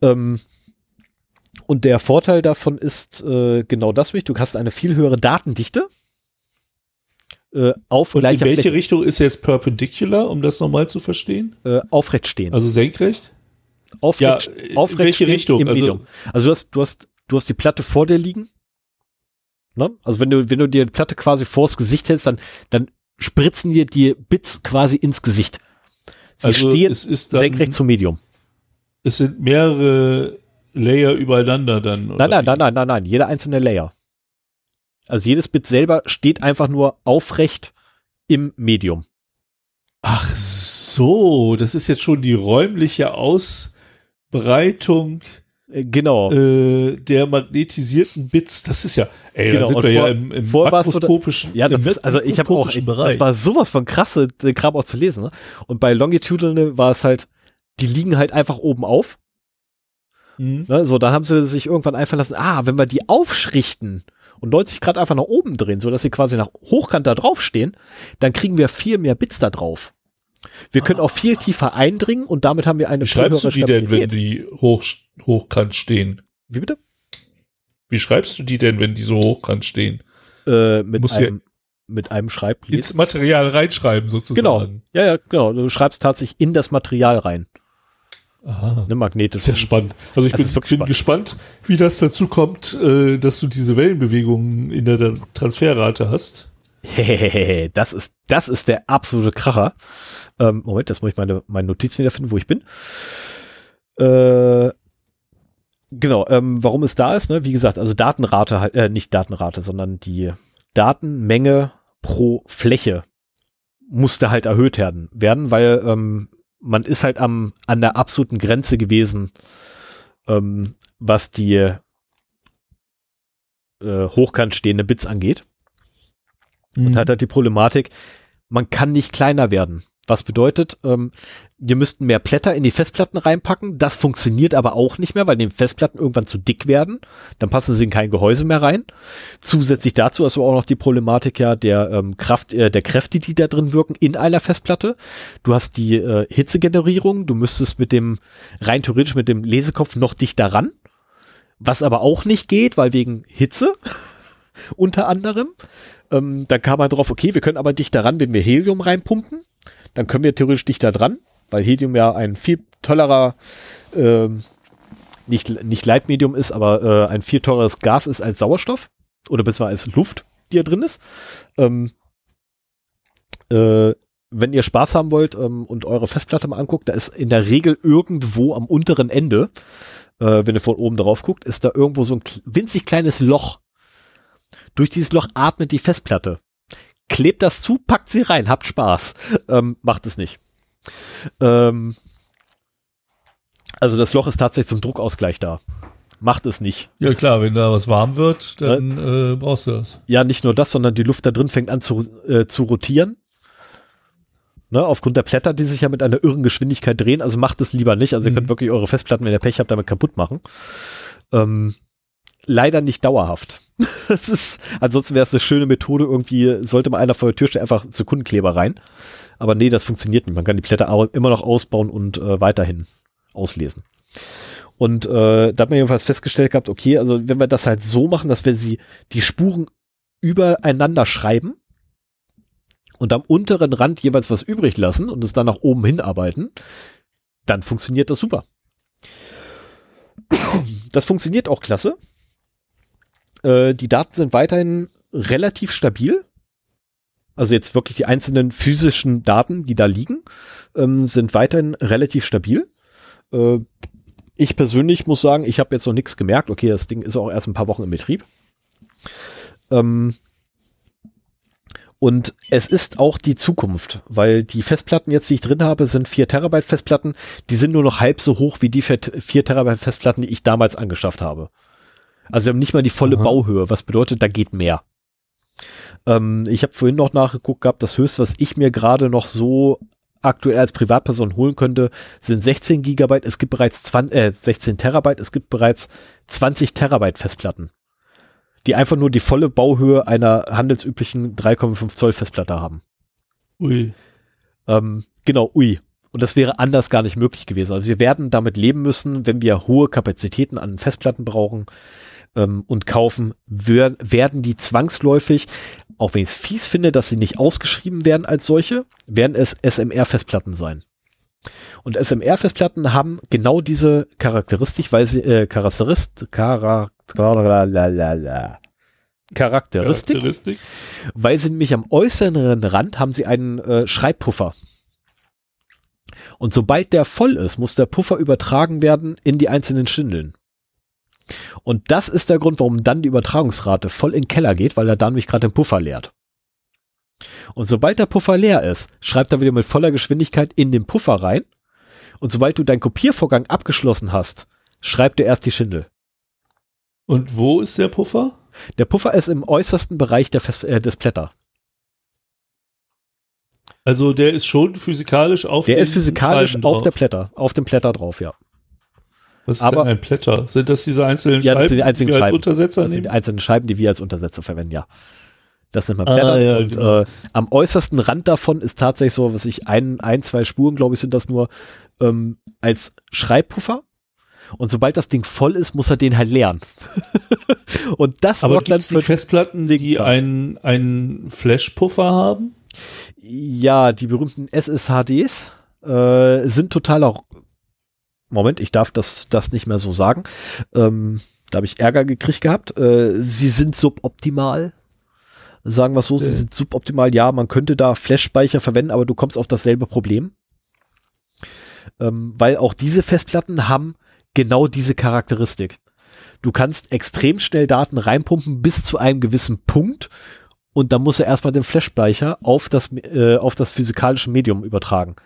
Ähm, und der Vorteil davon ist äh, genau das, du hast eine viel höhere Datendichte. Äh, auf Und in welche Fläche. Richtung ist jetzt perpendicular, um das nochmal zu verstehen? Äh, aufrecht stehen. Also senkrecht? Aufrecht, ja, aufrecht welche Richtung? Im also, Medium. Also du hast, du hast, du hast die Platte vor dir liegen. Ne? Also wenn du, wenn du dir die Platte quasi vors Gesicht hältst, dann, dann spritzen dir die Bits quasi ins Gesicht. Sie also stehen senkrecht zum Medium. Es sind mehrere Layer übereinander dann? Nein, nein, nein, nein, nein, nein, jeder einzelne Layer. Also jedes Bit selber steht einfach nur aufrecht im Medium. Ach so, das ist jetzt schon die räumliche Ausbreitung äh, genau. Äh, der magnetisierten Bits. Das ist ja, ey, genau. da sind und wir vor, ja im, im makroskopischen Ja, das, also ich habe auch, Bereich. das war sowas von krasse, den Kram auch zu lesen. Ne? Und bei Longitudinal war es halt, die liegen halt einfach oben auf Mhm. Ne, so, dann haben sie sich irgendwann einfallen lassen, ah, wenn wir die aufschrichten und 90 Grad einfach nach oben drehen, so dass sie quasi nach hochkant da drauf stehen, dann kriegen wir viel mehr Bits da drauf. Wir können ah. auch viel tiefer eindringen und damit haben wir eine Wie schreibst du die denn, wenn die hoch, hochkant stehen? Wie bitte? Wie schreibst du die denn, wenn die so hochkant stehen? Äh, mit, einem, mit einem Schreiblied. Ins Material reinschreiben sozusagen. Genau. Ja, ja, genau. Du schreibst tatsächlich in das Material rein. Aha. Eine magnetisch. Sehr spannend. Also ich also bin, bin gespannt, wie das dazu kommt, äh, dass du diese Wellenbewegungen in der Transferrate hast. das ist, das ist der absolute Kracher. Ähm, Moment, das muss ich meine, meine Notizen wiederfinden, wo ich bin. Äh, genau, ähm, warum es da ist, ne? Wie gesagt, also Datenrate, halt, äh, nicht Datenrate, sondern die Datenmenge pro Fläche musste halt erhöht werden, werden weil ähm, man ist halt am, an der absoluten Grenze gewesen, ähm, was die äh, hochkant stehende Bits angeht. Mhm. Und hat halt die Problematik, man kann nicht kleiner werden. Was bedeutet, ähm, wir müssten mehr Blätter in die Festplatten reinpacken. Das funktioniert aber auch nicht mehr, weil die Festplatten irgendwann zu dick werden. Dann passen sie in kein Gehäuse mehr rein. Zusätzlich dazu hast du auch noch die Problematik ja der ähm, Kraft, äh, der Kräfte, die da drin wirken in einer Festplatte. Du hast die äh, Hitzegenerierung. Du müsstest mit dem rein theoretisch mit dem Lesekopf noch dichter ran. Was aber auch nicht geht, weil wegen Hitze unter anderem. Ähm, dann kam man drauf, okay, wir können aber dichter ran, wenn wir Helium reinpumpen dann können wir theoretisch dichter dran, weil Helium ja ein viel tollerer, äh, nicht, nicht Leitmedium ist, aber äh, ein viel teureres Gas ist als Sauerstoff oder besser als Luft, die da drin ist. Ähm, äh, wenn ihr Spaß haben wollt ähm, und eure Festplatte mal anguckt, da ist in der Regel irgendwo am unteren Ende, äh, wenn ihr von oben drauf guckt, ist da irgendwo so ein winzig kleines Loch. Durch dieses Loch atmet die Festplatte klebt das zu, packt sie rein, habt Spaß. Ähm, macht es nicht. Ähm, also das Loch ist tatsächlich zum Druckausgleich da. Macht es nicht. Ja klar, wenn da was warm wird, dann äh, brauchst du das. Ja, nicht nur das, sondern die Luft da drin fängt an zu, äh, zu rotieren. Ne, aufgrund der Blätter, die sich ja mit einer irren Geschwindigkeit drehen, also macht es lieber nicht. Also mhm. ihr könnt wirklich eure Festplatten, wenn ihr Pech habt, damit kaputt machen. Ähm, leider nicht dauerhaft. das ist, ansonsten wäre es eine schöne Methode, irgendwie sollte man einer vor der Tür stellen, einfach Sekundenkleber rein. Aber nee, das funktioniert nicht. Man kann die Blätter immer noch ausbauen und äh, weiterhin auslesen. Und äh, da hat man jedenfalls festgestellt gehabt, okay, also wenn wir das halt so machen, dass wir sie die Spuren übereinander schreiben und am unteren Rand jeweils was übrig lassen und es dann nach oben hinarbeiten, dann funktioniert das super. Das funktioniert auch klasse. Äh, die Daten sind weiterhin relativ stabil. Also jetzt wirklich die einzelnen physischen Daten, die da liegen, ähm, sind weiterhin relativ stabil. Äh, ich persönlich muss sagen, ich habe jetzt noch nichts gemerkt. Okay, das Ding ist auch erst ein paar Wochen im Betrieb. Ähm, und es ist auch die Zukunft, weil die Festplatten jetzt, die ich drin habe, sind 4 Terabyte Festplatten. Die sind nur noch halb so hoch wie die 4 Terabyte Festplatten, die ich damals angeschafft habe. Also sie haben nicht mal die volle Aha. Bauhöhe, was bedeutet, da geht mehr. Ähm, ich habe vorhin noch nachgeguckt gehabt, das höchste, was ich mir gerade noch so aktuell als Privatperson holen könnte, sind 16 Gigabyte. Es gibt bereits 20, äh, 16 Terabyte. Es gibt bereits 20 Terabyte Festplatten, die einfach nur die volle Bauhöhe einer handelsüblichen 3,5 Zoll Festplatte haben. Ui. Ähm, genau, ui. Und das wäre anders gar nicht möglich gewesen. Also wir werden damit leben müssen, wenn wir hohe Kapazitäten an Festplatten brauchen, ähm, und kaufen, wer, werden die zwangsläufig, auch wenn ich es fies finde, dass sie nicht ausgeschrieben werden als solche, werden es SMR-Festplatten sein. Und SMR-Festplatten haben genau diese Charakteristik, weil sie äh, Charakterist, Charakteristik, Charakteristik, weil sie nämlich am äußeren Rand haben sie einen äh, Schreibpuffer. Und sobald der voll ist, muss der Puffer übertragen werden in die einzelnen Schindeln. Und das ist der Grund, warum dann die Übertragungsrate voll in den Keller geht, weil er dann nämlich gerade den Puffer leert. Und sobald der Puffer leer ist, schreibt er wieder mit voller Geschwindigkeit in den Puffer rein. Und sobald du deinen Kopiervorgang abgeschlossen hast, schreibt er erst die Schindel. Und wo ist der Puffer? Der Puffer ist im äußersten Bereich Fest äh, des Blätter. Also der ist schon physikalisch auf der ist physikalisch auf der Blätter, auf dem Blätter drauf, ja. Was ist aber, denn ein Plätter? Sind das diese einzelnen ja, Scheiben, die, einzelnen die wir als Untersetzer nehmen? Die einzelnen Scheiben, die wir als Untersetzer verwenden, ja. Das nennt man Blätter. Ah, ja, und genau. äh, am äußersten Rand davon ist tatsächlich so, was ich, ein, ein, zwei Spuren, glaube ich, sind das nur ähm, als Schreibpuffer. Und sobald das Ding voll ist, muss er den halt leeren. und das Aber dann die Festplatten, die einen, einen Flash-Puffer haben? Ja, die berühmten SSHDs äh, sind totaler Moment, ich darf das, das nicht mehr so sagen. Ähm, da habe ich Ärger gekriegt gehabt. Äh, sie sind suboptimal. Sagen wir so, sie sind suboptimal. Ja, man könnte da Flash-Speicher verwenden, aber du kommst auf dasselbe Problem. ähm, weil auch diese Festplatten haben genau diese Charakteristik. Du kannst extrem schnell Daten reinpumpen bis zu einem gewissen Punkt und dann muss er erstmal den Flashspeicher auf das, äh, auf das physikalische Medium übertragen.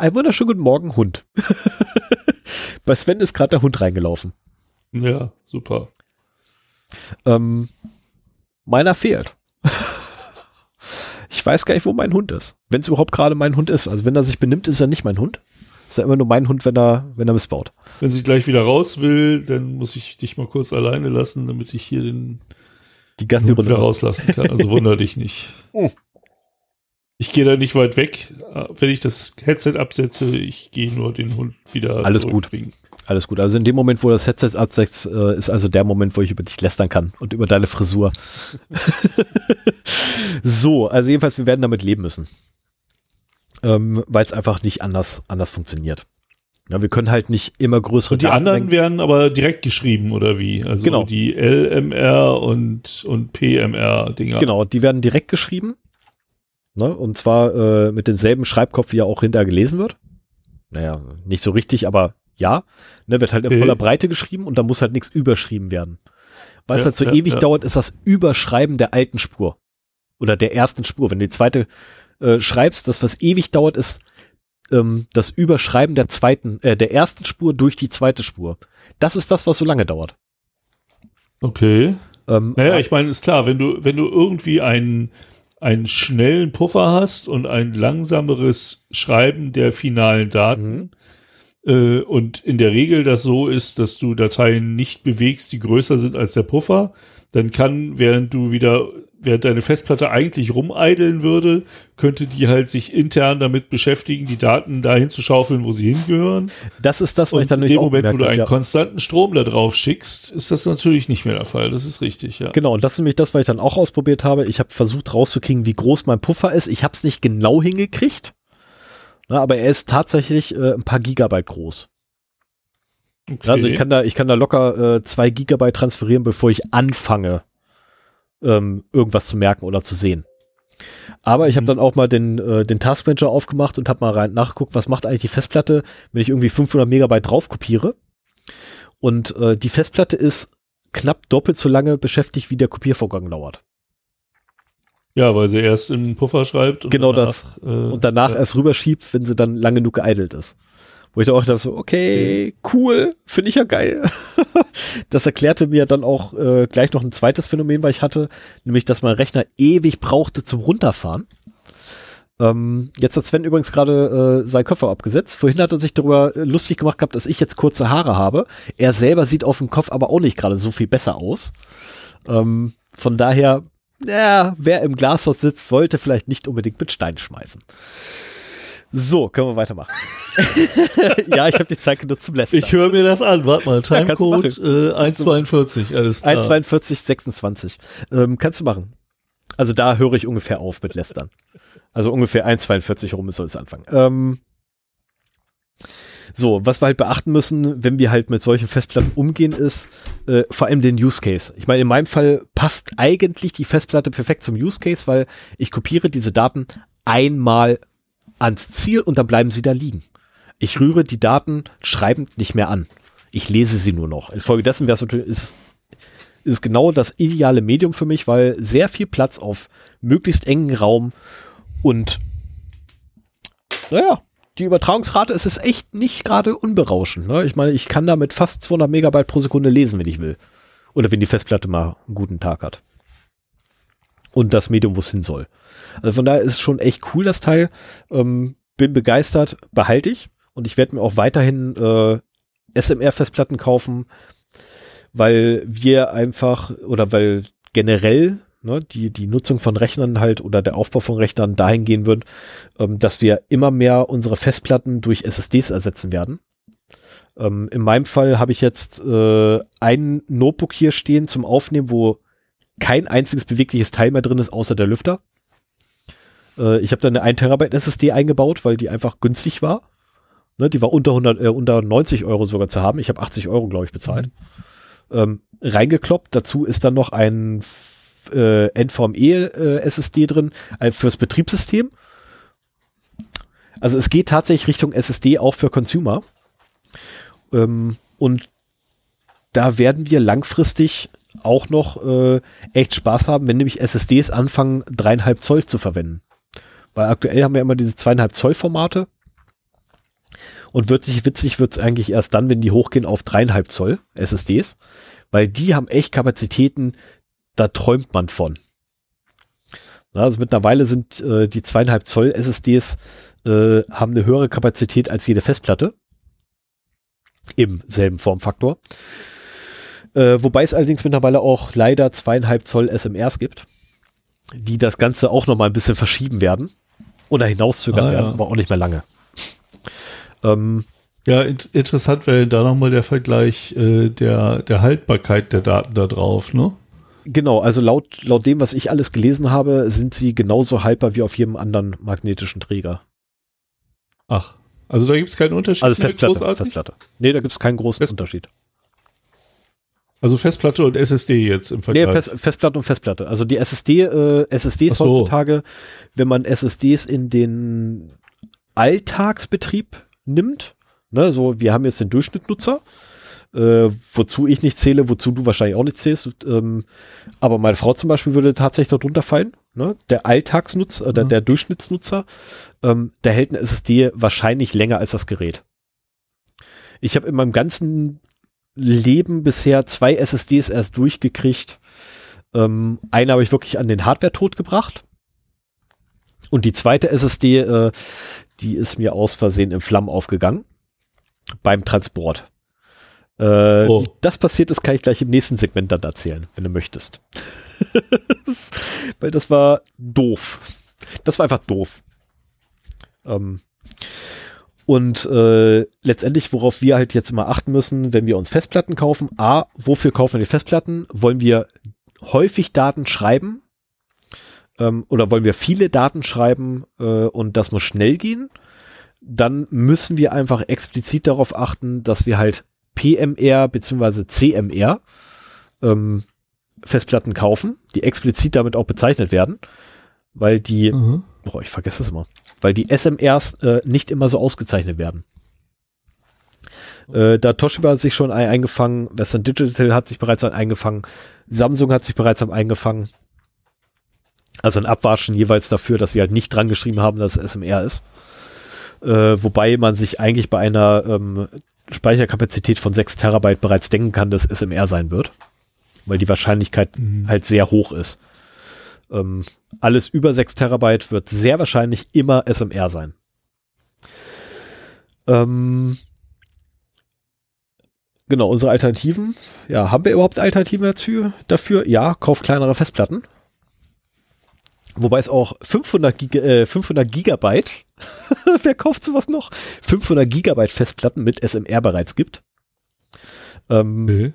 Ein wunderschönen guten Morgen, Hund. Bei Sven ist gerade der Hund reingelaufen. Ja, super. Ähm, meiner fehlt. ich weiß gar nicht, wo mein Hund ist. Wenn es überhaupt gerade mein Hund ist. Also wenn er sich benimmt, ist er nicht mein Hund. Ist er immer nur mein Hund, wenn er, wenn er missbaut. Wenn sie gleich wieder raus will, dann muss ich dich mal kurz alleine lassen, damit ich hier den Die Hund Gassi wieder rauslassen kann. Also wunder dich nicht. Ich gehe da nicht weit weg. Wenn ich das Headset absetze, ich gehe nur den Hund wieder Alles gut. Alles gut. Also in dem Moment, wo das Headset absetzt, äh, ist also der Moment, wo ich über dich lästern kann und über deine Frisur. so, also jedenfalls, wir werden damit leben müssen. Ähm, Weil es einfach nicht anders, anders funktioniert. Ja, wir können halt nicht immer größere Und die anderen Datenmengen- werden aber direkt geschrieben, oder wie? Also Genau. die LMR und, und PMR-Dinger. Genau, die werden direkt geschrieben. Ne? Und zwar äh, mit demselben Schreibkopf, wie er auch hinterher gelesen wird. Naja, nicht so richtig, aber ja. Ne, wird halt in Okay. voller Breite geschrieben und da muss halt nichts überschrieben werden. Weil es Ja, halt so ja, ewig ja. dauert, ist das Überschreiben der alten Spur. Oder der ersten Spur. Wenn du die zweite äh, schreibst, das, was ewig dauert, ist ähm, das Überschreiben der zweiten, äh, der ersten Spur durch die zweite Spur. Das ist das, was so lange dauert. Okay. Ähm, Naja, ich meine, ist klar, wenn du, wenn du irgendwie einen, einen schnellen Puffer hast und ein langsameres Schreiben der finalen Daten. Äh, und in der Regel das so ist, dass du Dateien nicht bewegst, die größer sind als der Puffer, dann kann, während du wieder, während deine Festplatte eigentlich rumeideln würde, könnte die halt sich intern damit beschäftigen, die Daten dahin zu schaufeln, wo sie hingehören. das ist das, was ich Und dann in dem auch Moment, wo gemerkt du einen ja. konstanten Strom da drauf schickst, ist das natürlich nicht mehr der Fall. Das ist richtig, ja. Genau, und das ist nämlich das, was ich dann auch ausprobiert habe. Ich habe versucht rauszukriegen, wie groß mein Puffer ist. Ich habe es nicht genau hingekriegt, na, aber er ist tatsächlich äh, ein paar Gigabyte groß. Okay. Also ich kann da, ich kann da locker äh, zwei Gigabyte transferieren, bevor ich anfange, ähm, irgendwas zu merken oder zu sehen. Aber ich habe Mhm. dann auch mal den, äh, den Task Manager aufgemacht und habe mal rein nachgeguckt, was macht eigentlich die Festplatte, wenn ich irgendwie 500 Megabyte drauf kopiere. Und äh, die Festplatte ist knapp doppelt so lange beschäftigt, wie der Kopiervorgang dauert. Ja, weil sie erst im Puffer schreibt und Genau danach, Äh, Und danach ja. erst rüberschiebt, wenn sie dann lang genug geeidelt ist. Wo ich dann auch dachte, so, okay, cool, finde ich ja geil. das erklärte mir dann auch äh, gleich noch ein zweites Phänomen, was ich hatte, nämlich, dass mein Rechner ewig brauchte zum Runterfahren. Ähm, jetzt hat Sven übrigens gerade äh, seinen Koffer abgesetzt. Vorhin hat er sich darüber äh, lustig gemacht gehabt, dass ich jetzt kurze Haare habe. Er selber sieht auf dem Kopf aber auch nicht gerade so viel besser aus. Ähm, von daher, ja, wer im Glashaus sitzt, sollte vielleicht nicht unbedingt mit Stein schmeißen. So, können wir weitermachen. ja, ich habe die Zeit genutzt zum Lästern. Ich höre mir das an. Warte mal, Ja, Timecode äh, 1,42. Alles klar. 1,42, 26. Ähm, kannst du machen. Also da höre ich ungefähr auf mit Lästern. Also ungefähr 1,42 rum soll es anfangen. Ähm, so, was wir halt beachten müssen, wenn wir halt mit solchen Festplatten umgehen, ist äh, vor allem den Use Case. Ich meine, in meinem Fall passt eigentlich die Festplatte perfekt zum Use Case, weil ich kopiere diese Daten einmal ans Ziel und dann bleiben sie da liegen. Ich rühre die Daten schreibend nicht mehr an. Ich lese sie nur noch. Infolgedessen wäre es natürlich, ist, ist genau das ideale Medium für mich, weil sehr viel Platz auf möglichst engen Raum und naja, die Übertragungsrate ist es echt nicht gerade unberauschend. Ne? Ich meine, ich kann da mit fast 200 Megabyte pro Sekunde lesen, wenn ich will. Oder wenn die Festplatte mal einen guten Tag hat. Und das Medium, wo es hin soll. Also von daher ist es schon echt cool, das Teil. Ähm, bin begeistert, behalte ich. Und ich werde mir auch weiterhin äh, SMR-Festplatten kaufen, weil wir einfach oder weil generell ne, die, die Nutzung von Rechnern halt oder der Aufbau von Rechnern dahin gehen wird, ähm, dass wir immer mehr unsere Festplatten durch SSDs ersetzen werden. Ähm, in meinem Fall habe ich jetzt äh, ein Notebook hier stehen zum Aufnehmen, wo kein einziges bewegliches Teil mehr drin ist, außer der Lüfter. Äh, ich habe da eine 1 Terabyte SSD eingebaut, weil die einfach günstig war. Ne, die war unter 100, äh, unter 90 Euro sogar zu haben. Ich habe 80 Euro, glaube ich, bezahlt. Ähm, reingekloppt. Dazu ist dann noch ein äh, NVMe äh, SSD drin äh, fürs Betriebssystem. Also es geht tatsächlich Richtung SSD auch für Consumer. Ähm, und da werden wir langfristig auch noch äh, echt Spaß haben, wenn nämlich SSDs anfangen, dreieinhalb Zoll zu verwenden. Weil aktuell haben wir immer diese zweieinhalb Zoll Formate. Und wirklich witzig wird es eigentlich erst dann, wenn die hochgehen auf dreieinhalb Zoll SSDs. Weil die haben echt Kapazitäten, da träumt man von. Also mittlerweile sind äh, die zweieinhalb Zoll SSDs äh, haben eine höhere Kapazität als jede Festplatte. Im selben Formfaktor. Äh, wobei es allerdings mittlerweile auch leider zweieinhalb Zoll SMRs gibt, die das Ganze auch noch mal ein bisschen verschieben werden oder hinauszögern ah, werden, ja. aber auch nicht mehr lange. Ähm, ja, in interessant wäre da nochmal der Vergleich äh, der, der Haltbarkeit der Daten da drauf, ne? Genau, also laut, laut dem, was ich alles gelesen habe, sind sie genauso haltbar wie auf jedem anderen magnetischen Träger. Ach, also da gibt es keinen Unterschied. Also Festplatte, Festplatte. Nee, da gibt es keinen großen Fest Unterschied. Also Festplatte und SSD jetzt im Vergleich. Nee, Fest, Festplatte und Festplatte. Also die SSD, äh, SSDs so. heutzutage, wenn man SSDs in den Alltagsbetrieb nimmt, ne, so wir haben jetzt den Durchschnittnutzer, äh, wozu ich nicht zähle, wozu du wahrscheinlich auch nicht zählst. Ähm, aber meine Frau zum Beispiel würde tatsächlich darunter fallen. Ne? Der Alltagsnutzer oder mhm. der Durchschnittsnutzer, ähm, der hält eine SSD wahrscheinlich länger als das Gerät. Ich habe in meinem ganzen Leben bisher zwei SSDs erst durchgekriegt. Ähm, eine habe ich wirklich an den Hardware-Tod gebracht. Und die zweite SSD, äh, die ist mir aus Versehen im Flammen aufgegangen. Beim Transport. Äh, oh. Wie das passiert ist, kann ich gleich im nächsten Segment dann erzählen, wenn du möchtest. Weil das war doof. Das war einfach doof. Ähm, und äh, letztendlich, worauf wir halt jetzt immer achten müssen, wenn wir uns Festplatten kaufen, a, wofür kaufen wir die Festplatten? Wollen wir häufig Daten schreiben? Ähm, oder wollen wir viele Daten schreiben äh, und das muss schnell gehen? Dann müssen wir einfach explizit darauf achten, dass wir halt PMR bzw. CMR ähm, Festplatten kaufen, die explizit damit auch bezeichnet werden, weil die, mhm. oh, ich vergesse das immer, weil die SMRs äh, nicht immer so ausgezeichnet werden. Äh, da Toshiba sich schon ein eingefangen, Western Digital hat sich bereits ein eingefangen, Samsung hat sich bereits ein eingefangen. Also ein Abwaschen jeweils dafür, dass sie halt nicht dran geschrieben haben, dass es SMR ist. Äh, wobei man sich eigentlich bei einer ähm, Speicherkapazität von 6 Terabyte bereits denken kann, dass SMR sein wird. Weil die Wahrscheinlichkeit mhm. halt sehr hoch ist. Ähm, alles über 6 Terabyte wird sehr wahrscheinlich immer SMR sein. Ähm, genau, unsere Alternativen. Ja, haben wir überhaupt Alternativen dazu, dafür? Ja, kauf kleinere Festplatten. Wobei es auch 500, Giga, äh, 500 Gigabyte, wer kauft sowas noch? 500 Gigabyte Festplatten mit SMR bereits gibt. Ähm, okay.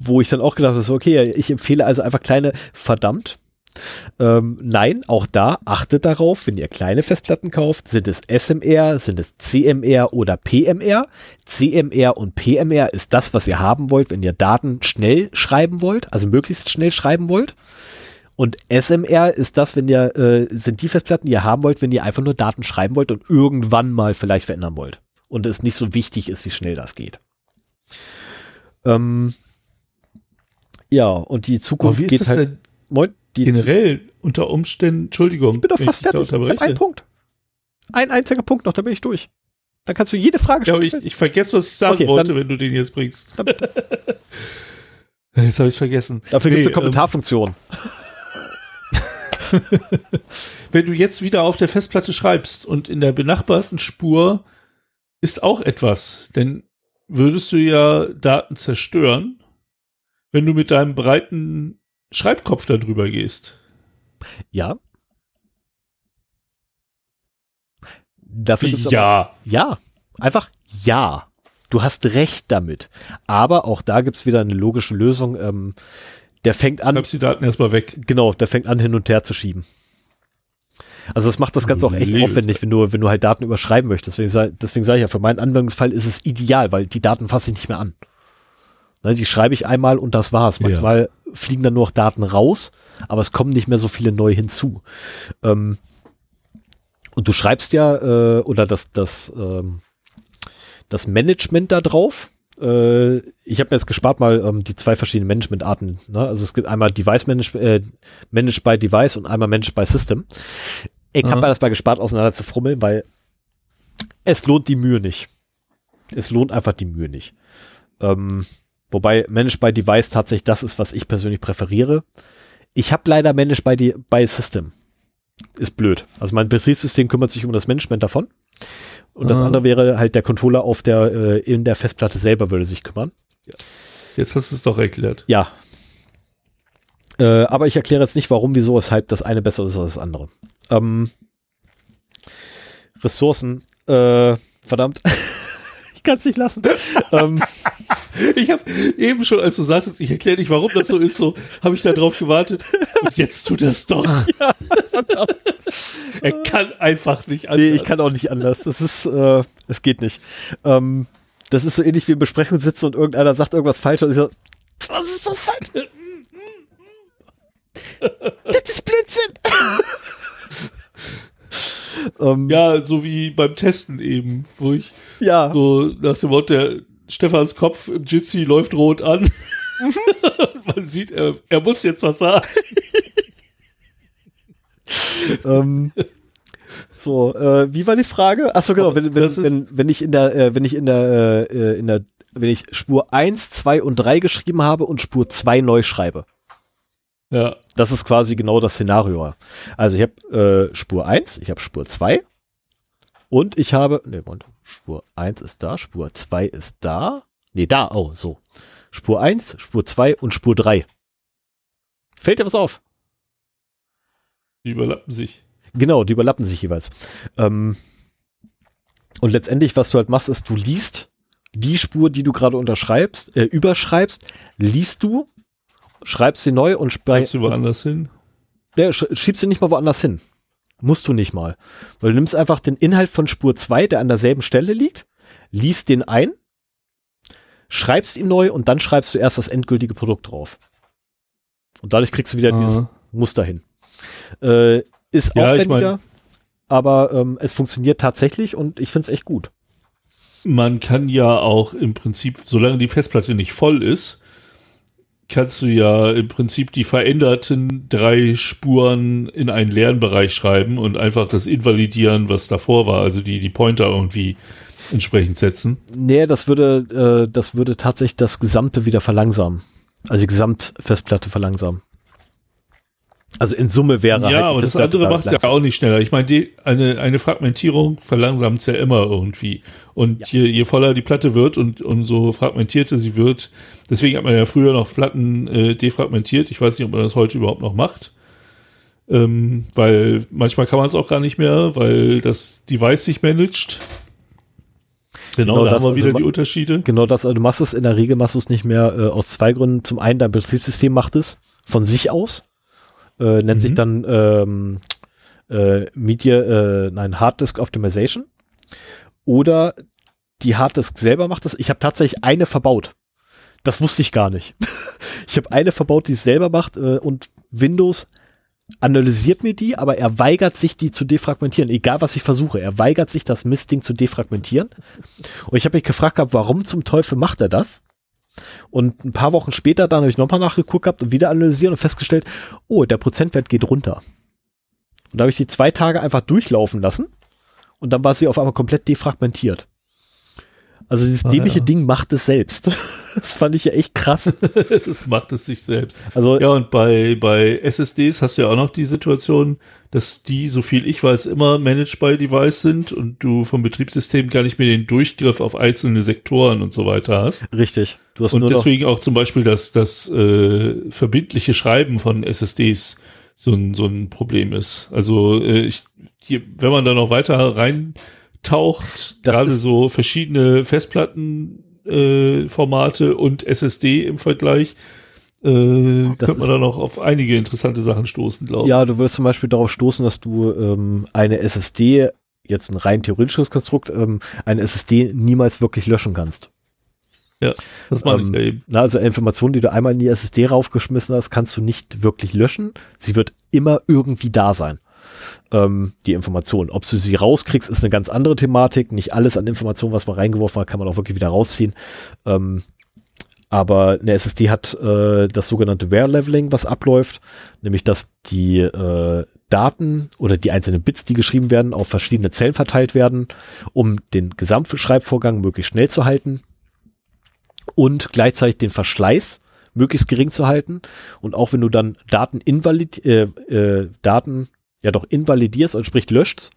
Wo ich dann auch gedacht habe, okay, ich empfehle also einfach kleine, verdammt, ähm, nein, auch da achtet darauf, wenn ihr kleine Festplatten kauft, sind es SMR, sind es CMR oder PMR. CMR und PMR ist das, was ihr haben wollt, wenn ihr Daten schnell schreiben wollt, also möglichst schnell schreiben wollt. Und SMR ist das, wenn ihr, äh, sind die Festplatten, die ihr haben wollt, wenn ihr einfach nur Daten schreiben wollt und irgendwann mal vielleicht verändern wollt. Und es nicht so wichtig ist, wie schnell das geht. Ähm, ja, und die Zukunft geht halt. Denn? Generell unter Umständen, Entschuldigung. Ich bin doch fast fertig. Ich habe einen Punkt. Ein einziger Punkt noch, da bin ich durch. Dann kannst du jede Frage stellen. Ja, ich, ich vergesse, was ich sagen okay, wollte, wenn du den jetzt bringst. jetzt habe ich vergessen. Dafür nee, gibt es eine Kommentarfunktion. wenn du jetzt wieder auf der Festplatte schreibst und in der benachbarten Spur ist auch etwas, denn würdest du ja Daten zerstören, wenn du mit deinem breiten Schreibkopf darüber gehst. Ja. Dafür ja. Ja. Einfach ja. Du hast recht damit. Aber auch da gibt's wieder eine logische Lösung. Ähm, der fängt an. Schreibst die Daten erstmal weg. Genau, der fängt an, hin und her zu schieben. Also das macht das Ganze auch echt aufwendig, wenn du, wenn du halt Daten überschreiben möchtest. Deswegen, deswegen sage ich ja, für meinen Anwendungsfall ist es ideal, weil die Daten fasse ich nicht mehr an. Ne, die schreibe ich einmal und das war's. Manchmal ja. Fliegen dann nur noch Daten raus, aber es kommen nicht mehr so viele neu hinzu. Ähm, Und du schreibst ja, äh, oder das, das, ähm, das Management da drauf. Äh, ich habe mir jetzt gespart mal ähm, die zwei verschiedenen Managementarten. Ne? Also es gibt einmal Device Manage, äh, Managed by Device und einmal Managed by System. Ich habe Mhm. mir das mal gespart, auseinander zu frummeln, weil es lohnt die Mühe nicht. Es lohnt einfach die Mühe nicht. Ähm, wobei Managed by Device tatsächlich das ist, was ich persönlich präferiere. Ich habe leider Managed by, by System. Ist blöd. Also mein Betriebssystem kümmert sich um das Management davon. Und das Aha. andere wäre halt der Controller auf der, äh, in der Festplatte selber würde sich kümmern. Jetzt hast du es doch erklärt. Ja. Äh, aber ich erkläre jetzt nicht, warum, wieso, weshalb das eine besser ist als das andere. Ähm, Ressourcen, äh, verdammt. ich kann es nicht lassen. ähm, Ich habe eben schon, als du sagtest, ich erkläre nicht, warum das so ist, so habe ich da drauf gewartet. Und jetzt tut er es doch. er kann einfach nicht anders. nee, ich kann auch nicht anders. Das ist, äh, es geht nicht. Ähm, das ist so ähnlich wie in Besprechung sitzen und irgendeiner sagt irgendwas falsch und ich so, was ist so falsch? das ist Blödsinn. Ähm, Ja, so wie beim Testen eben, wo ich ja. so nach dem Wort, der Stefans Kopf im Jitsi läuft rot an. Man sieht, er, er muss jetzt was sagen. ähm, so, äh, wie war die Frage? Achso, genau, wenn, wenn, wenn, wenn ich in der, äh, wenn ich in der, äh, in der, wenn ich Spur 1, 2 und 3 geschrieben habe und Spur 2 neu schreibe. Ja, Das ist quasi genau das Szenario. Also ich habe äh, Spur 1, ich habe Spur 2 und ich habe, ne, Moment, Spur 1 ist da, Spur 2 ist da. Nee, da, oh, so. Spur 1, Spur 2 und Spur 3. Fällt dir was auf? die überlappen sich. Genau, die überlappen sich jeweils. Ähm, und letztendlich, was du halt machst, ist, du liest die Spur, die du gerade unterschreibst, äh, überschreibst, liest du, schreibst sie neu und Schreibst du woanders hin? Ja, sch schiebst du nicht mal woanders hin. Musst du nicht mal. Weil du nimmst einfach den Inhalt von Spur 2, der an derselben Stelle liegt, liest den ein, schreibst ihn neu und dann schreibst du erst das endgültige Produkt drauf. Und dadurch kriegst du wieder dieses Ah. Muster hin. Äh, ist Ja, ich aufwendiger, aber ähm, es funktioniert tatsächlich und ich finde es echt gut. Man kann ja auch im Prinzip, solange die Festplatte nicht voll ist, kannst du ja im Prinzip die veränderten drei Spuren in einen leeren Bereich schreiben und einfach das invalidieren, was davor war, also die, die Pointer irgendwie entsprechend setzen. Nee, das würde, äh, das würde tatsächlich das Gesamte wieder verlangsamen. Also die Gesamtfestplatte verlangsamen. Also in Summe wäre halt ja, aber das andere macht es ja auch nicht schneller. Ich meine, eine, eine Fragmentierung verlangsamt es ja immer irgendwie. Und je, je voller die Platte wird und, und so fragmentierter sie wird, deswegen hat man ja früher noch Platten äh, defragmentiert. Ich weiß nicht, ob man das heute überhaupt noch macht. Ähm, weil manchmal kann man es auch gar nicht mehr, weil das Device sich managt. Genau, Genau da das, haben wir also wieder ma- die Unterschiede. Genau das, also du machst es in der Regel machst du es nicht mehr äh, aus zwei Gründen. Zum einen, dein Betriebssystem macht es von sich aus, äh, nennt Mhm. sich dann ähm, äh, Media, äh, nein, Hard Disk Optimization. Oder die Harddisk selber macht das. Ich habe tatsächlich eine verbaut. Das wusste ich gar nicht. ich habe eine verbaut, die es selber macht äh, und Windows analysiert mir die, aber er weigert sich, die zu defragmentieren. Egal, was ich versuche. Er weigert sich, das Mistding zu defragmentieren. Und ich habe mich gefragt gehabt, warum zum Teufel macht er das? Und ein paar Wochen später, dann habe ich nochmal nachgeguckt gehabt und wieder analysiert und festgestellt, oh, der Prozentwert geht runter. Und da habe ich die zwei Tage einfach durchlaufen lassen und dann war sie auf einmal komplett defragmentiert. Also dieses Ah, dämliche ja. Ding macht es selbst. Das fand ich ja echt krass. das macht es sich selbst. Also Ja, und bei, bei SSDs hast du ja auch noch die Situation, dass die, so viel ich weiß, immer Managed by Device sind und du vom Betriebssystem gar nicht mehr den Durchgriff auf einzelne Sektoren und so weiter hast. richtig. Du hast Und deswegen auch zum Beispiel das, das äh, verbindliche Schreiben von SSDs so ein, so ein Problem ist. Also äh, ich, hier, wenn man da noch weiter reintaucht, Das gerade so verschiedene Festplatten äh, Formate und SSD im Vergleich, äh, Das könnte man ist- da noch auf einige interessante Sachen stoßen, glaube ich. ja, du wirst zum Beispiel darauf stoßen, dass du ähm, eine SSD, jetzt ein rein theoretisches Konstrukt, ähm, eine SSD niemals wirklich löschen kannst. das meine ähm, ich ja eben. Na, also Informationen, die du einmal in die SSD raufgeschmissen hast, kannst du nicht wirklich löschen. Sie wird immer irgendwie da sein. Ähm, die Informationen. Ob du sie rauskriegst, ist eine ganz andere Thematik. Nicht alles an Informationen, was man reingeworfen hat, kann man auch wirklich wieder rausziehen. Ähm, aber eine SSD hat äh, das sogenannte Wear-Leveling, was abläuft, nämlich dass die äh, Daten oder die einzelnen Bits, die geschrieben werden, auf verschiedene Zellen verteilt werden, um den Gesamtschreibvorgang möglichst schnell zu halten und gleichzeitig den Verschleiß möglichst gering zu halten. Und auch wenn du dann Daten invalid, äh, äh, Daten ja doch invalidierst und sprich löscht,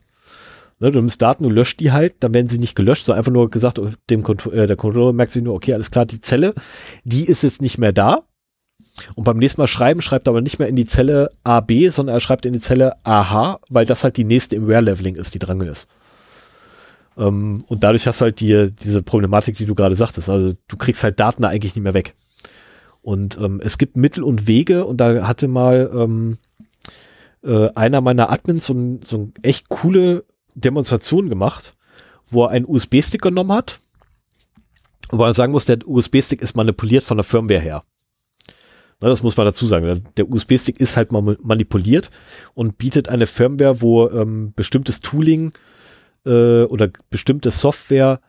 ne, du nimmst Daten, du löscht die halt, dann werden sie nicht gelöscht, sondern einfach nur gesagt, dem Kont äh, der Controller merkt sich nur, okay, alles klar, die Zelle, die ist jetzt nicht mehr da. Und beim nächsten Mal schreiben, schreibt er aber nicht mehr in die Zelle AB, sondern er schreibt in die Zelle AH, weil das halt die nächste im Rare-Leveling ist, die dran ist. Ähm, und dadurch hast du halt die, diese Problematik, die du gerade sagtest. Also du kriegst halt Daten da eigentlich nicht mehr weg. Und ähm, es gibt Mittel und Wege und da hatte mal ähm, äh, einer meiner Admins so, ein, so ein echt coole Demonstration gemacht, wo er einen USB-Stick genommen hat. Weil man sagen muss, der USB-Stick ist manipuliert von der Firmware her. Na, das muss man dazu sagen. Der USB-Stick ist halt manipuliert und bietet eine Firmware, wo ähm, bestimmtes Tooling äh, oder bestimmte Software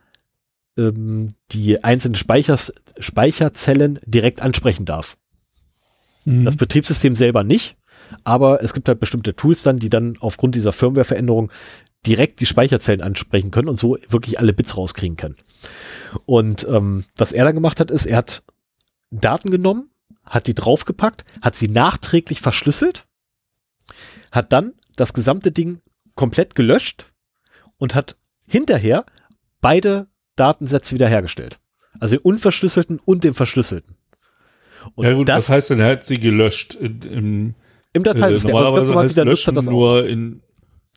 ähm, die einzelnen Speichers, Speicherzellen direkt ansprechen darf. Mhm. Das Betriebssystem selber nicht, aber es gibt halt bestimmte Tools dann, die dann aufgrund dieser Firmware-Veränderung direkt die Speicherzellen ansprechen können und so wirklich alle Bits rauskriegen können. Und ähm, was er dann gemacht hat, ist, er hat Daten genommen, hat die draufgepackt, hat sie nachträglich verschlüsselt, hat dann das gesamte Ding komplett gelöscht und hat hinterher beide Datensätze wiederhergestellt. Also den unverschlüsselten und den verschlüsselten. Und ja gut, das, was heißt denn, er hat sie gelöscht im, im Dateisystem. Äh, normalerweise also heißt der Nutzer das nur in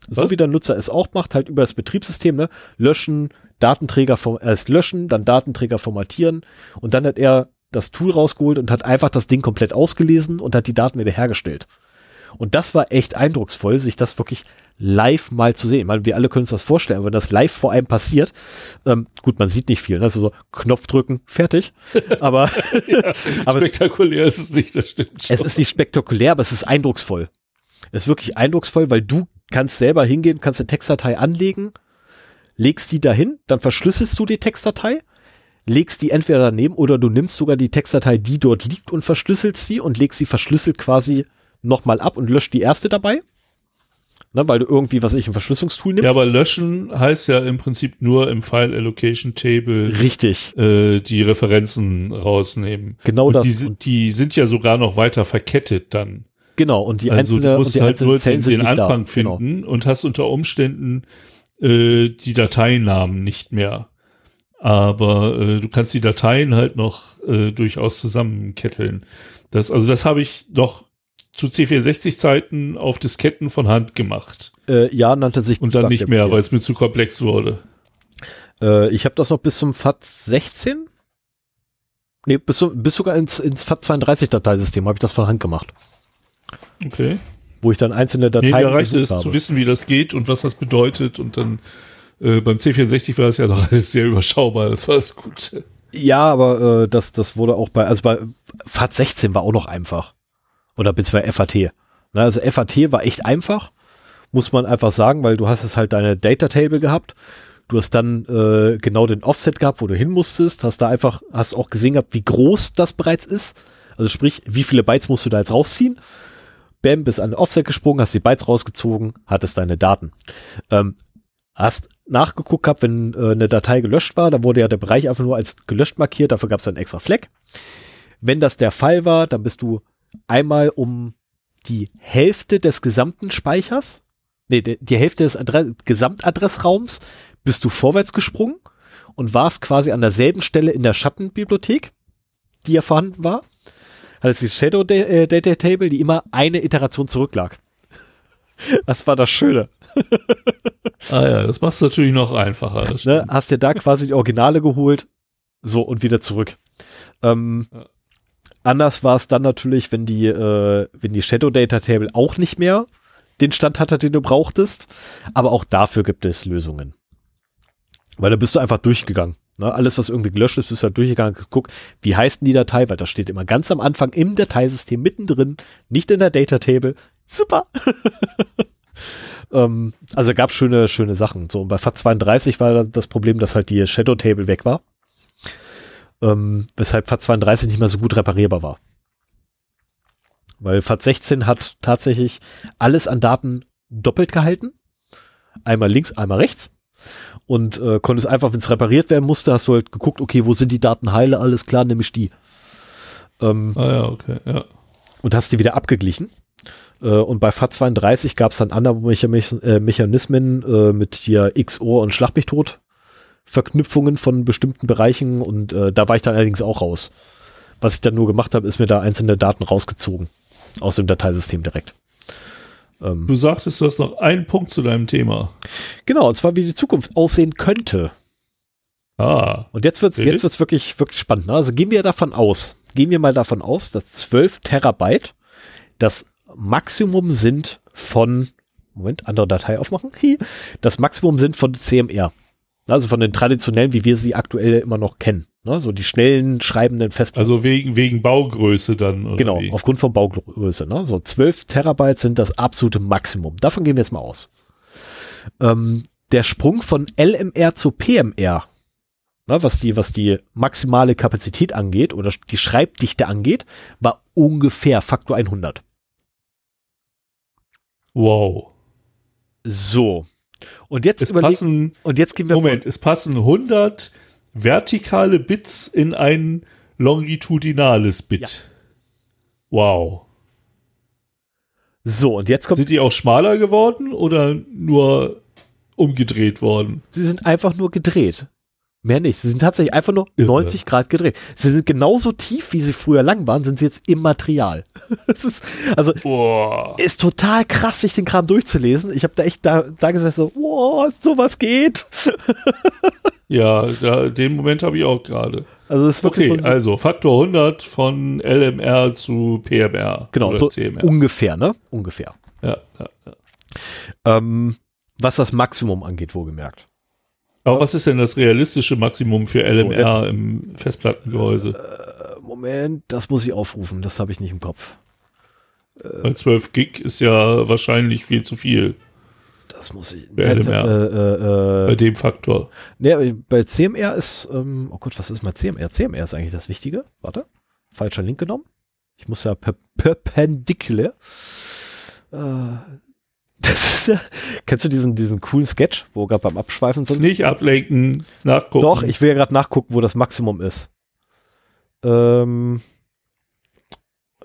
so was? wie der Nutzer es auch macht, halt über das Betriebssystem, ne? Löschen, Datenträger erst löschen, dann Datenträger formatieren und dann hat er das Tool rausgeholt und hat einfach das Ding komplett ausgelesen und hat die Daten wiederhergestellt. Und das war echt eindrucksvoll, sich das wirklich live mal zu sehen. Ich meine, wir alle können uns das vorstellen, wenn das live vor einem passiert. Ähm, gut, man sieht nicht viel, ne? also so Knopf drücken, fertig. Aber, ja, aber spektakulär ist es nicht, das stimmt. Schon. Es ist nicht spektakulär, aber es ist eindrucksvoll. Es ist wirklich eindrucksvoll, weil du kannst selber hingehen, kannst eine Textdatei anlegen, legst die dahin, dann verschlüsselst du die Textdatei, legst die entweder daneben oder du nimmst sogar die Textdatei, die dort liegt und verschlüsselst sie und legst sie verschlüsselt quasi nochmal ab und löscht die erste dabei. Ne, weil du irgendwie, was ich, ein Verschlüsselungstool nimmst. Ja, aber löschen heißt ja im Prinzip nur im File Allocation Table. Richtig. Äh, die Referenzen rausnehmen. Genau und das. Die, die sind ja sogar noch weiter verkettet dann. Genau, und die also einzelne, du musst halt nur Zellen den, den Anfang da. finden genau. und hast unter Umständen äh, die Dateinamen nicht mehr. Aber äh, du kannst die Dateien halt noch äh, durchaus zusammenketteln. Das, also das habe ich noch zu C64-Zeiten auf Disketten von Hand gemacht. Äh, ja, nannte sich. Und dann nicht mehr, weil es mir zu komplex wurde. Äh, ich habe das noch bis zum FAT 16? Nee, bis, bis sogar ins, ins FAT 32 Dateisystem habe ich das von Hand gemacht. Okay. Wo ich dann einzelne Dateien. Nee, mir reicht es habe. zu wissen, wie das geht und was das bedeutet und dann äh, beim C64 war das ja doch alles sehr überschaubar, das war das Gute. Ja, aber äh, das, das wurde auch bei, also bei FAT 16 war auch noch einfach. Oder beziehungsweise FAT. Na, also FAT war echt einfach, muss man einfach sagen, weil du hast es halt deine Data Table gehabt. Du hast dann äh, genau den Offset gehabt, wo du hin musstest, hast da einfach, hast auch gesehen gehabt, wie groß das bereits ist. Also sprich, wie viele Bytes musst du da jetzt rausziehen? Bam, bist an den Offset gesprungen, hast die Bytes rausgezogen, hattest deine Daten. Ähm, hast nachgeguckt gehabt, wenn äh, eine Datei gelöscht war, dann wurde ja der Bereich einfach nur als gelöscht markiert, dafür gab es einen extra Fleck. Wenn das der Fall war, dann bist du einmal um die Hälfte des gesamten Speichers, nee, die, Hälfte des Adre Gesamtadressraums bist du vorwärts gesprungen und warst quasi an derselben Stelle in der Schattenbibliothek, die ja vorhanden war. Hattest die Shadow äh, Data Table, die immer eine Iteration zurücklag. Das war das Schöne. ah ja, das machst du natürlich noch einfacher. Ne, hast dir da quasi die Originale geholt, so und wieder zurück. Ähm, ja. Anders war es dann natürlich, wenn die, äh, wenn die Shadow Data Table auch nicht mehr den Stand hatte, den du brauchtest. Aber auch dafür gibt es Lösungen. Weil da bist du einfach durchgegangen. Ne? Alles, was irgendwie gelöscht ist, bist du halt durchgegangen. Guck, wie heißt denn die Datei? Weil das steht immer ganz am Anfang im Dateisystem mittendrin, nicht in der Data Table. Super. ähm, also gab schöne, schöne Sachen. So, und bei FAT32 war das Problem, dass halt die Shadow Table weg war. Ähm, weshalb FAT32 nicht mehr so gut reparierbar war. Weil FAT16 hat tatsächlich alles an Daten doppelt gehalten. Einmal links, einmal rechts. Und äh, konntest einfach, wenn es repariert werden musste, hast du halt geguckt, okay, wo sind die Daten heile, alles klar, nämlich die. Ähm, ah ja, okay, ja. Und hast die wieder abgeglichen. Äh, und bei FAT32 gab es dann andere äh, Mechanismen äh, mit hier XOR und Schlag mich tot Verknüpfungen von bestimmten Bereichen und äh, da war ich dann allerdings auch raus. Was ich dann nur gemacht habe, ist mir da einzelne Daten rausgezogen aus dem Dateisystem direkt. Ähm, du sagtest, du hast noch einen Punkt zu deinem Thema. Genau, und zwar wie die Zukunft aussehen könnte. Ah. Und jetzt wird's, okay. jetzt wird's wirklich, wirklich spannend. Ne? Also gehen wir davon aus, gehen wir mal davon aus, dass 12 Terabyte das Maximum sind von, Moment, andere Datei aufmachen, das Maximum sind von CMR. Also von den traditionellen, wie wir sie aktuell immer noch kennen. Ne? So die schnellen schreibenden Festplatten. Also wegen, wegen Baugröße dann. genau, wie? aufgrund von Baugröße. Ne? So 12 Terabyte sind das absolute Maximum. Davon gehen wir jetzt mal aus. Ähm, der Sprung von LMR zu PMR, ne, was, die, was die maximale Kapazität angeht oder die Schreibdichte angeht, war ungefähr Faktor 100. Wow. So. Und jetzt es passen, und jetzt gehen wir Moment, es passen 100 vertikale Bits in ein longitudinales Bit. Ja. Wow. So, und jetzt kommt. Sind die auch schmaler geworden oder nur umgedreht worden? Sie sind einfach nur gedreht. Mehr nicht. Sie sind tatsächlich einfach nur Irre. 90 Grad gedreht. Sie sind genauso tief, wie sie früher lang waren, sind sie jetzt im Material. das ist, also, Boah. ist total krass, sich den Kram durchzulesen. Ich habe da echt da, da gesagt so, wow, sowas geht. ja, da, den Moment habe ich auch gerade. Also, ist wirklich okay, also Faktor 100 von LMR zu PMR. Genau, so CMR. ungefähr, ne? Ungefähr. Ja, ja, ja. Ähm, was das Maximum angeht, wohlgemerkt. Aber was ist denn das realistische Maximum für LMR so, im Festplattengehäuse? Äh, Moment, das muss ich aufrufen, das habe ich nicht im Kopf. Äh, Weil 12 Gig ist ja wahrscheinlich viel zu viel. Das muss ich. Bei LMR. Äh, äh, bei dem Faktor. Ne, bei CMR ist, ähm, oh Gott, was ist mal CMR? CMR ist eigentlich das Wichtige. Warte, falscher Link genommen. Ich muss ja per perpendicular. Das ist ja, kennst du diesen, diesen coolen Sketch, wo wir gerade beim Abschweifen sind? Nicht ablenken, nachgucken. Doch, ich will ja gerade nachgucken, wo das Maximum ist. Ähm,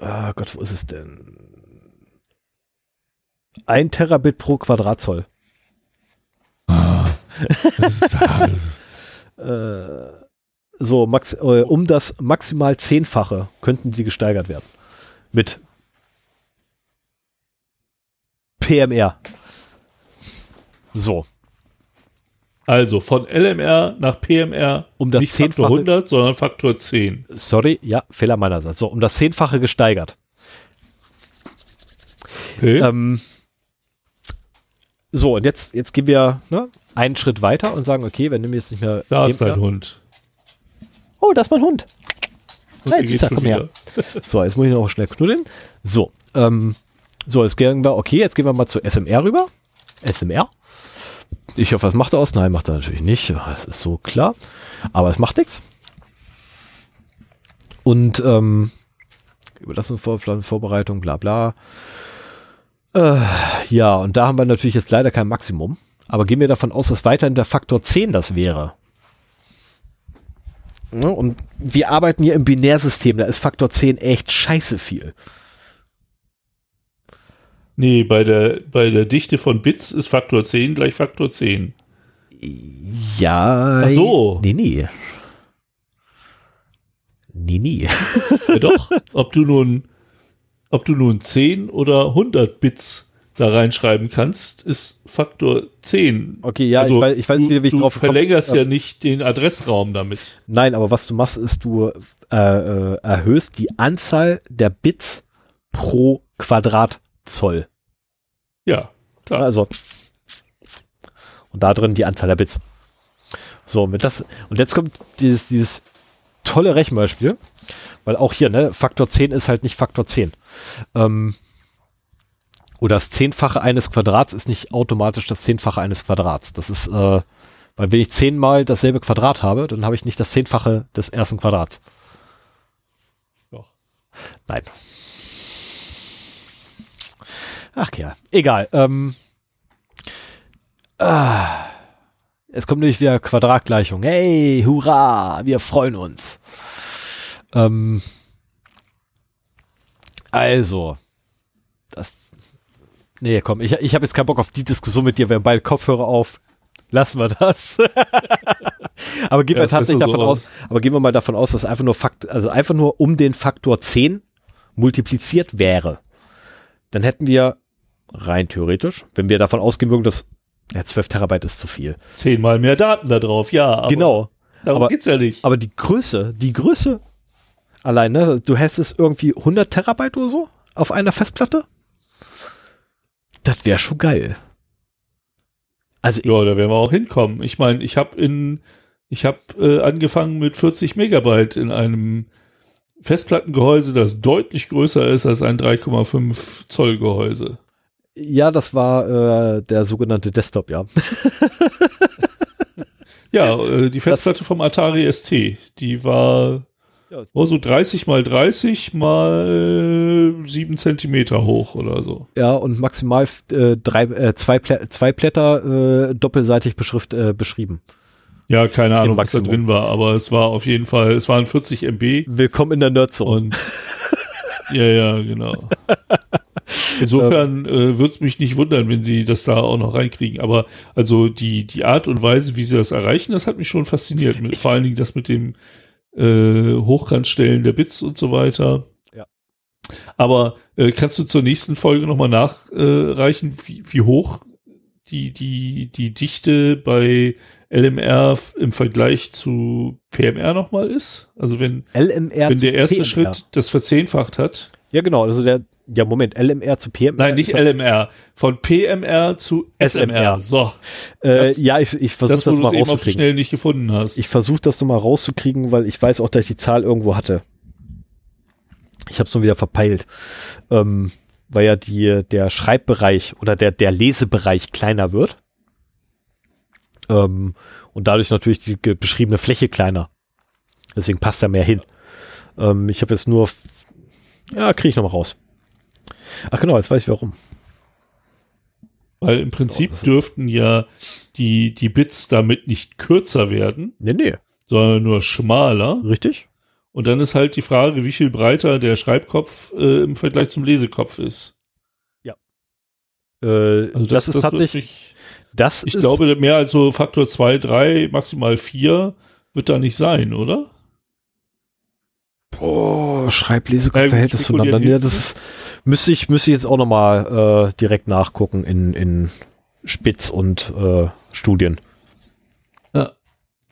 oh Gott, wo ist es denn? Ein Terabit pro Quadratzoll. Ah, das ist, das äh, so, max, äh, um das maximal Zehnfache könnten sie gesteigert werden. Mit PMR. So. Also von LMR nach PMR um das nicht Faktor 100, sondern Faktor 10. Sorry, ja, Fehler meinerseits. So, um das Zehnfache gesteigert. Okay. Ähm, so, und jetzt, jetzt gehen wir ne, einen Schritt weiter und sagen, okay, wenn du mir jetzt nicht mehr. Da ist dein Hund. Oh, da ist mein Hund. Nein, süßer, komm her. so, jetzt muss ich noch schnell knuddeln. So, ähm, so, jetzt gehen wir, okay, jetzt gehen wir mal zu SMR rüber. SMR. Ich hoffe, was macht er aus? Nein, macht er natürlich nicht. Das ist so klar. Aber es macht nichts. Und ähm, Überlassungsvorbereitung, bla bla. Äh, ja, und da haben wir natürlich jetzt leider kein Maximum. Aber gehen wir davon aus, dass weiterhin der Faktor 10 das wäre. Ne? Und wir arbeiten hier im Binärsystem, da ist Faktor 10 echt scheiße viel. Nee, bei der, bei der Dichte von Bits ist Faktor 10 gleich Faktor 10. Ja. Ach so. Nee, nee. Nee, nee. Ja, doch. Ob du nun, ob du nun 10 oder 100 Bits da reinschreiben kannst, ist Faktor 10. Okay, ja, also, ich weiß, ich weiß nicht, wie ich du drauf verlängerst komme. ja nicht den Adressraum damit. Nein, aber was du machst, ist, du äh, äh, erhöhst die Anzahl der Bits pro Quadrat Zoll. Ja, klar. Also. Und da drin die Anzahl der Bits. So, mit das, und jetzt kommt dieses, dieses tolle Rechenbeispiel, weil auch hier, ne, Faktor 10 ist halt nicht Faktor 10. Ähm, oder das Zehnfache eines Quadrats ist nicht automatisch das Zehnfache eines Quadrats. Das ist, äh, weil wenn ich zehnmal dasselbe Quadrat habe, dann habe ich nicht das Zehnfache des ersten Quadrats. Doch. Nein. Ach ja, egal. Ähm, ah, es kommt nämlich wieder Quadratgleichung. Hey, hurra, wir freuen uns. Ähm, also, das. Nee, komm, ich, ich habe jetzt keinen Bock auf die Diskussion mit dir. Wir haben beide Kopfhörer auf. Lassen wir das. aber gehen Ja, wir tatsächlich davon so aus, aber gehen wir mal davon aus, dass einfach nur Fakt, also einfach nur um den Faktor 10 multipliziert wäre. Dann hätten wir rein theoretisch, wenn wir davon ausgehen würden, dass ja, 12 Terabyte ist zu viel. Zehnmal mehr Daten da drauf, ja. Aber genau. Darum aber- geht's ja nicht. Aber die Größe, die Größe allein, ne, du hättest irgendwie 100 Terabyte oder so auf einer Festplatte? Das wäre schon geil. Also, Ja, da werden wir auch hinkommen. Ich meine, ich habe in, ich habe äh, angefangen mit 40 Megabyte in einem Festplattengehäuse, das deutlich größer ist als ein 3,5 Zoll Gehäuse. Ja, das war äh, der sogenannte Desktop, ja. Ja, äh, die Festplatte vom Atari ST, die war oh, so 30 mal 30 mal 7 Zentimeter hoch oder so. Ja, und maximal äh, drei, äh, zwei, Plä zwei Blätter äh, doppelseitig beschrift, äh, beschrieben. Ja, keine Ahnung, was da drin war, aber es war auf jeden Fall, es waren 40 MB Willkommen in der Nerdzone. und ja, ja, genau. Insofern äh, würde es mich nicht wundern, wenn sie das da auch noch reinkriegen. Aber also die, die Art und Weise, wie sie das erreichen, das hat mich schon fasziniert. Mit, vor allen Dingen das mit dem äh, Hochkantstellen der Bits und so weiter. Ja. Aber äh, kannst du zur nächsten Folge nochmal nachreichen, wie, wie hoch die, die, die Dichte bei LMR im Vergleich zu PMR nochmal ist? Also wenn, LMR wenn der erste PMR. Schritt das verzehnfacht hat. Ja, genau. Also der, ja, Moment, LMR zu PMR. Nein, nicht LMR. Von PMR zu SMR. SMR. So, Äh, das- ja, ich, ich versuche das, das, mal es eben auf rauszukriegen. schnell nicht gefunden hast. Ich versuche das nochmal rauszukriegen, weil ich weiß auch, dass ich die Zahl irgendwo hatte. Ich habe es nur wieder verpeilt. Ähm, weil ja die, der Schreibbereich oder der, der Lesebereich kleiner wird. Ähm, und dadurch natürlich die beschriebene Fläche kleiner. Deswegen passt da mehr hin. Ähm, ich habe jetzt nur, ja, kriege ich nochmal raus. Ach genau, jetzt weiß ich warum. Weil im Prinzip das ist- dürften ja die, die Bits damit nicht kürzer werden, Nee, nee, sondern nur schmaler. richtig? Und dann ist halt die Frage, wie viel breiter der Schreibkopf äh, im Vergleich zum Lesekopf ist. Äh, Also das, ist wird tatsächlich, das ich glaube, mehr als so Faktor 2, 3, maximal 4 wird da nicht sein, oder? Boah, Schreib-Lesekopf Ja, gut, Verhältnis spekulieren zueinander. Ja, das ist, müsste ich, müsste ich jetzt auch nochmal äh, direkt nachgucken in, in Spitz und äh, Studien.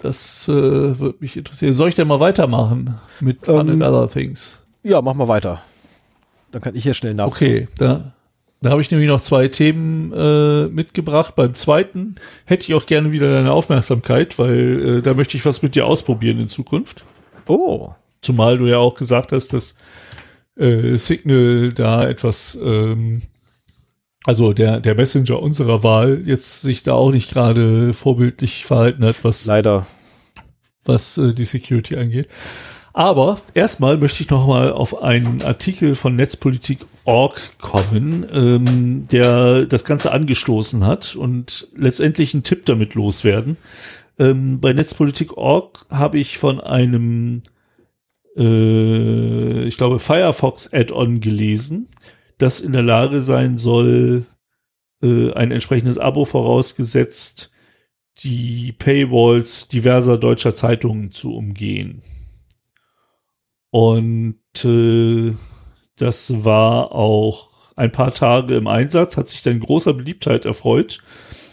Das äh, würde mich interessieren. Soll ich denn mal weitermachen mit Fun Ähm, and Other Things? Ja, mach mal weiter. Dann kann ich hier schnell nach. Okay, da, da habe ich nämlich noch zwei Themen äh, mitgebracht. Beim zweiten hätte ich auch gerne wieder deine Aufmerksamkeit, weil äh, da möchte ich was mit dir ausprobieren in Zukunft. Oh, Zumal du ja auch gesagt hast, dass äh, Signal da etwas, ähm, also der, der Messenger unserer Wahl jetzt sich da auch nicht gerade vorbildlich verhalten hat, was leider. was äh, die Security angeht. Aber erstmal möchte ich noch mal auf einen Artikel von Netzpolitik.org kommen, ähm, der das Ganze angestoßen hat und letztendlich einen Tipp damit loswerden. Ähm, bei Netzpolitik.org habe ich von einem, äh, ich glaube, Firefox Add-on gelesen, das in der Lage sein soll, äh, ein entsprechendes Abo vorausgesetzt, die Paywalls diverser deutscher Zeitungen zu umgehen. Und äh, das war auch ein paar Tage im Einsatz, hat sich dann großer Beliebtheit erfreut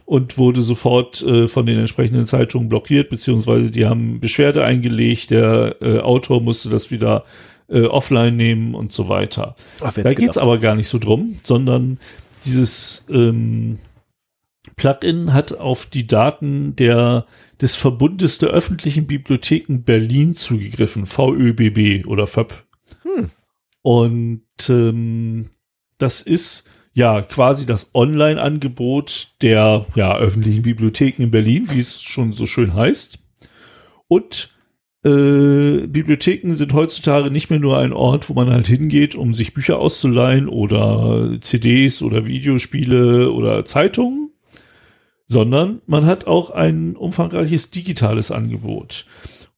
und wurde sofort äh, von den entsprechenden Zeitungen blockiert, beziehungsweise die haben Beschwerde eingelegt, der äh, Autor musste das wieder äh, offline nehmen und so weiter. Ach, Da geht's gedacht? aber gar nicht so drum, sondern dieses ähm, Plugin hat auf die Daten der, des Verbundes der öffentlichen Bibliotheken Berlin zugegriffen, VÖBB oder FÖB. Hm. Und ähm, das ist ja quasi das Online-Angebot der ja, öffentlichen Bibliotheken in Berlin, wie es schon so schön heißt. Und äh, Bibliotheken sind heutzutage nicht mehr nur ein Ort, wo man halt hingeht, um sich Bücher auszuleihen oder CDs oder Videospiele oder Zeitungen, sondern man hat auch ein umfangreiches digitales Angebot.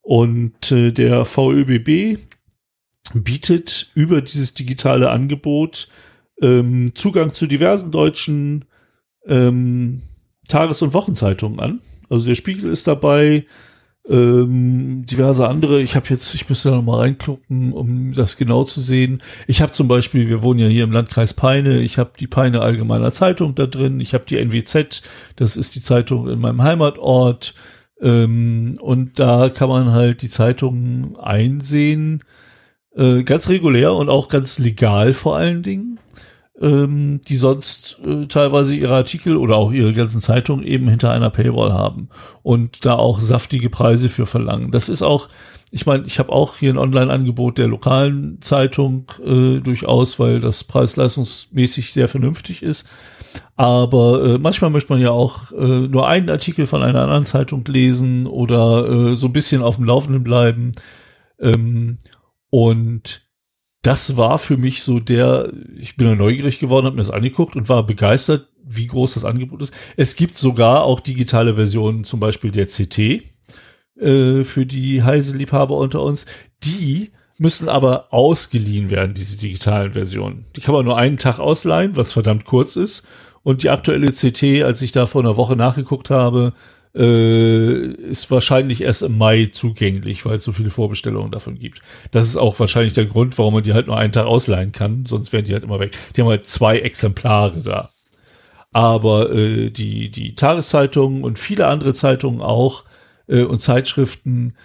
Und äh, der VÖBB bietet über dieses digitale Angebot ähm, Zugang zu diversen deutschen ähm, Tages- und Wochenzeitungen an. Also der Spiegel ist dabei, ähm, diverse andere. Ich habe jetzt, ich müsste da noch mal reingucken, um das genau zu sehen. Ich habe zum Beispiel, wir wohnen ja hier im Landkreis Peine, ich habe die Peine Allgemeiner Zeitung da drin, ich habe die NWZ, das ist die Zeitung in meinem Heimatort. Ähm, und da kann man halt die Zeitungen einsehen, äh, ganz regulär und auch ganz legal vor allen Dingen ähm, die sonst äh, teilweise ihre Artikel oder auch ihre ganzen Zeitungen eben hinter einer Paywall haben und da auch saftige Preise für verlangen. Das ist auch, ich meine, ich habe auch hier ein Online-Angebot der lokalen Zeitung äh, durchaus, weil das preis-leistungsmäßig sehr vernünftig ist. Aber äh, manchmal möchte man ja auch äh, nur einen Artikel von einer anderen Zeitung lesen oder äh, so ein bisschen auf dem Laufenden bleiben. Ähm, und das war für mich so der, ich bin neugierig geworden, habe mir das angeguckt und war begeistert, wie groß das Angebot ist. Es gibt sogar auch digitale Versionen, zum Beispiel der CT, äh, für die Heise-Liebhaber unter uns. Die müssen aber ausgeliehen werden, diese digitalen Versionen. Die kann man nur einen Tag ausleihen, was verdammt kurz ist. Und die aktuelle CT, als ich da vor einer Woche nachgeguckt habe, äh, ist wahrscheinlich erst im Mai zugänglich, weil es so viele Vorbestellungen davon gibt. Das ist auch wahrscheinlich der Grund, warum man die halt nur einen Tag ausleihen kann, sonst werden die halt immer weg. Die haben halt zwei Exemplare da. Aber äh, die, die Tageszeitungen und viele andere Zeitungen auch äh, und Zeitschriften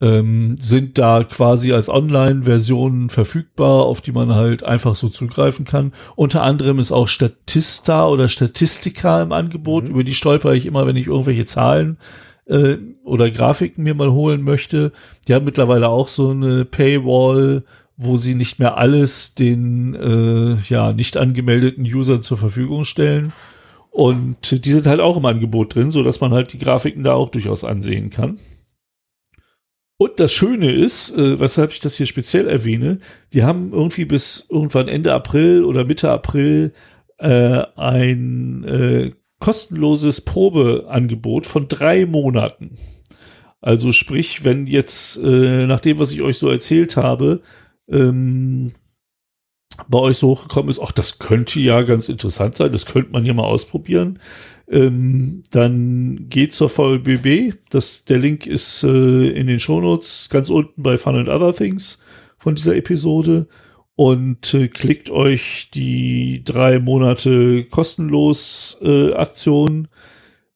ähm, sind da quasi als Online-Versionen verfügbar, auf die man halt einfach so zugreifen kann. Unter anderem ist auch Statista oder Statistika im Angebot, mhm. über die stolper ich immer, wenn ich irgendwelche Zahlen äh, oder Grafiken mir mal holen möchte. Die haben mittlerweile auch so eine Paywall, wo sie nicht mehr alles den äh, ja nicht angemeldeten Usern zur Verfügung stellen. Und die sind halt auch im Angebot drin, so dass man halt die Grafiken da auch durchaus ansehen kann. Und das Schöne ist, äh, weshalb ich das hier speziell erwähne, die haben irgendwie bis irgendwann Ende April oder Mitte April äh, ein äh, kostenloses Probeangebot von drei Monaten. Also sprich, wenn jetzt äh, nach dem, was ich euch so erzählt habe, ähm, bei euch so hochgekommen ist, ach, das könnte ja ganz interessant sein, das könnte man ja mal ausprobieren, ähm, dann geht zur VLBB. Das, der Link ist äh, in den Shownotes ganz unten bei Fun and Other Things von dieser Episode und äh, klickt euch die drei Monate kostenlos äh, Aktion,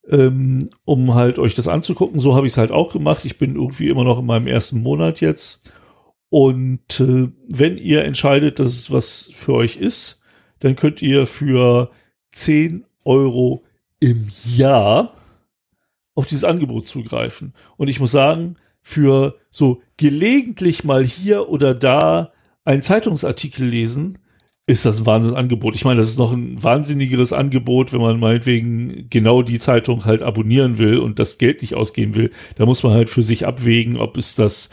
ähm, um halt euch das anzugucken. So habe ich es halt auch gemacht. Ich bin irgendwie immer noch in meinem ersten Monat jetzt. Und äh, wenn ihr entscheidet, dass es was für euch ist, dann könnt ihr für 10 Euro im Jahr auf dieses Angebot zugreifen. Und ich muss sagen, für so gelegentlich mal hier oder da einen Zeitungsartikel lesen, ist das ein Wahnsinnsangebot. Ich meine, das ist noch ein wahnsinnigeres Angebot, wenn man meinetwegen genau die Zeitung halt abonnieren will und das Geld nicht ausgeben will. Da muss man halt für sich abwägen, ob es das,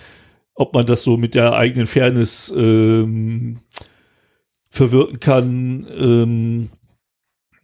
ob man das so mit der eigenen Fairness ähm, verwirken kann, ähm,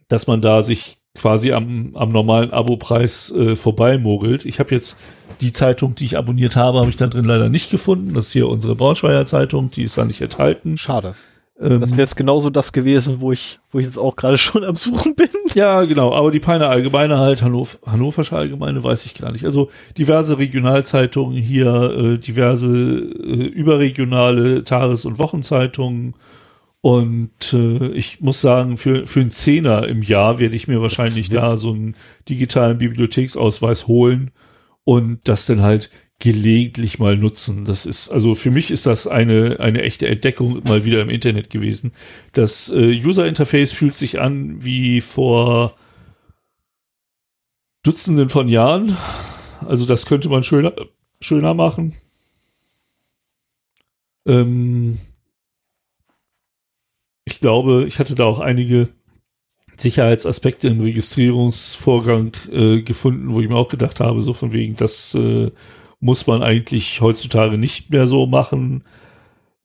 dass man da sich quasi am, am normalen Abopreis äh, vorbeimogelt. Ich habe jetzt die Zeitung, die ich abonniert habe, habe ich da drin leider nicht gefunden. Das ist hier unsere Braunschweiger Zeitung, die ist da nicht enthalten. Schade. Ähm, das wäre jetzt genauso das gewesen, wo ich, wo ich jetzt auch gerade schon am Suchen bin. Ja, genau. Aber die Peine Allgemeine halt, Hannover, Hannoversche Allgemeine, weiß ich gar nicht. Also diverse Regionalzeitungen hier, äh, diverse äh, überregionale Tages- und Wochenzeitungen und äh, ich muss sagen, für, für einen Zehner im Jahr werde ich mir wahrscheinlich da so einen digitalen Bibliotheksausweis holen und das dann halt gelegentlich mal nutzen. Das ist, also für mich ist das eine, eine echte Entdeckung mal wieder im Internet gewesen. Das äh, User Interface fühlt sich an wie vor Dutzenden von Jahren. Also das könnte man schöner, schöner machen. Ähm, glaube, ich hatte da auch einige Sicherheitsaspekte im Registrierungsvorgang äh, gefunden, wo ich mir auch gedacht habe, so von wegen, das äh, muss man eigentlich heutzutage nicht mehr so machen.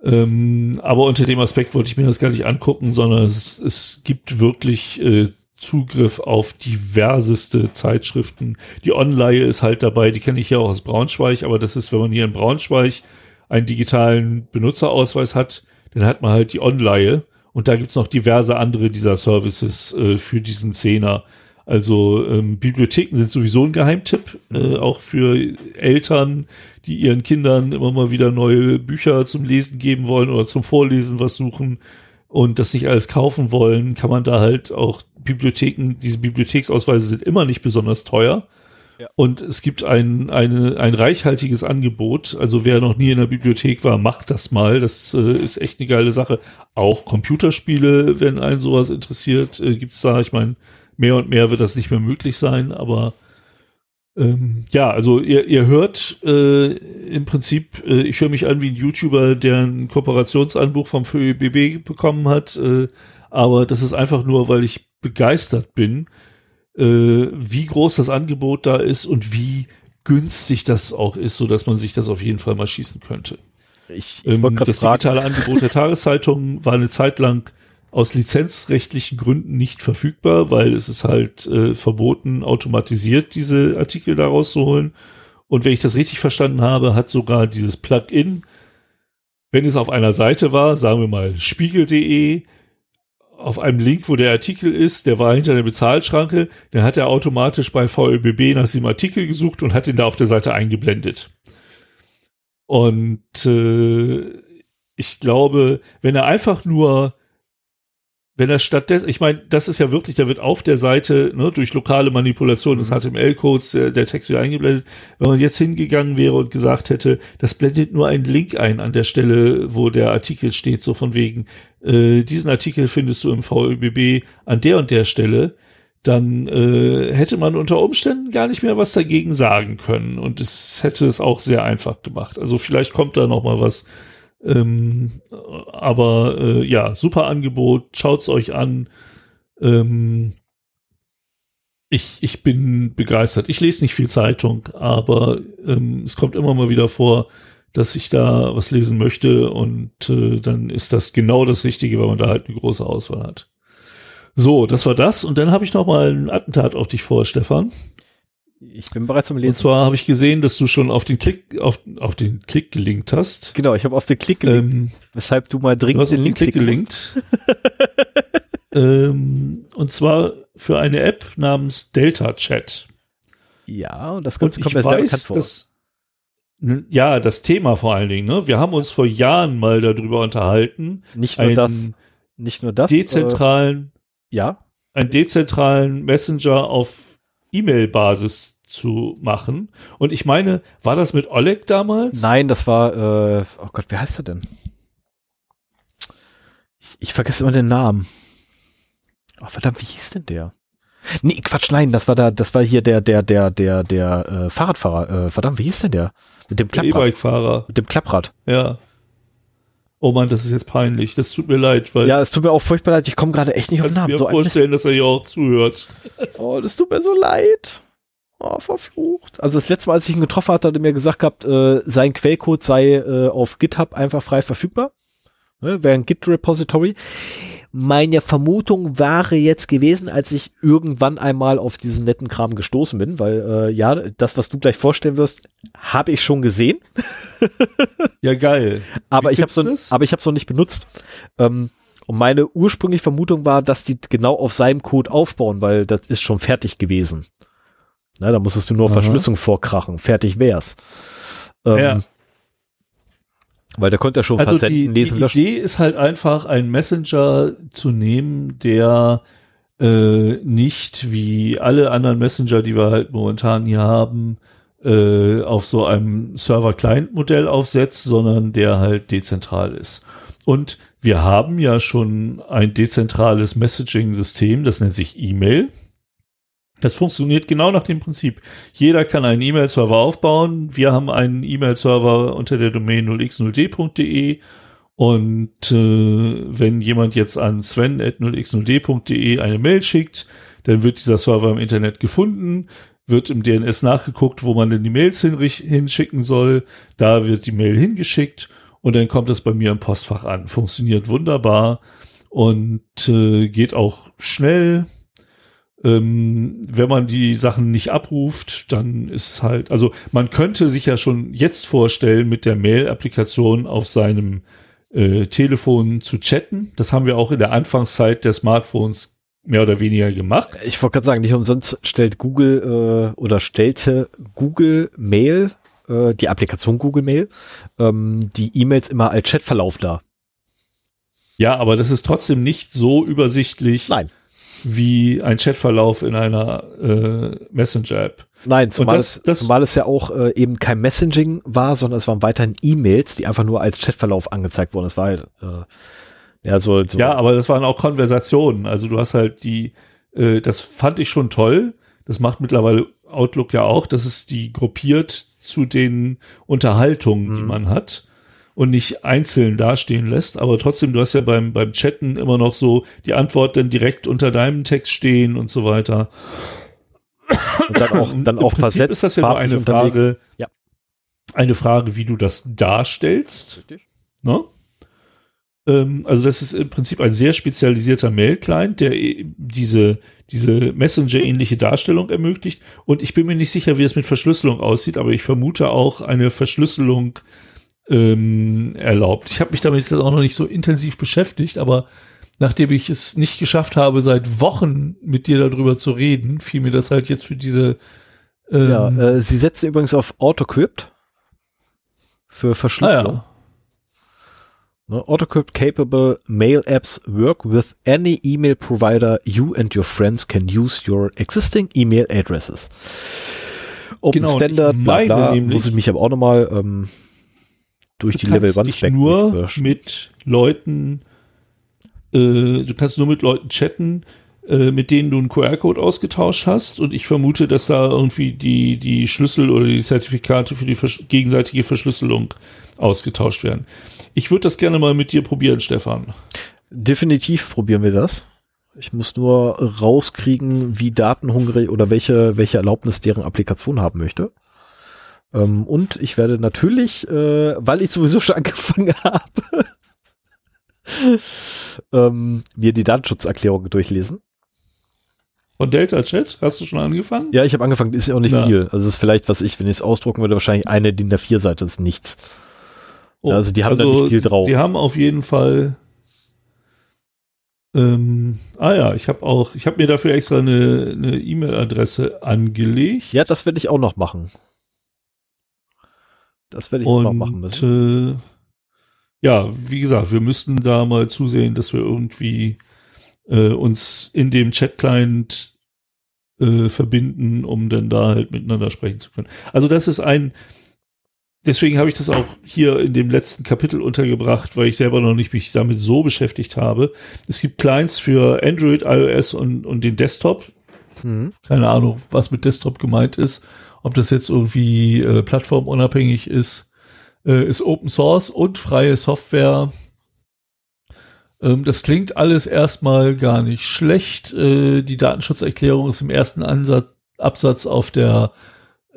Ähm, aber unter dem Aspekt wollte ich mir das gar nicht angucken, sondern es, es gibt wirklich äh, Zugriff auf diverseste Zeitschriften. Die Online ist halt dabei, die kenne ich ja auch aus Braunschweig, aber das ist, wenn man hier in Braunschweig einen digitalen Benutzerausweis hat, dann hat man halt die Online und da gibt's noch diverse andere dieser Services äh, für diesen Zehner. Also ähm, Bibliotheken sind sowieso ein Geheimtipp, äh, auch für Eltern, die ihren Kindern immer mal wieder neue Bücher zum Lesen geben wollen oder zum Vorlesen was suchen und das nicht alles kaufen wollen, kann man da halt auch Bibliotheken, diese Bibliotheksausweise sind immer nicht besonders teuer. Und es gibt ein, eine, ein reichhaltiges Angebot. Also wer noch nie in der Bibliothek war, macht das mal. Das äh, ist echt eine geile Sache. Auch Computerspiele, wenn einen sowas interessiert, äh, gibt's da. Ich meine, mehr und mehr wird das nicht mehr möglich sein, aber ähm, ja, also ihr, ihr hört äh, im Prinzip, äh, ich höre mich an wie ein YouTuber, der ein Kooperationsanbuch vom ÖBB bekommen hat, äh, aber das ist einfach nur, weil ich begeistert bin, wie groß das Angebot da ist und wie günstig das auch ist, so dass man sich das auf jeden Fall mal schießen könnte. Ich, ich ähm, das digitale Angebot der Tageszeitung war eine Zeit lang aus lizenzrechtlichen Gründen nicht verfügbar, weil es ist halt äh, verboten, automatisiert diese Artikel daraus zu holen. Und wenn ich das richtig verstanden habe, hat sogar dieses Plugin, wenn es auf einer Seite war, sagen wir mal spiegel.de, auf einem Link, wo der Artikel ist, der war hinter der Bezahlschranke, dann hat er automatisch bei VLBB nach diesem Artikel gesucht und hat ihn da auf der Seite eingeblendet. Und äh, ich glaube, wenn er einfach nur wenn er stattdessen, ich meine, das ist ja wirklich, da wird auf der Seite ne, durch lokale Manipulation des HTML-Codes der, der, Text wieder eingeblendet. Wenn man jetzt hingegangen wäre und gesagt hätte, das blendet nur einen Link ein an der Stelle, wo der Artikel steht, so von wegen, äh, diesen Artikel findest du im VÖBB an der und der Stelle, dann äh, hätte man unter Umständen gar nicht mehr was dagegen sagen können und es hätte es auch sehr einfach gemacht. Also vielleicht kommt da noch mal was ähm, aber äh, ja, super Angebot, schaut's euch an. Ähm, ich, ich bin begeistert. Ich lese nicht viel Zeitung, aber ähm, es kommt immer mal wieder vor, dass ich da was lesen möchte und äh, dann ist das genau das Richtige, weil man da halt eine große Auswahl hat. So, das war das und dann habe ich noch mal ein Attentat auf dich vor, Stefan. Ich bin bereits am Lesen. Und zwar habe ich gesehen, dass du schon auf den Klick, auf, auf den Klick gelinkt hast. Genau, ich habe auf den Klick gelinkt, ähm, weshalb du mal dringend du den, den Klick gelinkt. ähm, und zwar für eine App namens Delta Chat. Ja, und das Ganze kommt mir sehr bekannt vor. Dass, ja, das Thema vor allen Dingen. Ne? Wir haben uns vor Jahren mal darüber unterhalten. Nicht nur das, nicht nur das. Dezentralen, äh, ja, einen dezentralen Messenger auf E-Mail-Basis zu machen. Und ich meine, war das mit Oleg damals? Nein, das war, äh, oh Gott, wer heißt er denn? Ich, ich vergesse immer den Namen. Oh, verdammt, wie hieß denn der? Nee, Quatsch, nein, das war da, das war hier der, der, der, der, der äh, Fahrradfahrer. Äh, verdammt, wie hieß denn der? Mit dem Klapprad. E-Bike-Fahrer. Mit dem Klapprad. Ja. Oh Mann, das ist jetzt peinlich. Das tut mir leid, weil. Ja, es tut mir auch furchtbar leid. Ich komme gerade echt nicht auf den Namen. Ich kann mir so vorstellen, dass er hier auch zuhört. Oh, das tut mir so leid. Oh, verflucht. Also das letzte Mal, als ich ihn getroffen hatte, hat er mir gesagt gehabt, äh, sein Quellcode sei äh, auf GitHub einfach frei verfügbar. Ne, Wäre ein Git-Repository. Meine Vermutung wäre jetzt gewesen, als ich irgendwann einmal auf diesen netten Kram gestoßen bin, weil äh, ja, das, was du gleich vorstellen wirst, habe ich schon gesehen. ja, geil. aber, ich so, aber ich habe es noch nicht benutzt. Ähm, und meine ursprüngliche Vermutung war, dass die genau auf seinem Code aufbauen, weil das ist schon fertig gewesen. Na, da musstest du nur Aha. Verschlüsselung vorkrachen. Fertig wär's. Ähm, ja. Weil der konnte ja schon also Patienten die, lesen. Die Idee ist halt einfach, einen Messenger zu nehmen, der äh, nicht wie alle anderen Messenger, die wir halt momentan hier haben, äh, auf so einem Server-Client-Modell aufsetzt, sondern der halt dezentral ist. Und wir haben ja schon ein dezentrales Messaging-System, das nennt sich E-Mail. Das funktioniert genau nach dem Prinzip. Jeder kann einen E-Mail-Server aufbauen. Wir haben einen E-Mail-Server unter der Domain 0x0d.de Und äh, wenn jemand jetzt an sven.0x0d.de eine Mail schickt, dann wird dieser Server im Internet gefunden, wird im DNS nachgeguckt, wo man denn die Mails hin, hinschicken soll. Da wird die Mail hingeschickt und dann kommt es bei mir im Postfach an. Funktioniert wunderbar und äh, geht auch schnell. Ähm, wenn man die Sachen nicht abruft, dann ist es halt, also man könnte sich ja schon jetzt vorstellen, mit der Mail-Applikation auf seinem äh, Telefon zu chatten. Das haben wir auch in der Anfangszeit der Smartphones mehr oder weniger gemacht. Ich wollte gerade sagen, nicht umsonst stellt Google äh, oder stellte Google Mail, äh, die Applikation Google Mail, ähm, die E-Mails immer als Chatverlauf dar. Ja, aber das ist trotzdem nicht so übersichtlich. Nein wie ein Chatverlauf in einer äh, Messenger-App. Nein, zumal, das, es, das, zumal es ja auch äh, eben kein Messaging war, sondern es waren weiterhin E-Mails, die einfach nur als Chatverlauf angezeigt wurden. Das war halt, äh, ja, so, so. Ja, aber das waren auch Konversationen. Also du hast halt die, äh, das fand ich schon toll. Das macht mittlerweile Outlook ja auch, dass es die gruppiert zu den Unterhaltungen, mhm. die man hat und nicht einzeln dastehen lässt. Aber trotzdem, du hast ja beim, beim Chatten immer noch so die Antwort dann direkt unter deinem Text stehen und so weiter. Und dann auch, dann auch versetzt. Ist das ja nur eine Frage, ja. eine Frage, wie du das darstellst. Richtig. Ne? Ähm, also das ist im Prinzip ein sehr spezialisierter Mail-Client, der diese, diese Messenger-ähnliche Darstellung ermöglicht. Und ich bin mir nicht sicher, wie es mit Verschlüsselung aussieht, aber ich vermute auch eine Verschlüsselung ähm, erlaubt. Ich habe mich damit jetzt auch noch nicht so intensiv beschäftigt, aber nachdem ich es nicht geschafft habe, seit Wochen mit dir darüber zu reden, fiel mir das halt jetzt für diese. Ähm, ja, äh, sie setzen übrigens auf AutoCrypt für Verschlüsselung. Ah, ja. Ne, AutoCrypt capable mail apps work with any email provider you and your friends can use your existing email addresses. Open genau, Standard, bla, bla, muss ich mich aber auch nochmal ähm, durch du die Level 1 Spec nur mit Leuten, äh, du kannst nur mit Leuten chatten, äh, mit denen du einen QR-Code ausgetauscht hast und ich vermute, dass da irgendwie die, die Schlüssel oder die Zertifikate für die vers gegenseitige Verschlüsselung ausgetauscht werden. Ich würde das gerne mal mit dir probieren, Stefan. Definitiv probieren wir das. Ich muss nur rauskriegen, wie datenhungrig oder welche, welche Erlaubnis deren Applikation haben möchte. Ähm, und ich werde natürlich, äh, weil ich sowieso schon angefangen habe, ähm, mir die Datenschutzerklärung durchlesen. Von Delta Chat? Hast du schon angefangen? Ja, ich habe angefangen, ist ja auch nicht ja. viel. Also es ist vielleicht, was ich, wenn ich es ausdrucken würde, wahrscheinlich eine DIN der vier Seite ist nichts. Oh, also die haben also da nicht viel drauf. Sie haben auf jeden Fall ähm, ah ja, ich habe auch, ich habe mir dafür extra eine E-Mail-Adresse angelegt. Ja, das werde ich auch noch machen. Das werde ich und, noch machen müssen. Äh, ja, wie gesagt, wir müssten da mal zusehen, dass wir irgendwie äh, uns in dem Chat-Client äh, verbinden, um dann da halt miteinander sprechen zu können. Also das ist ein, deswegen habe ich das auch hier in dem letzten Kapitel untergebracht, weil ich selber noch nicht mich damit so beschäftigt habe. Es gibt Clients für Android, iOS und, und den Desktop. Mhm. Keine Ahnung, was mit Desktop gemeint ist ob das jetzt irgendwie äh, plattformunabhängig ist, äh, ist Open Source und freie Software. Ähm, das klingt alles erstmal gar nicht schlecht. Äh, die Datenschutzerklärung ist im ersten Ansatz, Absatz auf der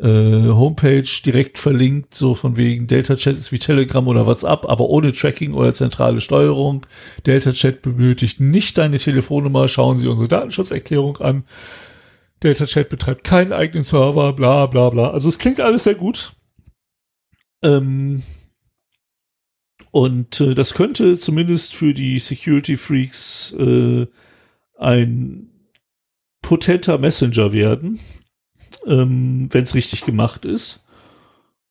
äh, Homepage direkt verlinkt, so von wegen Delta Chat ist wie Telegram oder WhatsApp, aber ohne Tracking oder zentrale Steuerung. Delta Chat benötigt nicht deine Telefonnummer. Schauen Sie unsere Datenschutzerklärung an. Delta Chat betreibt keinen eigenen Server, bla bla bla. Also es klingt alles sehr gut. Ähm, und äh, das könnte zumindest für die Security Freaks äh, ein potenter Messenger werden, ähm, wenn es richtig gemacht ist.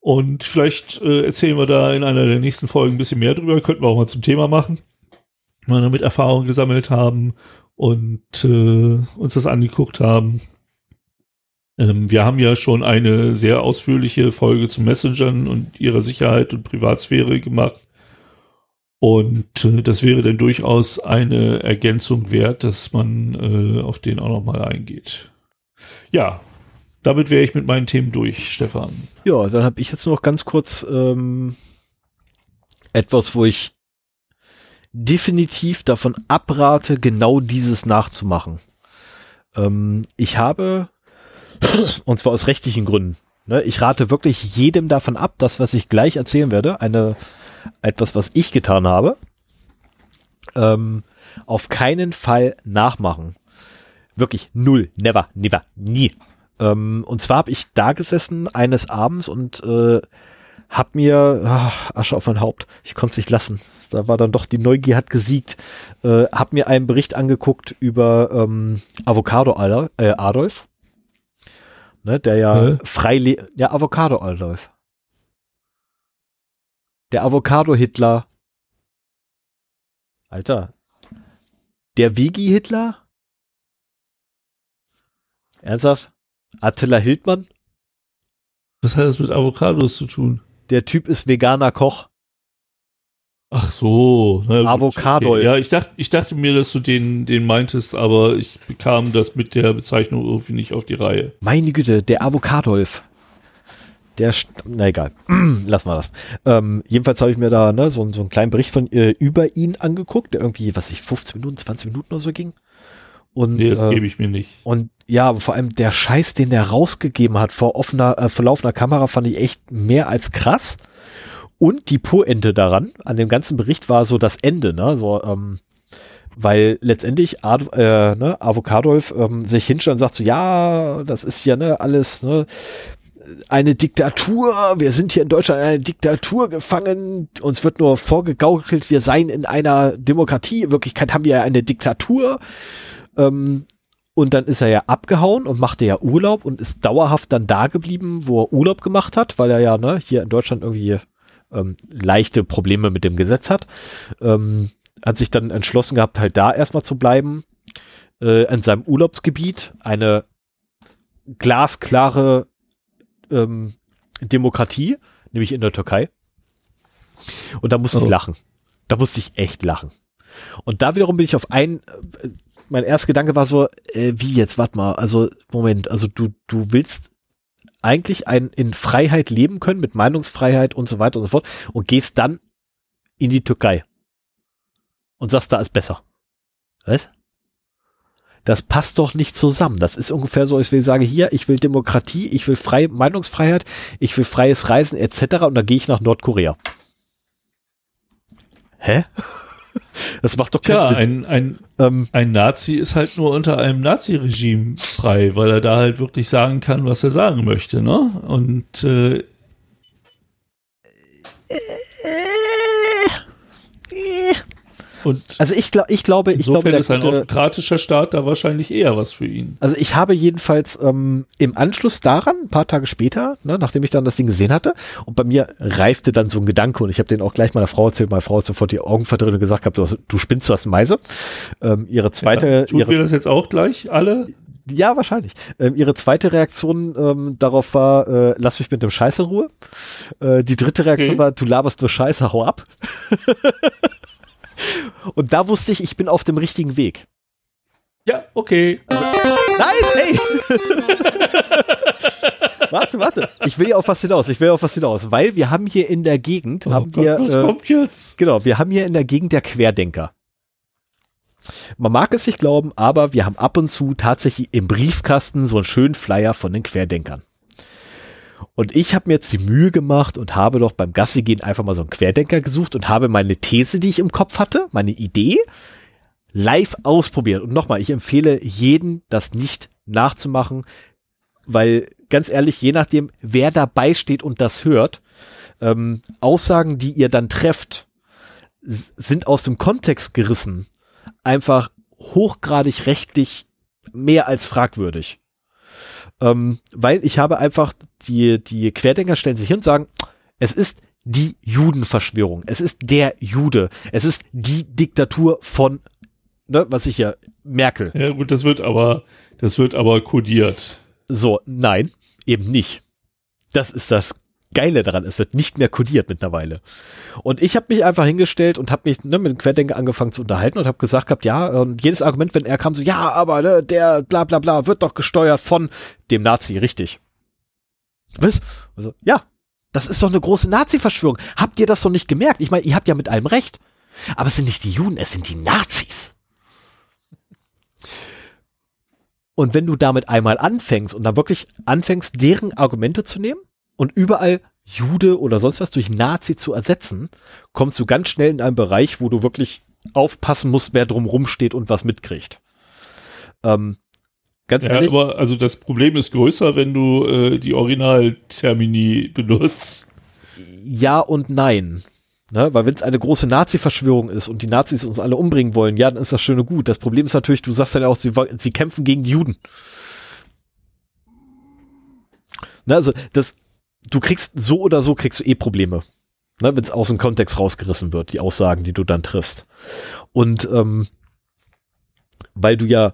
Und vielleicht äh, erzählen wir da in einer der nächsten Folgen ein bisschen mehr drüber. Könnten wir auch mal zum Thema machen. Wenn wir damit Erfahrung gesammelt haben und äh, uns das angeguckt haben. Ähm, wir haben ja schon eine sehr ausführliche Folge zu Messengern und ihrer Sicherheit und Privatsphäre gemacht. Und äh, das wäre dann durchaus eine Ergänzung wert, dass man äh, auf den auch nochmal eingeht. Ja, damit wäre ich mit meinen Themen durch, Stefan. Ja, dann habe ich jetzt noch ganz kurz ähm, etwas, wo ich definitiv davon abrate, genau dieses nachzumachen. Ähm, ich habe, und zwar aus rechtlichen Gründen, ne, ich rate wirklich jedem davon ab, das, was ich gleich erzählen werde, eine, etwas, was ich getan habe, ähm, auf keinen Fall nachmachen. Wirklich null, never, never, nie. Ähm, und zwar habe ich da gesessen eines Abends und äh, hab mir ach, Asche auf mein Haupt. Ich konnte es nicht lassen. Da war dann doch die Neugier hat gesiegt. Äh, hab mir einen Bericht angeguckt über ähm, Avocado äh, Adolf, ne, der ja Hä? frei ja Avocado Adolf, der Avocado Hitler. Alter, der Vegi Hitler? Ernsthaft? Attila Hildmann? Was hat das mit Avocados zu tun? Der Typ ist veganer Koch. Ach so. Avocado. Ja, ich dachte, ich dachte mir, dass du den, den meintest, aber ich bekam das mit der Bezeichnung irgendwie nicht auf die Reihe. Meine Güte, der Avocadolf. Der, na egal, lassen wir das. Ähm, jedenfalls habe ich mir da ne, so, so einen kleinen Bericht von äh, über ihn angeguckt, der irgendwie, was ich, 15 Minuten, 20 Minuten oder so ging. Und, nee, das äh, gebe ich mir nicht. Und ja, vor allem der Scheiß, den der rausgegeben hat vor offener, äh, vor laufender Kamera, fand ich echt mehr als krass. Und die Pointe daran, an dem ganzen Bericht war so das Ende, ne? So, ähm, weil letztendlich Ad, äh, ne, Avocadolf ähm, sich hinstellt und sagt so, ja, das ist ja ne, alles ne, eine Diktatur, wir sind hier in Deutschland in einer Diktatur gefangen, uns wird nur vorgegaukelt, wir seien in einer Demokratie, in Wirklichkeit haben wir ja eine Diktatur. Ähm, und dann ist er ja abgehauen und machte ja Urlaub und ist dauerhaft dann da geblieben, wo er Urlaub gemacht hat, weil er ja ne, hier in Deutschland irgendwie ähm, leichte Probleme mit dem Gesetz hat. Ähm, hat sich dann entschlossen gehabt, halt da erstmal zu bleiben, äh, in seinem Urlaubsgebiet. Eine glasklare ähm, Demokratie, nämlich in der Türkei. Und da musste oh. ich lachen. Da musste ich echt lachen. Und da wiederum bin ich auf ein, äh, mein erster Gedanke war so, äh, wie jetzt, warte mal, also Moment, also du, du willst eigentlich ein, in Freiheit leben können, mit Meinungsfreiheit und so weiter und so fort und gehst dann in die Türkei und sagst, da ist besser. Was? Das passt doch nicht zusammen. Das ist ungefähr so, als will ich sage, hier, ich will Demokratie, ich will freie Meinungsfreiheit, ich will freies Reisen etc. und dann gehe ich nach Nordkorea. Hä? Das macht doch keinen Tja, Sinn. Ein, ein, ähm, ein Nazi ist halt nur unter einem Nazi-Regime frei, weil er da halt wirklich sagen kann, was er sagen möchte, ne? Und äh, Und also ich, glaub, ich glaube, ich glaube, ist ein autokratischer Staat da wahrscheinlich eher was für ihn. Also ich habe jedenfalls ähm, im Anschluss daran, ein paar Tage später, ne, nachdem ich dann das Ding gesehen hatte, und bei mir reifte dann so ein Gedanke und ich habe den auch gleich meiner Frau erzählt, meine Frau hat sofort die Augen verdreht und gesagt, du, du spinnst, du hast Meise. Ähm, ihre zweite, ja, tut ihre, wir das jetzt auch gleich alle? Ja, wahrscheinlich. Ähm, ihre zweite Reaktion ähm, darauf war, äh, lass mich mit dem Scheiß in Ruhe. Äh, die dritte Reaktion okay. war, du laberst nur Scheiße, hau ab. Und da wusste ich, ich bin auf dem richtigen Weg. Ja, okay. Nein, hey! warte, warte. Ich will ja auf was hinaus. Ich will auf was hinaus. Weil wir haben hier in der Gegend, oh haben Gott, wir. Was äh, kommt jetzt? Genau, wir haben hier in der Gegend der Querdenker. Man mag es nicht glauben, aber wir haben ab und zu tatsächlich im Briefkasten so einen schönen Flyer von den Querdenkern. Und ich habe mir jetzt die Mühe gemacht und habe doch beim Gassi gehen einfach mal so einen Querdenker gesucht und habe meine These, die ich im Kopf hatte, meine Idee, live ausprobiert. Und nochmal, ich empfehle jeden, das nicht nachzumachen, weil ganz ehrlich, je nachdem, wer dabei steht und das hört, ähm, Aussagen, die ihr dann trefft, sind aus dem Kontext gerissen, einfach hochgradig rechtlich mehr als fragwürdig. Ähm, weil ich habe einfach, die, die Querdenker stellen sich hin und sagen, es ist die Judenverschwörung. Es ist der Jude. Es ist die Diktatur von, ne, was ich ja, Merkel. Ja, gut, das wird aber, das wird aber kodiert. So, nein, eben nicht. Das ist das Geile daran, es wird nicht mehr kodiert mittlerweile. Und ich habe mich einfach hingestellt und habe mich ne, mit dem Querdenker angefangen zu unterhalten und habe gesagt gehabt, ja, und jedes Argument, wenn er kam, so, ja, aber ne, der bla bla bla wird doch gesteuert von dem Nazi, richtig. Was? Also, ja, das ist doch eine große Nazi-Verschwörung. Habt ihr das doch nicht gemerkt? Ich meine, ihr habt ja mit allem recht. Aber es sind nicht die Juden, es sind die Nazis. Und wenn du damit einmal anfängst und dann wirklich anfängst, deren Argumente zu nehmen und überall Jude oder sonst was durch Nazi zu ersetzen, kommst du ganz schnell in einen Bereich, wo du wirklich aufpassen musst, wer drumrum steht und was mitkriegt. Ähm, ganz ja, ehrlich. aber also das Problem ist größer, wenn du äh, die Originaltermini benutzt. Ja und nein. Ne? Weil wenn es eine große Nazi-Verschwörung ist und die Nazis uns alle umbringen wollen, ja, dann ist das schön und gut. Das Problem ist natürlich, du sagst dann auch, sie, sie kämpfen gegen die Juden. Ne? Also das, du kriegst so oder so kriegst du eh Probleme. Ne? Wenn es aus dem Kontext rausgerissen wird, die Aussagen, die du dann triffst. Und ähm, weil du ja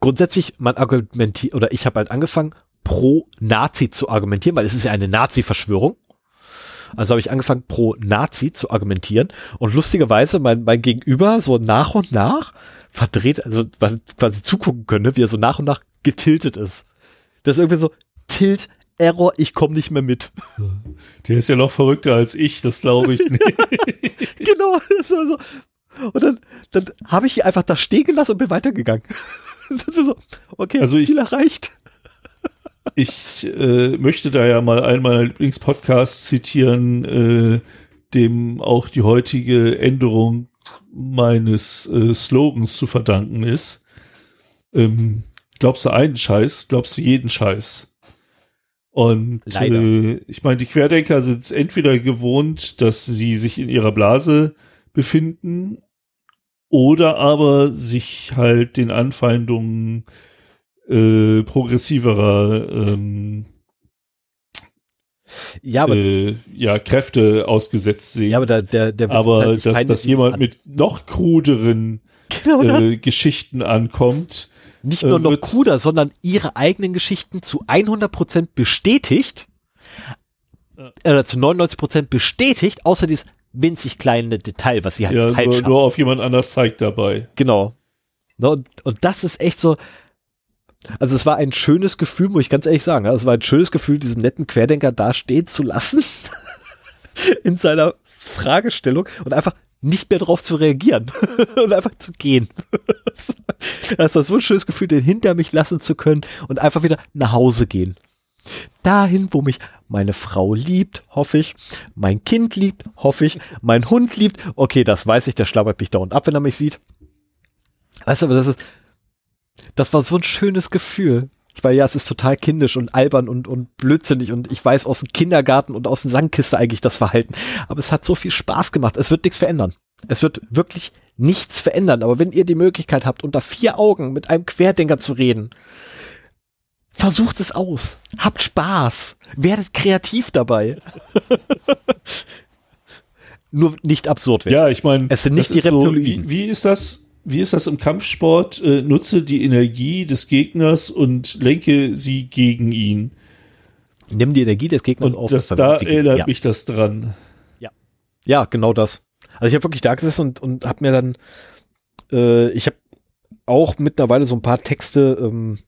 grundsätzlich man argumentiert, oder ich habe halt angefangen, pro Nazi zu argumentieren, weil es ist ja eine Nazi-Verschwörung. Also habe ich angefangen, pro Nazi zu argumentieren. Und lustigerweise mein, mein Gegenüber so nach und nach verdreht, also quasi zugucken könnte, wie er so nach und nach getiltet ist. Das ist irgendwie so, Tilt, Error, ich komme nicht mehr mit. Der ist ja noch verrückter als ich, das glaube ich nicht. genau. So. Und dann, dann habe ich ihn einfach da stehen gelassen und bin weitergegangen. Das ist so, okay, also Ziel ich, erreicht. Ich äh, möchte da ja mal einen meiner Lieblingspodcasts zitieren, äh, dem auch die heutige Änderung meines äh, Slogans zu verdanken ist. Ähm, glaubst du einen Scheiß, glaubst du jeden Scheiß. Und äh, ich meine, die Querdenker sind es entweder gewohnt, dass sie sich in ihrer Blase befinden oder aber sich halt den Anfeindungen äh, progressiverer ähm, ja, aber, äh, ja, Kräfte ausgesetzt sehen. Ja, aber der, der, der aber halt dass, dass jemand mit noch kruderen genau äh, Geschichten ankommt. Nicht nur äh, noch kruder, sondern ihre eigenen Geschichten zu 100% bestätigt, ja. äh, zu 99% bestätigt, außer dieses winzig kleine Detail, was sie halt ja, falsch nur, haben. nur auf jemand anders zeigt dabei. Genau. Und, und das ist echt so, also es war ein schönes Gefühl, muss ich ganz ehrlich sagen. Es war ein schönes Gefühl, diesen netten Querdenker da stehen zu lassen in seiner Fragestellung und einfach nicht mehr darauf zu reagieren und einfach zu gehen. das war so ein schönes Gefühl, den hinter mich lassen zu können und einfach wieder nach Hause gehen. Dahin, wo mich meine Frau liebt, hoffe ich, mein Kind liebt, hoffe ich, mein Hund liebt. Okay, das weiß ich, der schlabbert mich dauernd ab, wenn er mich sieht. Weißt du, aber das ist, das war so ein schönes Gefühl. Weil ja, es ist total kindisch und albern und, und blödsinnig und ich weiß aus dem Kindergarten und aus dem Sandkiste eigentlich das Verhalten. Aber es hat so viel Spaß gemacht. Es wird nichts verändern. Es wird wirklich nichts verändern. Aber wenn ihr die Möglichkeit habt, unter vier Augen mit einem Querdenker zu reden, versucht es aus. Habt Spaß. Werdet kreativ dabei. Nur nicht absurd werden. Ja, ich meine, es sind nicht die Reptilien. So, wie, wie ist das? Wie ist das im Kampfsport? Äh, nutze die Energie des Gegners und lenke sie gegen ihn. Nimm die Energie des Gegners und auf. Das, da erinnert ja. mich das dran. Ja. Ja, genau das. Also ich habe wirklich da gesessen und, und habe mir dann, äh, ich habe auch mittlerweile so ein paar Texte ähm,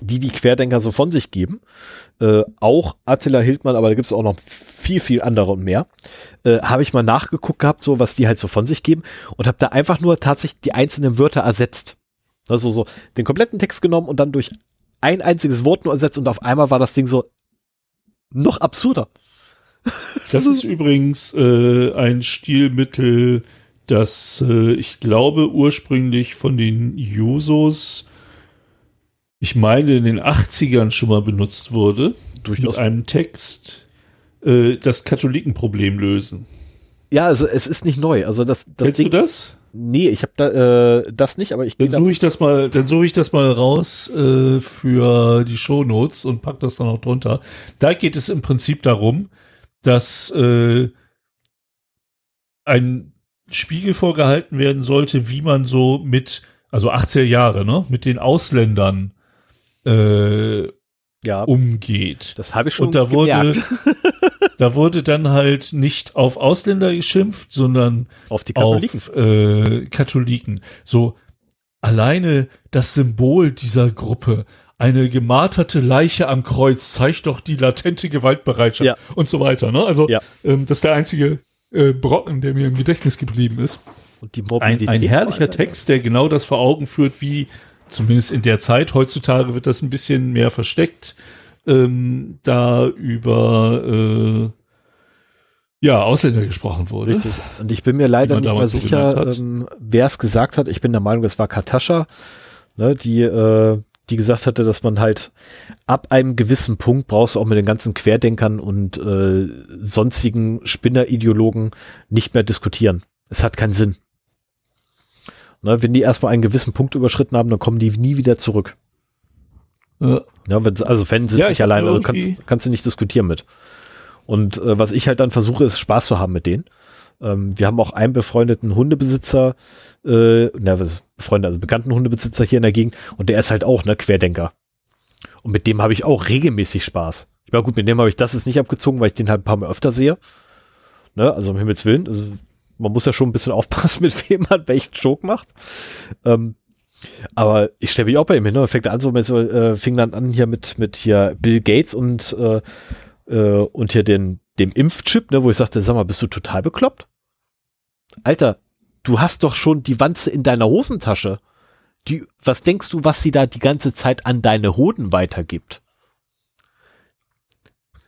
die die Querdenker so von sich geben. Äh, auch Attila Hildmann, aber da gibt es auch noch viel, viel andere und mehr. Äh, habe ich mal nachgeguckt gehabt, so was die halt so von sich geben und habe da einfach nur tatsächlich die einzelnen Wörter ersetzt. Also so den kompletten Text genommen und dann durch ein einziges Wort nur ersetzt und auf einmal war das Ding so noch absurder. Das ist übrigens äh, ein Stilmittel, das äh, ich glaube ursprünglich von den Jusos ich meine, in den 80ern schon mal benutzt wurde, Durchaus. mit einem Text, äh, das Katholikenproblem lösen. Ja, also es ist nicht neu. Also das, das Kennst Ding, du das? Nee, ich habe da, äh, das nicht, aber ich Dann suche ich das mal, dann suche ich das mal raus äh, für die Shownotes und pack das dann auch drunter. Da geht es im Prinzip darum, dass äh, ein Spiegel vorgehalten werden sollte, wie man so mit, also 80er Jahre, ne, mit den Ausländern äh, ja, umgeht. Das habe ich schon Und da gemerkt. wurde, da wurde dann halt nicht auf Ausländer geschimpft, sondern auf die Katholiken. Auf, äh, Katholiken. So alleine das Symbol dieser Gruppe, eine gemarterte Leiche am Kreuz zeigt doch die latente Gewaltbereitschaft ja. und so weiter. Ne? Also ja. ähm, das ist der einzige äh, Brocken, der mir im Gedächtnis geblieben ist. Und die Ein, Morbidität. ein herrlicher Text, der genau das vor Augen führt, wie zumindest in der Zeit, heutzutage wird das ein bisschen mehr versteckt, ähm, da über äh, ja, Ausländer gesprochen wurde. Richtig. Und ich bin mir leider nicht mehr sicher, ähm, wer es gesagt hat. Ich bin der Meinung, es war Katascha, ne, die, äh, die gesagt hatte, dass man halt ab einem gewissen Punkt brauchst du auch mit den ganzen Querdenkern und äh, sonstigen Spinnerideologen nicht mehr diskutieren. Es hat keinen Sinn. Ne, wenn die erstmal einen gewissen Punkt überschritten haben, dann kommen die nie wieder zurück. Ja. Ja, wenn also sie es Ja, nicht alleine, also kannst, kannst du nicht diskutieren mit. Und äh, was ich halt dann versuche, ist Spaß zu haben mit denen. Ähm, wir haben auch einen befreundeten Hundebesitzer, äh, na, was ist befreundet, also bekannten Hundebesitzer hier in der Gegend und der ist halt auch, ne, Querdenker. Und mit dem habe ich auch regelmäßig Spaß. Ich war gut, mit dem habe ich das jetzt nicht abgezogen, weil ich den halt ein paar Mal öfter sehe. Ne, also um Himmels Willen, also man muss ja schon ein bisschen aufpassen, mit wem man welchen Joke macht. Ähm, aber ich stelle mich auch bei ihm hin, ne? fängt an, so äh, fing dann an hier mit, mit hier Bill Gates und, äh, äh, und hier den, dem Impfchip, ne, wo ich sagte, sag mal, bist du total bekloppt? Alter, du hast doch schon die Wanze in deiner Hosentasche. Die, was denkst du, was sie da die ganze Zeit an deine Hoden weitergibt?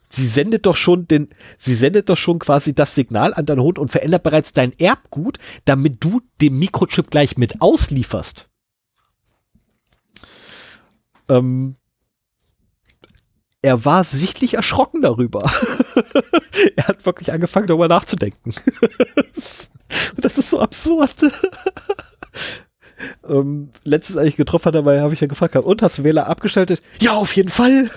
Sie sendet doch schon den, sie sendet doch schon quasi das Signal an deine Hund und verändert bereits dein Erbgut, damit du den Mikrochip gleich mit auslieferst. Ähm, er war sichtlich erschrocken darüber. er hat wirklich angefangen, darüber nachzudenken. Und das ist so absurd. ähm, letztes als ich getroffen hat, dabei habe ich ja gefragt, und hast du Wähler abgeschaltet? Ja, auf jeden Fall.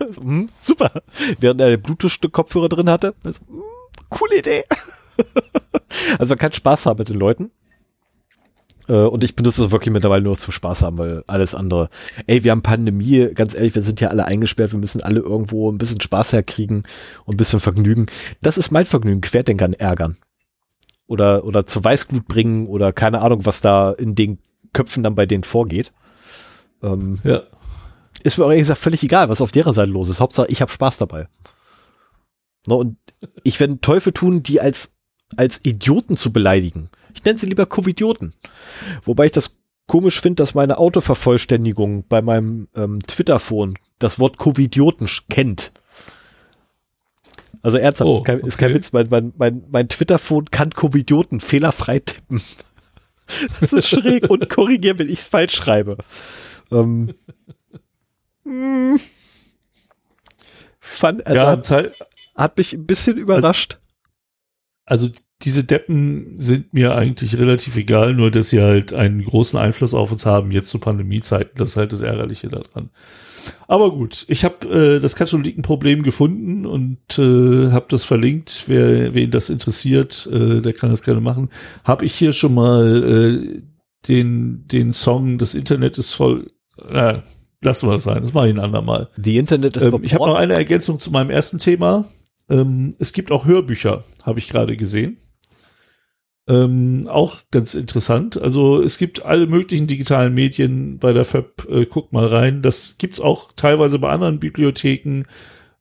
So, hm, super. Während er den Bluetooth-Kopfhörer drin hatte. Also, hm, coole Idee. also man kann Spaß haben mit den Leuten. Äh, Und ich benutze es wirklich mittlerweile nur zum Spaß haben, weil alles andere. Ey, wir haben Pandemie, ganz ehrlich, wir sind ja alle eingesperrt, wir müssen alle irgendwo ein bisschen Spaß herkriegen und ein bisschen Vergnügen. Das ist mein Vergnügen, Querdenkern ärgern. Oder, oder zur Weißglut bringen oder keine Ahnung, was da in den Köpfen dann bei denen vorgeht. Ähm, Ja. Ist mir auch ehrlich gesagt völlig egal, was auf deren Seite los ist. Hauptsache, ich habe Spaß dabei. Ne, und ich werde Teufel tun, die als, als Idioten zu beleidigen. Ich nenne sie lieber Covidioten. Wobei ich das komisch finde, dass meine Autovervollständigung bei meinem ähm, Twitter-Phone das Wort Covidioten kennt. Also ernsthaft, Oh, ist, kein, ist kein okay. Witz, mein, mein, mein, mein Twitter-Phone kann Covidioten fehlerfrei tippen. Das ist schräg und korrigieren, wenn ich es falsch schreibe. Ähm, hm. Fand, äh, Ja, hat, Zeit, hat mich ein bisschen überrascht. also diese Deppen sind mir eigentlich relativ egal, nur dass sie halt einen großen Einfluss auf uns haben, jetzt zu Pandemiezeiten. Das ist halt das Ärgerliche daran. Aber gut, ich habe äh, das Katholikenproblem gefunden und äh, habe das verlinkt. Wer wen das interessiert, äh, der kann das gerne machen. Habe ich hier schon mal äh, den, den Song Das Internet ist voll. Äh, lassen wir es sein, das mache ich ein andermal. The Internet ist Ähm, ich habe noch eine Ergänzung zu meinem ersten Thema. Ähm, es gibt auch Hörbücher, habe ich gerade gesehen. Ähm, auch ganz interessant. Also es gibt alle möglichen digitalen Medien bei der FÖB. Äh, guckt mal rein. Das gibt's auch teilweise bei anderen Bibliotheken.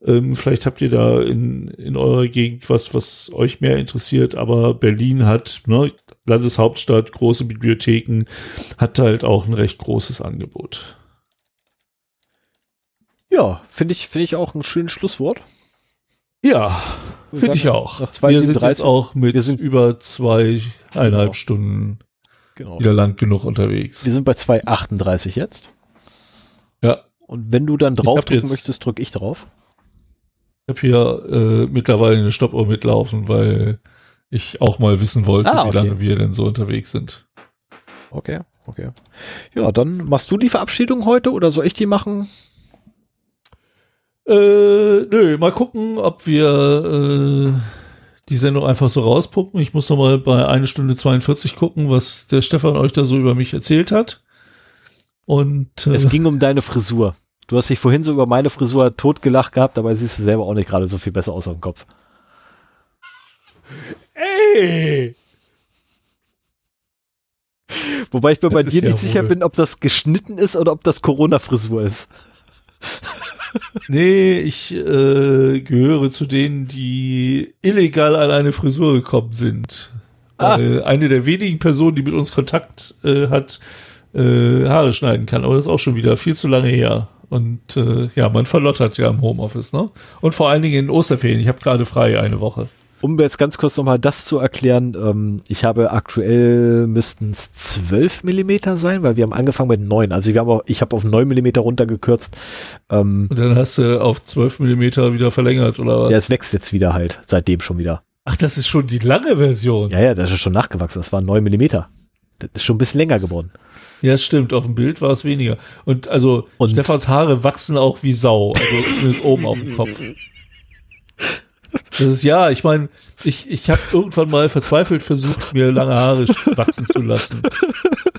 Ähm, vielleicht habt ihr da in, in eurer Gegend was, was euch mehr interessiert. Aber Berlin hat, ne, Landeshauptstadt, große Bibliotheken, hat halt auch ein recht großes Angebot. Ja, finde ich, finde ich auch ein schönes Schlusswort. Ja, finde ich auch. Nach Wir sind jetzt 2,37. auch mit Wir sind- über zweieinhalb Genau. Stunden Genau. wieder lang genug unterwegs. Wir sind bei 2,38 jetzt. Ja, Und wenn du dann hab drauf drücken jetzt- möchtest, drücke ich drauf. ich habe hier äh, mittlerweile eine Stoppuhr mitlaufen, weil ich auch mal wissen wollte, Ah, wie okay. lange wir denn so unterwegs sind. Okay, okay. Ja, dann machst du die Verabschiedung heute oder soll ich die machen? Äh, nö, mal gucken, ob wir äh, die Sendung einfach so rauspuppen. Ich muss noch mal bei eine Stunde 42 gucken, was der Stefan euch da so über mich erzählt hat. Und äh, Es ging um deine Frisur. Du hast dich vorhin so über meine Frisur totgelacht gehabt, dabei siehst du selber auch nicht gerade so viel besser aus auf dem Kopf. ey, Wobei ich mir Das bei dir ja nicht sicher wohl- bin, ob das geschnitten ist oder ob das Corona-Frisur ist. Nee, ich äh, gehöre zu denen, die illegal an eine Frisur gekommen sind. Ah. Eine der wenigen Personen, die mit uns Kontakt äh, hat, äh, Haare schneiden kann. Aber das ist auch schon wieder viel zu lange her. Und äh, ja, man verlottert ja im Homeoffice, ne? Und vor allen Dingen in Osterferien. Ich habe gerade frei eine Woche. Um jetzt ganz kurz nochmal das zu erklären, ähm, ich habe aktuell müssten es 12 Millimeter sein, weil wir haben angefangen mit 9. Also wir haben auch, ich habe auf 9 Millimeter runtergekürzt. Ähm, Und dann hast du auf 12 Millimeter wieder verlängert, oder was? Ja, es wächst jetzt wieder halt, seitdem schon wieder. Ach, das ist schon die lange Version. Ja, ja, das ist schon nachgewachsen. Das waren 9 Millimeter. Das ist schon ein bisschen länger geworden. Ja, stimmt. Auf dem Bild war es weniger. Und also Und Stefans Haare wachsen auch wie Sau. Also zumindest oben auf dem Kopf. Das ist ja, ich meine, ich, ich habe irgendwann mal verzweifelt versucht, mir lange Haare wachsen zu lassen.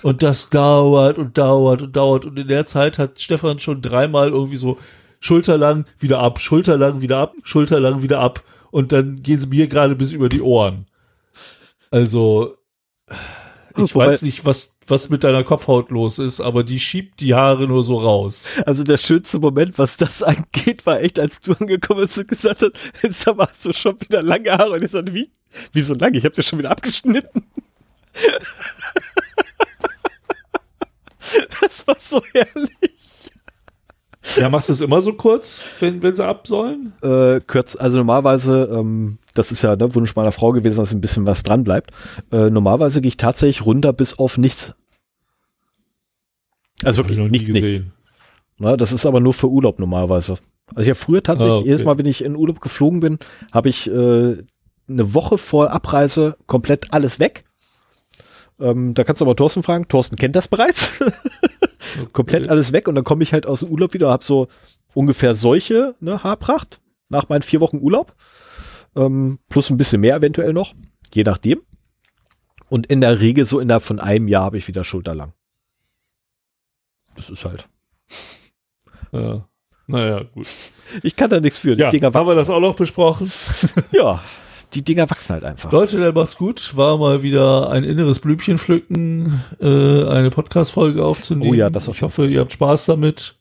Und das dauert und dauert und dauert. Und in der Zeit hat Stefan schon dreimal irgendwie so schulterlang wieder ab, schulterlang wieder ab, schulterlang wieder ab. Und dann gehen sie mir gerade bis über die Ohren. Also, ich Wobei, weiß nicht, was, was mit deiner Kopfhaut los ist, aber die schiebt die Haare nur so raus. Also der schönste Moment, was das angeht, war echt, als du angekommen bist und gesagt hast, jetzt hast du schon wieder lange Haare. Und ich sagte, wie? Wie so lange? Ich habe sie schon wieder abgeschnitten. das war so herrlich. Ja, machst du es immer so kurz, wenn, wenn sie ab sollen? Äh, kurz, also normalerweise, ähm, das ist ja der ne, Wunsch meiner Frau gewesen, dass ein bisschen was dran bleibt. Äh, normalerweise gehe ich tatsächlich runter bis auf nichts. Also wirklich nichts, nichts. Na, das ist aber nur für Urlaub normalerweise. Also ich habe früher tatsächlich, ah, okay. jedes Mal, wenn ich in Urlaub geflogen bin, habe ich äh, eine Woche vor Abreise komplett alles weg. Ähm, da kannst du aber Thorsten fragen. Thorsten kennt das bereits. okay. komplett alles weg und dann komme ich halt aus dem Urlaub wieder, habe so ungefähr solche ne, Haarpracht nach meinen vier Wochen Urlaub. Ähm, plus ein bisschen mehr eventuell noch, je nachdem. Und in der Regel so innerhalb von einem Jahr habe ich wieder schulterlang. Das ist halt. Ja. Naja, gut. Ich kann da nichts für. Ja, haben wir das auch noch besprochen? ja, die Dinger wachsen halt einfach. Leute, der macht's gut. War mal wieder ein inneres Blümchen pflücken, äh, eine Podcast-Folge aufzunehmen. Oh ja, das Ich hoffe, ihr habt Spaß damit.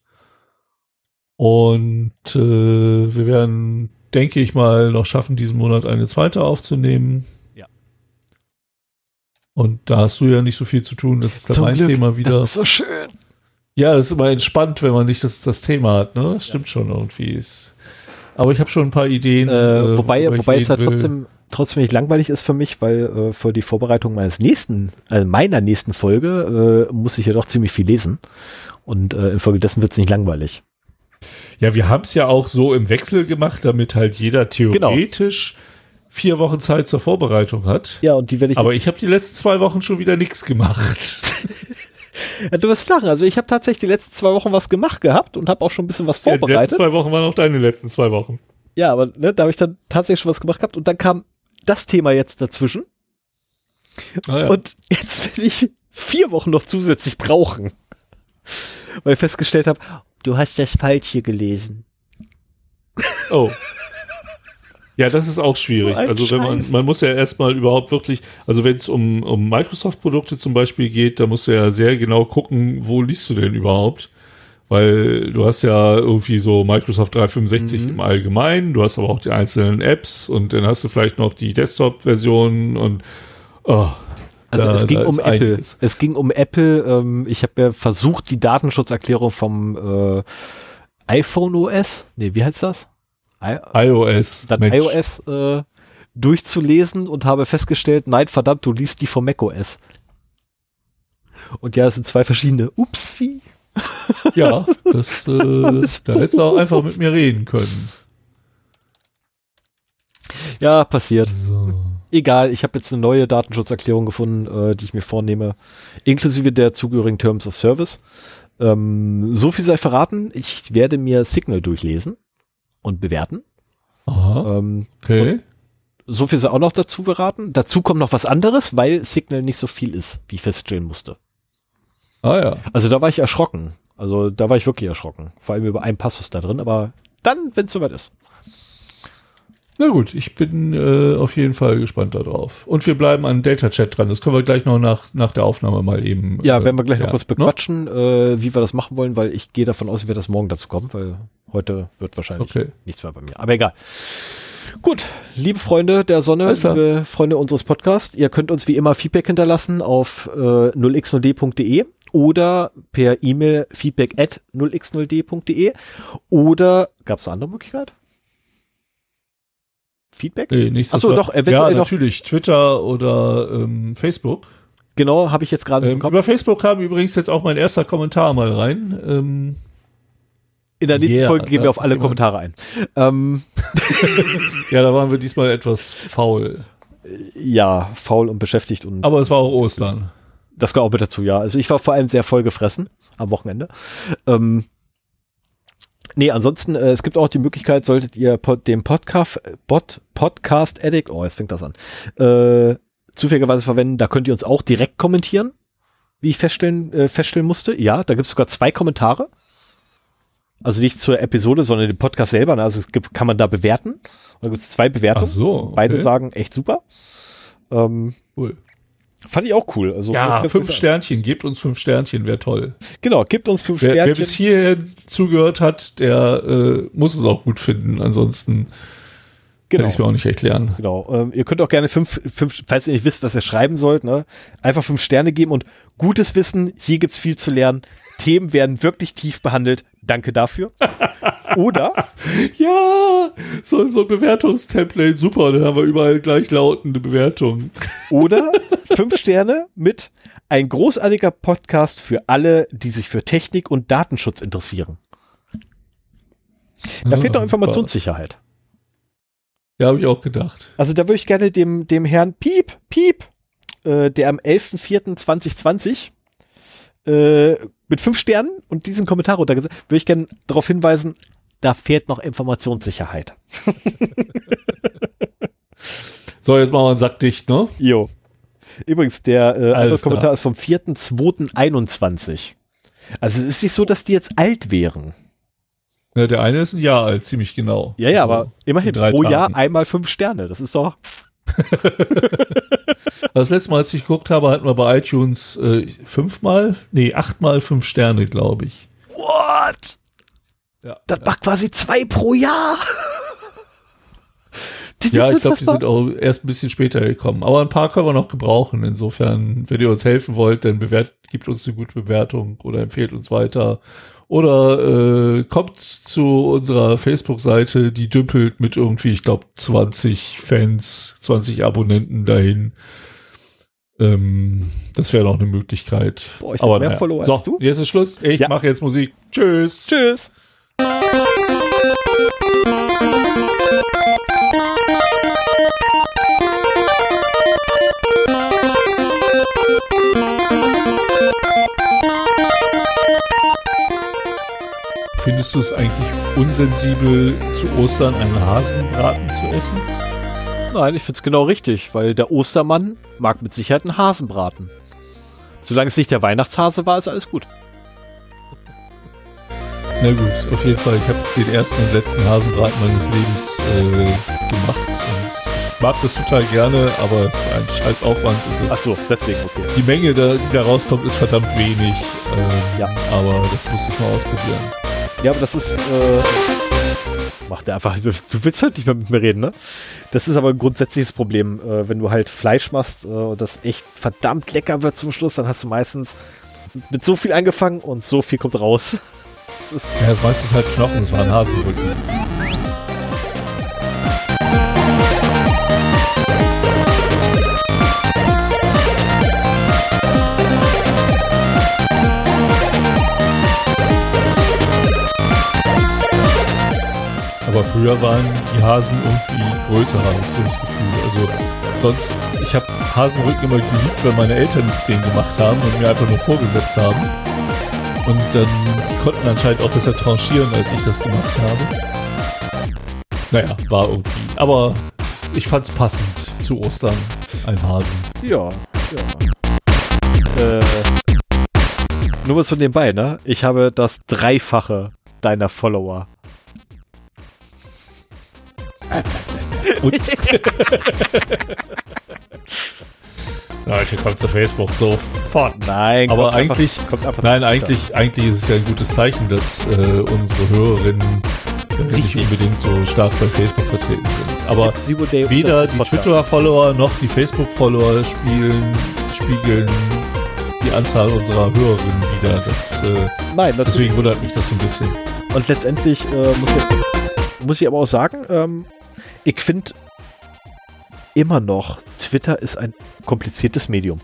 Und äh, wir werden, denke ich mal, noch schaffen, diesen Monat eine zweite aufzunehmen. Und da hast du ja nicht so viel zu tun. Das ist dann mein Glück. Thema wieder. Das ist so schön. Ja, das ist immer entspannt, wenn man nicht das, das Thema hat. Ne? Das stimmt ja. schon irgendwie. Ist, aber ich habe schon ein paar Ideen. Äh, äh wobei wobei es halt trotzdem, trotzdem nicht langweilig ist für mich, weil äh, für die Vorbereitung meines nächsten, also meiner nächsten Folge, äh, muss ich ja doch ziemlich viel lesen. Und äh, infolgedessen wird es nicht langweilig. Ja, wir haben es ja auch so im Wechsel gemacht, damit halt jeder genau. theoretisch genau vier Wochen Zeit zur Vorbereitung hat. Ja, und die werde ich. Aber ich habe die letzten zwei Wochen schon wieder nichts gemacht. ja, du wirst lachen. Also ich habe tatsächlich die letzten zwei Wochen was gemacht gehabt und habe auch schon ein bisschen was vorbereitet. Ja, die letzten zwei Wochen waren auch deine letzten zwei Wochen. Ja, aber ne, da habe ich dann tatsächlich schon was gemacht gehabt und dann kam das Thema jetzt dazwischen. Ah, ja. Und jetzt werde ich vier Wochen noch zusätzlich brauchen. Weil ich festgestellt habe, du hast das falsch hier gelesen. Oh. Ja, das ist auch schwierig. Also wenn man, man muss ja erstmal überhaupt wirklich, also wenn es um, um Microsoft-Produkte zum Beispiel geht, da musst du ja sehr genau gucken, wo liest du denn überhaupt? Weil du hast ja irgendwie so Microsoft 365 mhm. im Allgemeinen, du hast aber auch die einzelnen Apps und dann hast du vielleicht noch die Desktop-Version und oh, also da, es ging um Apple. Es ging um Apple. Ähm, ich habe ja versucht, die Datenschutzerklärung vom äh, iPhone OS, nee, wie heißt das? IOS. Dann Mensch. iOS äh, durchzulesen und habe festgestellt, nein, verdammt, du liest die vom macOS. Und ja, es sind zwei verschiedene. Upsi. Ja, das, äh, da hättest du auch einfach mit mir reden können. Ja, passiert. So. Egal, ich habe jetzt eine neue Datenschutzerklärung gefunden, äh, die ich mir vornehme, inklusive der zugehörigen Terms of Service. Ähm, so viel sei verraten, ich werde mir Signal durchlesen und bewerten. Aha. Ähm, okay. So viel sei auch noch dazu beraten. Dazu kommt noch was anderes, weil Signal nicht so viel ist, wie ich feststellen musste. Ah ja. Also da war ich erschrocken. Also da war ich wirklich erschrocken. Vor allem über einen Passus da drin, aber dann, wenn es soweit ist. Na gut, ich bin äh, auf jeden Fall gespannt darauf. Und wir bleiben an Delta Chat dran. Das können wir gleich noch nach, nach der Aufnahme mal eben. Ja, äh, werden wir gleich ja, noch kurz ne? bequatschen, ne? äh, wie wir das machen wollen, weil ich gehe davon aus, ich werde das morgen dazu kommen, weil Heute wird wahrscheinlich Okay. nichts mehr bei mir. Aber egal. Gut, liebe Freunde der Sonne, liebe Freunde unseres Podcasts, ihr könnt uns wie immer Feedback hinterlassen auf äh, 0x0d.de oder per E-Mail feedback at 0x0d.de oder gab es eine andere Möglichkeit? Feedback? Nee, nicht so Ach so, schlimm. doch, eventuell Ja, noch- natürlich. Twitter oder ähm, Facebook. Genau, habe ich jetzt gerade Ähm, über Facebook kam übrigens jetzt auch mein erster Kommentar mal rein. Ähm, In der nächsten Yeah, Folge gehen wir auf alle Kommentare ein. Ähm, ja, da waren wir diesmal etwas faul. ja, faul und beschäftigt und Aber es war auch Ostern. Das gehört auch mit dazu, ja. Also ich war vor allem sehr voll gefressen am Wochenende. Ähm, nee, ansonsten, äh, es gibt auch die Möglichkeit, solltet ihr pod, den Podcast, Pod, Podcast Addict, oh, jetzt fängt das an, äh, zufälligerweise verwenden, da könnt ihr uns auch direkt kommentieren, wie ich feststellen, äh, feststellen musste. Ja, da gibt es sogar zwei Kommentare. Also nicht zur Episode, sondern den Podcast selber. ne? Also es gibt, kann man da bewerten. Da gibt es zwei Bewertungen. Ach so. Okay. Beide sagen echt super. Ähm, Cool. Fand ich auch cool. Also Ja, fünf. Sternchen. Gebt uns fünf Sternchen, wäre toll. Genau, gibt uns fünf Wer, wer Sternchen. bis hierhin zugehört hat, der äh, muss es auch gut finden. Ansonsten kann genau. ich es mir auch nicht erklären. Genau. Ähm, ihr könnt auch gerne fünf, fünf, falls ihr nicht wisst, was ihr schreiben sollt, ne, einfach fünf Sterne geben und gutes Wissen, hier gibt's viel zu lernen. Themen werden wirklich tief behandelt. Danke dafür. Oder, Ja, so, so ein Bewertungstemplate, super. Dann haben wir überall gleichlautende Bewertungen. oder fünf Sterne mit ein großartiger Podcast für alle, die sich für Technik und Datenschutz interessieren. Da fehlt noch Informationssicherheit. Ja, habe ich auch gedacht. Also da würde ich gerne dem, dem Herrn Piep, Piep, äh, der am 11.04.2020 äh, mit fünf Sternen und diesen Kommentar runtergesetzt, würde ich gerne darauf hinweisen, da fehlt noch Informationssicherheit. So, jetzt machen wir einen Sack dicht, ne? Jo. Übrigens, der äh, andere. Kommentar ist vom 4.2.21. Also es ist nicht so, dass die jetzt alt wären. Ja, der eine ist ein Jahr alt, ziemlich genau. Ja, ja, Also, aber immerhin pro Jahr Tagen. einmal fünf Sterne. Das ist doch. Das letzte Mal, als ich geguckt habe, hatten wir bei iTunes äh, fünfmal, nee, achtmal fünf Sterne, glaube ich. What? Ja, Das macht quasi zwei pro Jahr. Das ja ich glaube, die sind auch erst ein bisschen später gekommen. Aber ein paar können wir noch gebrauchen. Insofern, wenn ihr uns helfen wollt, dann bewert, gibt uns eine gute Bewertung oder empfehlt uns weiter. Oder äh, kommt zu unserer Facebook-Seite, die dümpelt mit irgendwie, ich glaube, 20 Fans, 20 Abonnenten dahin. Ähm, das wäre noch eine Möglichkeit. Boah, ich hab mehr Follower so, als du. jetzt ist Schluss. Ich Ja. mache jetzt Musik. Tschüss. Tschüss. Findest du es eigentlich unsensibel, zu Ostern einen Hasenbraten zu essen? Nein, ich find's genau richtig, weil der Ostermann mag mit Sicherheit einen Hasenbraten. Solange es nicht der Weihnachtshase war, ist alles gut. Na gut, auf jeden Fall. Ich habe den ersten und letzten Hasenbraten meines Lebens äh, gemacht. Und mag das total gerne, aber es ist ein scheiß Aufwand. Und Ach so, deswegen, okay. die Menge, da, die da rauskommt, ist verdammt wenig. Ähm, Ja. Aber das muss ich mal ausprobieren. Ja, aber das ist, äh, macht er einfach, du, du willst halt nicht mehr mit mir reden, ne? Das ist aber ein grundsätzliches Problem. Äh, wenn du halt Fleisch machst äh, und das echt verdammt lecker wird zum Schluss, dann hast du meistens mit so viel angefangen und so viel kommt raus. Das Ja, das meiste ist halt Knochen, es war ein Hasenrücken. Aber früher waren die Hasen irgendwie größer, habe ich so das Gefühl. Also sonst, ich habe Hasenrücken immer geliebt, weil meine Eltern den gemacht haben und mir einfach nur vorgesetzt haben. Und dann konnten anscheinend auch besser tranchieren, als ich das gemacht habe. Naja, war irgendwie. Aber ich fand's passend zu Ostern, ein Hasen. ja, ja. Äh, nur was von nebenbei, ne? Ich habe das Dreifache deiner Follower. Und Leute, kommt zu Facebook sofort. Nein, Aber einfach- eigentlich, kommt einfach nein, eigentlich, eigentlich ist es ja ein gutes Zeichen, dass äh, unsere Hörerinnen äh, nicht unbedingt so stark bei Facebook vertreten sind. Aber weder die. Twitter-Follower noch die Facebook-Follower spielen, spiegeln die Anzahl unserer Hörerinnen wieder. Das, äh, Nein, deswegen wundert mich das so ein bisschen. Und letztendlich äh, muss, ich, muss ich aber auch sagen, ähm, ich finde immer noch, Twitter ist ein kompliziertes Medium.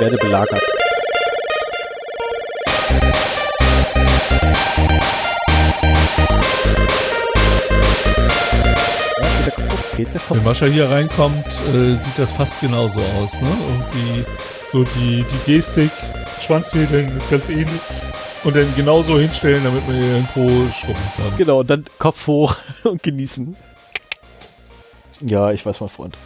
Werde belagert. Geht kaputt? Wenn Mascha hier reinkommt, äh, sieht das fast genauso aus. Ne? Irgendwie so die, die Gestik, Schwanzwedeln ist ganz ähnlich. Und dann genauso hinstellen, damit man Po schrubben kann. Genau, und dann Kopf hoch und genießen. Ja, ich weiß, mein Freund.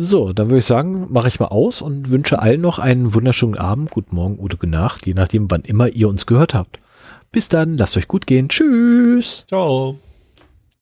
So, dann würde ich sagen, mache ich mal aus und wünsche allen noch einen wunderschönen Abend, guten Morgen oder gute Nacht, je nachdem, wann immer ihr uns gehört habt. Bis dann, lasst euch gut gehen. Tschüss. Ciao.